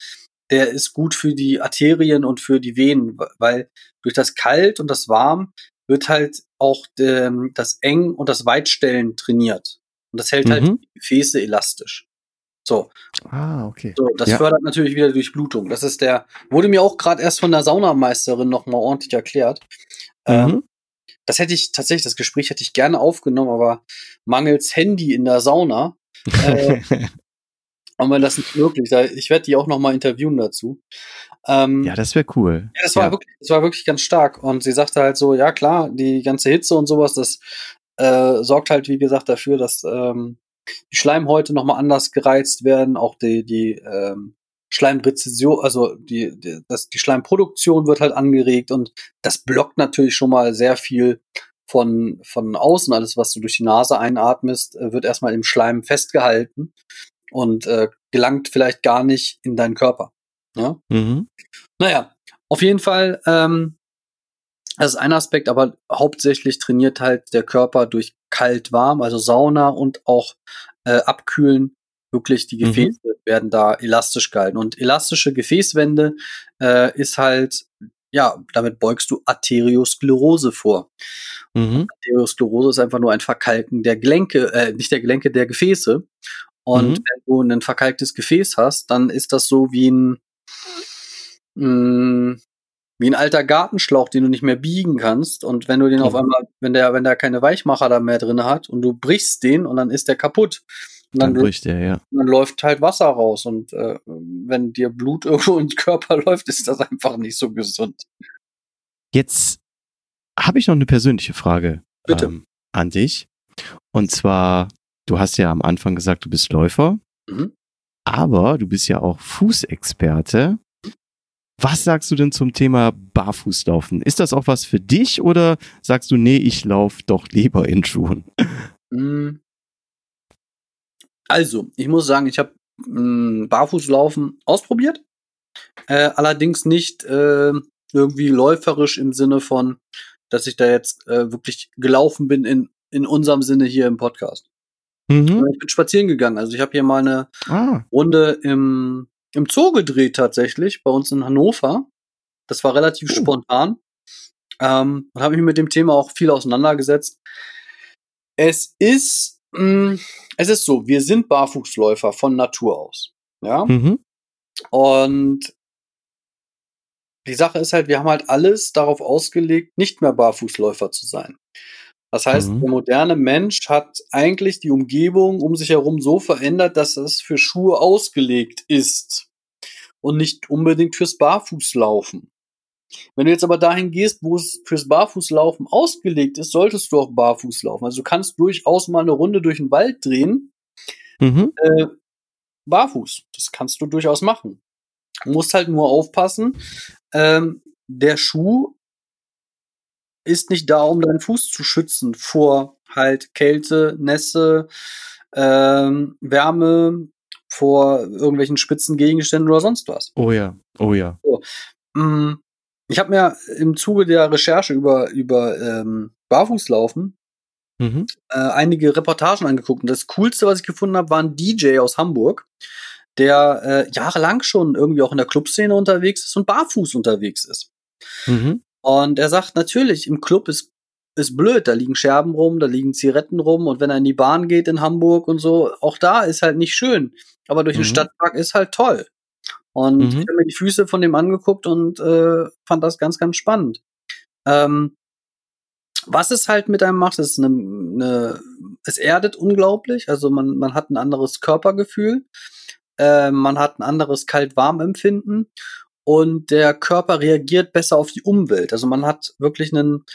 Der ist gut für die Arterien und für die Venen, weil durch das Kalt und das Warm wird halt auch ähm, das Eng und das Weitstellen trainiert. Und das hält halt
Mhm.
die Gefäße elastisch. So,
Ah, okay.
so, das
Ja.
fördert natürlich wieder Durchblutung. Das ist der, wurde mir auch gerade erst von der Saunameisterin noch mal ordentlich erklärt. Ähm,
Mhm.
das hätte ich tatsächlich, das Gespräch hätte ich gerne aufgenommen, aber mangels Handy in der Sauna [LAUGHS] äh, haben wir das nicht möglich. Ich werde die auch noch mal interviewen dazu. Ähm,
ja, das wäre cool.
ja, das war
Ja.
wirklich, das war wirklich ganz stark. Und sie sagte halt so, ja klar, die ganze Hitze und sowas, das äh, sorgt halt, wie gesagt, dafür, dass ähm, die Schleimhäute nochmal anders gereizt werden, auch die, die ähm, Schleimrezession, also die, die, das, die Schleimproduktion wird halt angeregt und das blockt natürlich schon mal sehr viel von, von außen. Alles, was du durch die Nase einatmest, äh, wird erstmal im Schleim festgehalten und äh, gelangt vielleicht gar nicht in deinen Körper. Ne?
Mhm.
Naja, auf jeden Fall, ähm, das ist ein Aspekt, aber hauptsächlich trainiert halt der Körper durch kalt-warm, also Sauna und auch äh, Abkühlen. Wirklich, die
Mhm.
Gefäße werden da elastisch gehalten. Und elastische Gefäßwände äh, ist halt, ja, damit beugst du Arteriosklerose vor.
Mhm.
Arteriosklerose ist einfach nur ein Verkalken der Gelenke, äh, nicht der Gelenke, der Gefäße. Und
Mhm.
wenn du ein verkalktes Gefäß hast, dann ist das so wie ein, mh, wie ein alter Gartenschlauch, den du nicht mehr biegen kannst. Und wenn du den auf
Mhm.
einmal, wenn der, wenn der keine Weichmacher da mehr drin hat und du brichst den und dann ist der kaputt. Und
Dann
dann,
bricht der, ja.
dann läuft halt Wasser raus. Und äh, wenn dir Blut [LAUGHS] irgendwo in den Körper läuft, ist das einfach nicht so gesund.
Jetzt habe ich noch eine persönliche Frage
Bitte.
Ähm, an dich. Und zwar, du hast ja am Anfang gesagt, du bist Läufer,
Mhm.
aber du bist ja auch Fußexperte. Was sagst du denn zum Thema Barfußlaufen? Ist das auch was für dich oder sagst du, nee, ich laufe doch lieber in Schuhen?
Mm. Also, ich muss sagen, ich habe Barfußlaufen ausprobiert. Äh, allerdings nicht äh, irgendwie läuferisch im Sinne von, dass ich da jetzt äh, wirklich gelaufen bin in, in unserem Sinne hier im Podcast.
Mhm.
Ich bin spazieren gegangen. Also ich habe hier mal eine
Ah,
Runde im, im Zoo gedreht tatsächlich, bei uns in Hannover. Das war relativ
Oh.
spontan. Ähm, und habe mich mit dem Thema auch viel auseinandergesetzt. Es ist, mh, es ist so, wir sind Barfußläufer von Natur aus. Ja.
mhm.
Und die Sache ist halt, wir haben halt alles darauf ausgelegt, nicht mehr Barfußläufer zu sein. Das heißt,
Mhm.
der moderne Mensch hat eigentlich die Umgebung um sich herum so verändert, dass es für Schuhe ausgelegt ist und nicht unbedingt fürs Barfußlaufen. Wenn du jetzt aber dahin gehst, wo es fürs Barfußlaufen ausgelegt ist, solltest du auch barfuß laufen. Also du kannst durchaus mal eine Runde durch den Wald drehen,
Mhm.
äh, barfuß. Das kannst du durchaus machen. Du musst halt nur aufpassen. Ähm, der Schuh ist nicht da, um deinen Fuß zu schützen vor halt Kälte, Nässe, ähm, Wärme, vor irgendwelchen spitzen Gegenständen oder sonst was.
Oh ja, oh ja.
Mm, Ich habe mir im Zuge der Recherche über, über ähm, Barfußlaufen
Mhm.
äh, einige Reportagen angeguckt. Und das Coolste, was ich gefunden habe, war ein DJ aus Hamburg. der äh, jahrelang schon irgendwie auch in der Clubszene unterwegs ist und barfuß unterwegs ist. Mhm. Und er sagt natürlich, im Club ist ist blöd, da liegen Scherben rum, da liegen Zigaretten rum und wenn er in die Bahn geht in Hamburg und so, auch da ist halt nicht schön. Aber durch mhm. den Stadtpark ist halt toll. Und mhm. ich habe mir die Füße von dem angeguckt und äh, fand das ganz, ganz spannend. Ähm, was es halt mit einem macht, ist eine, eine es erdet unglaublich. Also man, man hat ein anderes Körpergefühl, äh, man hat ein anderes Kalt-Warm-Empfinden und der Körper reagiert besser auf die Umwelt. Also man hat wirklich einen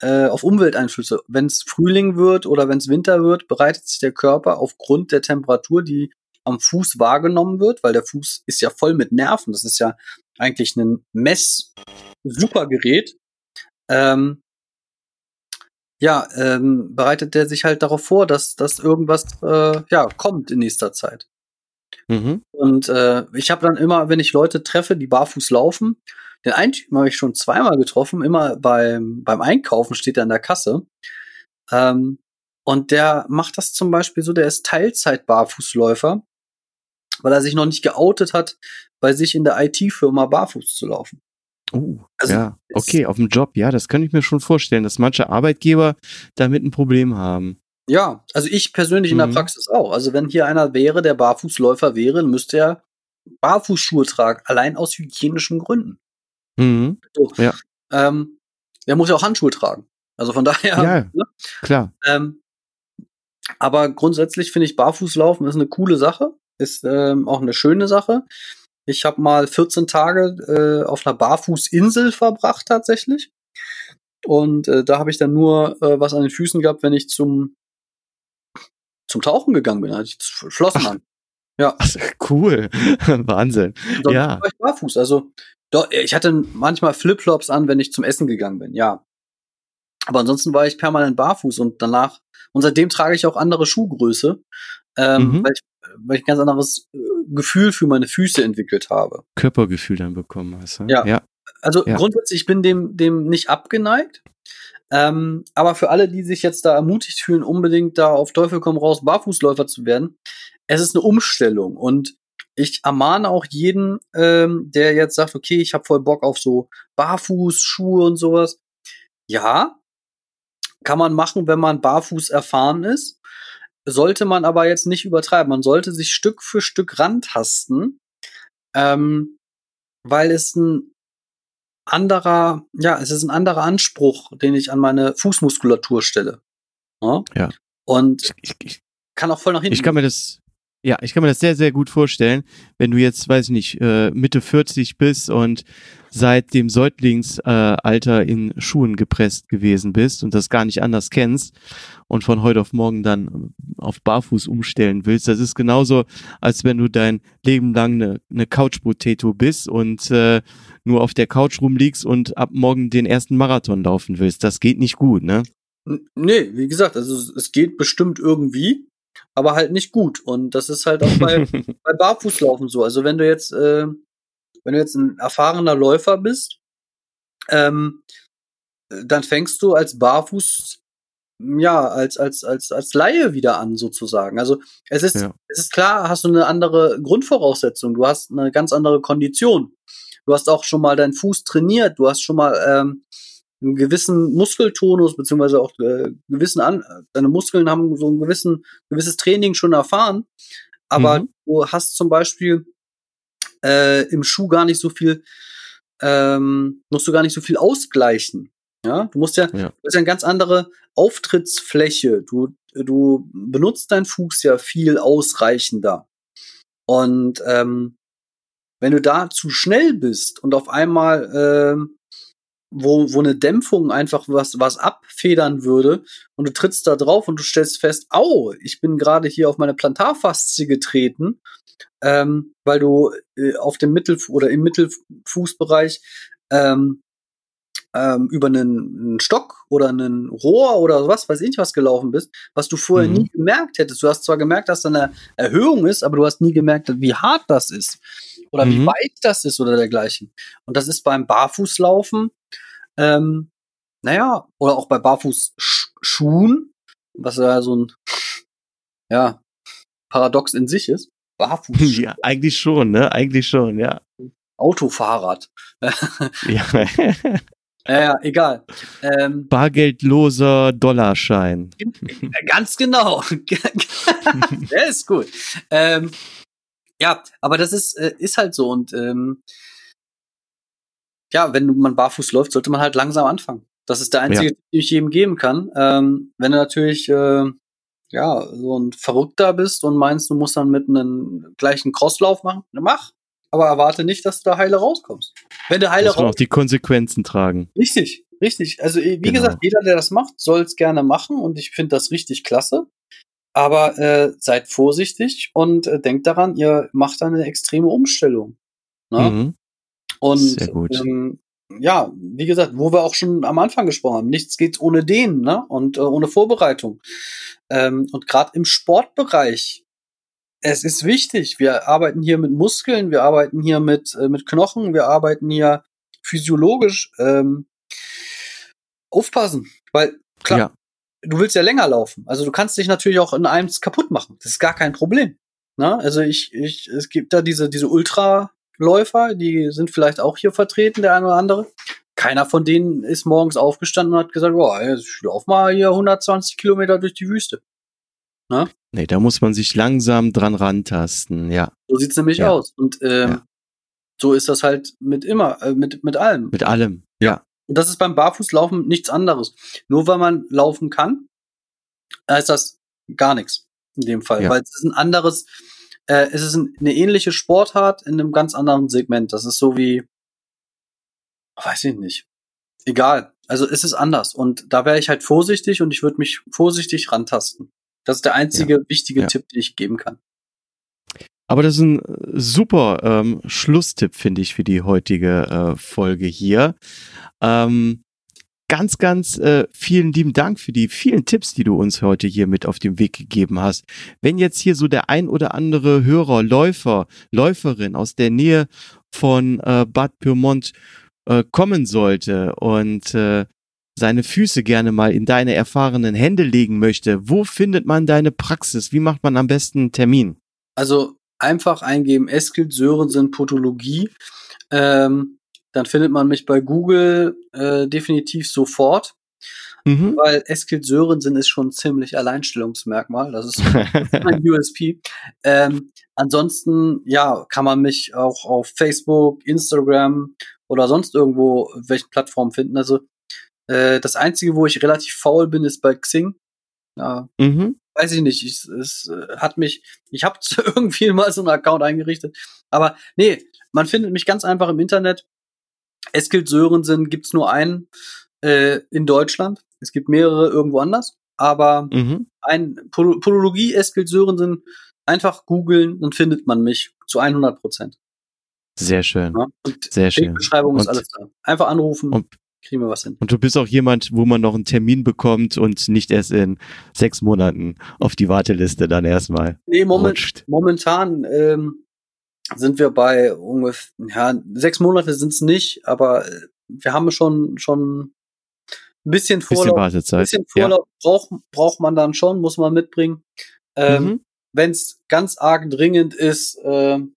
äh, auf Umwelteinflüsse. Wenn es Frühling wird oder wenn es Winter wird, bereitet sich der Körper aufgrund der Temperatur, die am Fuß wahrgenommen wird, weil der Fuß ist ja voll mit Nerven. Das ist ja eigentlich ein Mess-Supergerät. Ähm, ja, ähm, bereitet der sich halt darauf vor, dass, dass irgendwas äh, ja, kommt in nächster Zeit. Mhm. Und äh, ich habe dann immer, wenn ich Leute treffe, die barfuß laufen, den einen Typen habe ich schon zweimal getroffen, immer beim, beim Einkaufen steht er an der Kasse. Ähm, und der macht das zum Beispiel so, der ist Teilzeit-Barfußläufer, weil er sich noch nicht geoutet hat, bei sich in der IT-Firma barfuß zu laufen.
Uh, also, ja, okay, auf dem Job, ja, das kann ich mir schon vorstellen, dass manche Arbeitgeber damit ein Problem haben.
Ja, also ich persönlich mhm. in der mhm. Praxis auch. Also wenn hier einer wäre, der Barfußläufer wäre, müsste er Barfußschuhe tragen, allein aus hygienischen Gründen. Mhm. So. Ja. Ähm, der muss ja auch Handschuhe tragen. Also von [LAUGHS] daher.
Ja, ne? klar.
Ähm, aber grundsätzlich finde ich Barfußlaufen ist eine coole Sache, ist ähm, auch eine schöne Sache. Ich habe mal 14 Tage äh, auf einer Barfußinsel verbracht tatsächlich. Und äh, da habe ich dann nur äh, was an den Füßen gehabt, wenn ich zum zum Tauchen gegangen bin, als ich Flossen an.
Ja. Ach, cool. [LAUGHS] Wahnsinn.
Sonst ja. war ich barfuß. Also doch, ich hatte manchmal Flipflops an, wenn ich zum Essen gegangen bin, ja. Aber ansonsten war ich permanent barfuß und danach, und seitdem trage ich auch andere Schuhgröße, ähm, mhm. weil, ich, weil ich ein ganz anderes äh, Gefühl für meine Füße entwickelt habe.
Körpergefühl dann bekommen hast.
Ne? Ja. ja. Also ja. grundsätzlich, ich bin dem, dem nicht abgeneigt. Ähm, aber für alle, die sich jetzt da ermutigt fühlen, unbedingt da auf Teufel komm raus Barfußläufer zu werden, es ist eine Umstellung und ich ermahne auch jeden, ähm, der jetzt sagt, okay, ich habe voll Bock auf so Barfußschuhe und sowas. Ja, kann man machen, wenn man barfuß erfahren ist. Sollte man aber jetzt nicht übertreiben. Man sollte sich Stück für Stück rantasten, ähm, weil es ein anderer, ja, es ist ein anderer Anspruch, den ich an meine Fußmuskulatur stelle.
Ja. ja.
Und ich, ich, kann auch voll nach hinten.
Ich kann mir das, ja, ich kann mir das sehr, sehr gut vorstellen, wenn du jetzt, weiß ich nicht, äh, Mitte 40 bist und seit dem Säuglingsalter in Schuhen gepresst gewesen bist und das gar nicht anders kennst und von heute auf morgen dann auf Barfuß umstellen willst. Das ist genauso, als wenn du dein Leben lang eine, eine Couch-Potato bist und äh, nur auf der Couch rumliegst und ab morgen den ersten Marathon laufen willst. Das geht nicht gut, ne?
Nee, wie gesagt, also es geht bestimmt irgendwie aber halt nicht gut. Und das ist halt auch bei, [LAUGHS] bei Barfußlaufen so. Also wenn du jetzt, äh, wenn du jetzt ein erfahrener Läufer bist, ähm, dann fängst du als Barfuß ja, als, als, als, als Laie wieder an, sozusagen. Also es ist, ja. es ist klar, hast du eine andere Grundvoraussetzung, du hast eine ganz andere Kondition. Du hast auch schon mal deinen Fuß trainiert, du hast schon mal ähm, einen gewissen Muskeltonus, beziehungsweise auch äh, gewissen an, deine Muskeln haben so ein gewissen, gewisses Training schon erfahren, aber mhm. du hast zum Beispiel äh, im Schuh gar nicht so viel, ähm, musst du gar nicht so viel ausgleichen. Ja, du musst ja, ja. du hast ja eine ganz andere Auftrittsfläche. Du, du benutzt deinen Fuß ja viel ausreichender. Und ähm, wenn du da zu schnell bist und auf einmal ähm, wo, wo eine Dämpfung einfach was, was abfedern würde und du trittst da drauf und du stellst fest, au, ich bin gerade hier auf meine Plantarfaszie getreten, ähm, weil du äh, auf dem Mittel- oder im Mittelfußbereich ähm, ähm, über einen, einen, Stock oder einen Rohr oder was weiß ich was gelaufen bist, was du vorher mhm. nie gemerkt hättest. Du hast zwar gemerkt, dass da eine Erhöhung ist, aber du hast nie gemerkt, wie hart das ist oder mhm. wie weit das ist oder dergleichen. Und das ist beim Barfußlaufen ähm, naja, oder auch bei Barfußschuhen, was ja so ein ja, Paradox in sich ist. Barfuß.
Ja, eigentlich schon, ne? Eigentlich schon, ja.
Autofahrrad.
ja. [LAUGHS]
Ja, egal. Ähm,
Bargeldloser Dollarschein.
ganz genau. [LAUGHS] Der ist gut. Ähm, ja, aber das ist, äh, ist halt so. Und ähm, ja, wenn man barfuß läuft, sollte man halt langsam anfangen. Das ist der einzige,
Ja.
den ich jedem geben kann. Ähm, wenn du natürlich äh, ja so ein Verrückter bist und meinst, du musst dann mit einem gleichen Crosslauf machen, dann mach. Aber erwarte nicht, dass du da heile rauskommst. Wenn du heile
man auch die Konsequenzen tragen.
Richtig, richtig. Also wie
Genau.
gesagt, jeder, der das macht, soll es gerne machen und ich finde das richtig klasse. Aber äh, seid vorsichtig und äh, denkt daran, ihr macht da eine extreme Umstellung. Ne?
Mhm.
Und
Sehr gut.
Ähm, ja, wie gesagt, wo wir auch schon am Anfang gesprochen haben, nichts geht ohne den, ne? Und äh, ohne Vorbereitung. Ähm, und gerade im Sportbereich, es ist wichtig. Wir arbeiten hier mit Muskeln, wir arbeiten hier mit äh, mit Knochen, wir arbeiten hier physiologisch. Ähm, aufpassen, weil klar,
Ja.
Du willst ja länger laufen. Also du kannst dich natürlich auch in einem kaputt machen. Das ist gar kein Problem. Ne? Also ich, ich, es gibt da diese, diese Ultraläufer, die sind vielleicht auch hier vertreten, der eine oder andere. Keiner von denen ist morgens aufgestanden und hat gesagt, boah, ich lauf mal hier 120 Kilometer durch die Wüste.
Nee, da muss man sich langsam dran rantasten, ja.
So sieht's nämlich
Ja.
aus. Und ähm,
Ja.
so ist das halt mit immer, äh, mit, mit allem.
Mit allem. Ja.
Und das ist beim Barfußlaufen nichts anderes. Nur weil man laufen kann, heißt das gar nichts in dem Fall.
Ja.
Weil es ist ein anderes, äh, es ist ein, eine ähnliche Sportart in einem ganz anderen Segment. Das ist so wie, weiß ich nicht. Egal. Also es ist anders. Und da wäre ich halt vorsichtig und ich würde mich vorsichtig rantasten. Das ist der einzige wichtige
Ja.
Tipp, den ich geben kann.
Aber das ist ein äh, super ähm, Schlusstipp, finde ich, für die heutige äh, Folge hier. Ähm, ganz, ganz äh, vielen lieben Dank für die vielen Tipps, die du uns heute hier mit auf den Weg gegeben hast. Wenn jetzt hier so der ein oder andere Hörer, Läufer, Läuferin aus der Nähe von äh, Bad Pyrmont äh, kommen sollte und äh, seine Füße gerne mal in deine erfahrenen Hände legen möchte, wo findet man deine Praxis? Wie macht man am besten einen Termin?
Also einfach eingeben Eskil Sörensen Potologie. Ähm, dann findet man mich bei Google äh, definitiv sofort,
Mhm.
weil Eskil Sörensen ist schon ein ziemlich Alleinstellungsmerkmal. Das ist [LAUGHS] mein USP. Ähm, ansonsten, ja, kann man mich auch auf Facebook, Instagram oder sonst irgendwo welchen Plattformen finden. Also äh, das Einzige, wo ich relativ faul bin, ist bei Xing. Ja,
Mhm.
Weiß ich nicht. Ich, es äh, hat mich, ich habe [LAUGHS] irgendwie mal so einen Account eingerichtet. Aber nee, man findet mich ganz einfach im Internet. Eskil Sörensen gibt's nur einen äh, in Deutschland. Es gibt mehrere irgendwo anders. Aber
Mhm.
ein Pol Podologie Eskil Sörensen einfach googeln, dann findet man mich zu 100 Prozent.
Sehr schön.
Ja? Und
Sehr schön.
Beschreibung ist
Und-
alles da. Einfach anrufen,
Und-
kriegen wir was hin.
Und du bist auch jemand, wo man noch einen Termin bekommt und nicht erst in sechs Monaten auf die Warteliste dann erstmal
Nee, moment,
rutscht.
momentan ähm, sind wir bei ungefähr, ja, sechs Monate sind's nicht, aber äh, wir haben schon, schon ein bisschen
Bisschen
Vorlauf. Ein
Wartezeit.
bisschen Vorlauf braucht, braucht man dann schon, muss man mitbringen.
Ja.
Ähm,
Mhm.
Wenn's ganz arg dringend ist, ähm,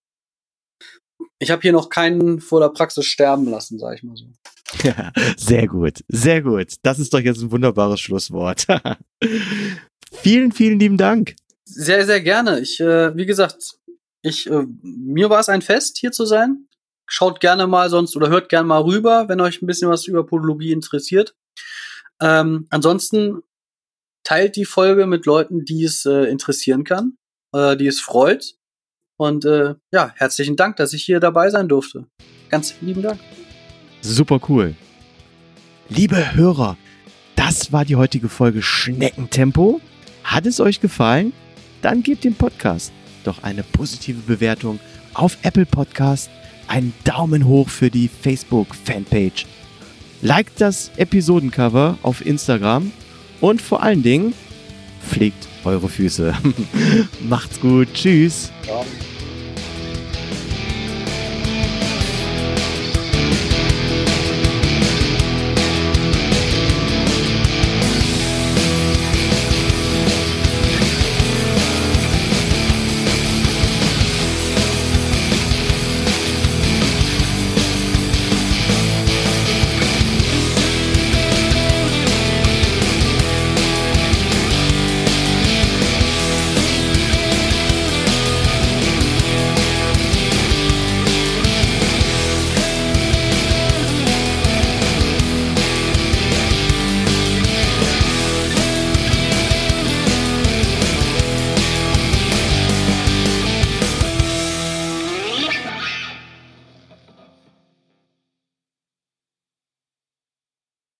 ich habe hier noch keinen vor der Praxis sterben lassen, sag ich mal so.
Sehr gut, sehr gut. Das ist doch jetzt ein wunderbares Schlusswort. [LAUGHS] vielen, vielen lieben Dank.
Sehr, sehr gerne. Ich, äh, wie gesagt, ich, äh, mir war es ein Fest, hier zu sein. Schaut gerne mal sonst oder hört gerne mal rüber, wenn euch ein bisschen was über Podologie interessiert. Ähm, ansonsten teilt die Folge mit Leuten, die es äh, interessieren kann, äh, die es freut. Und äh, ja, herzlichen Dank, dass ich hier dabei sein durfte. Ganz lieben Dank.
Super cool. Liebe Hörer, das war die heutige Folge Schneckentempo. Hat es euch gefallen? Dann gebt dem Podcast doch eine positive Bewertung auf Apple Podcast, einen Daumen hoch für die Facebook-Fanpage. Liked das Episodencover auf Instagram und vor allen Dingen pflegt eure Füße. [LAUGHS] Macht's gut. Tschüss.
Ja.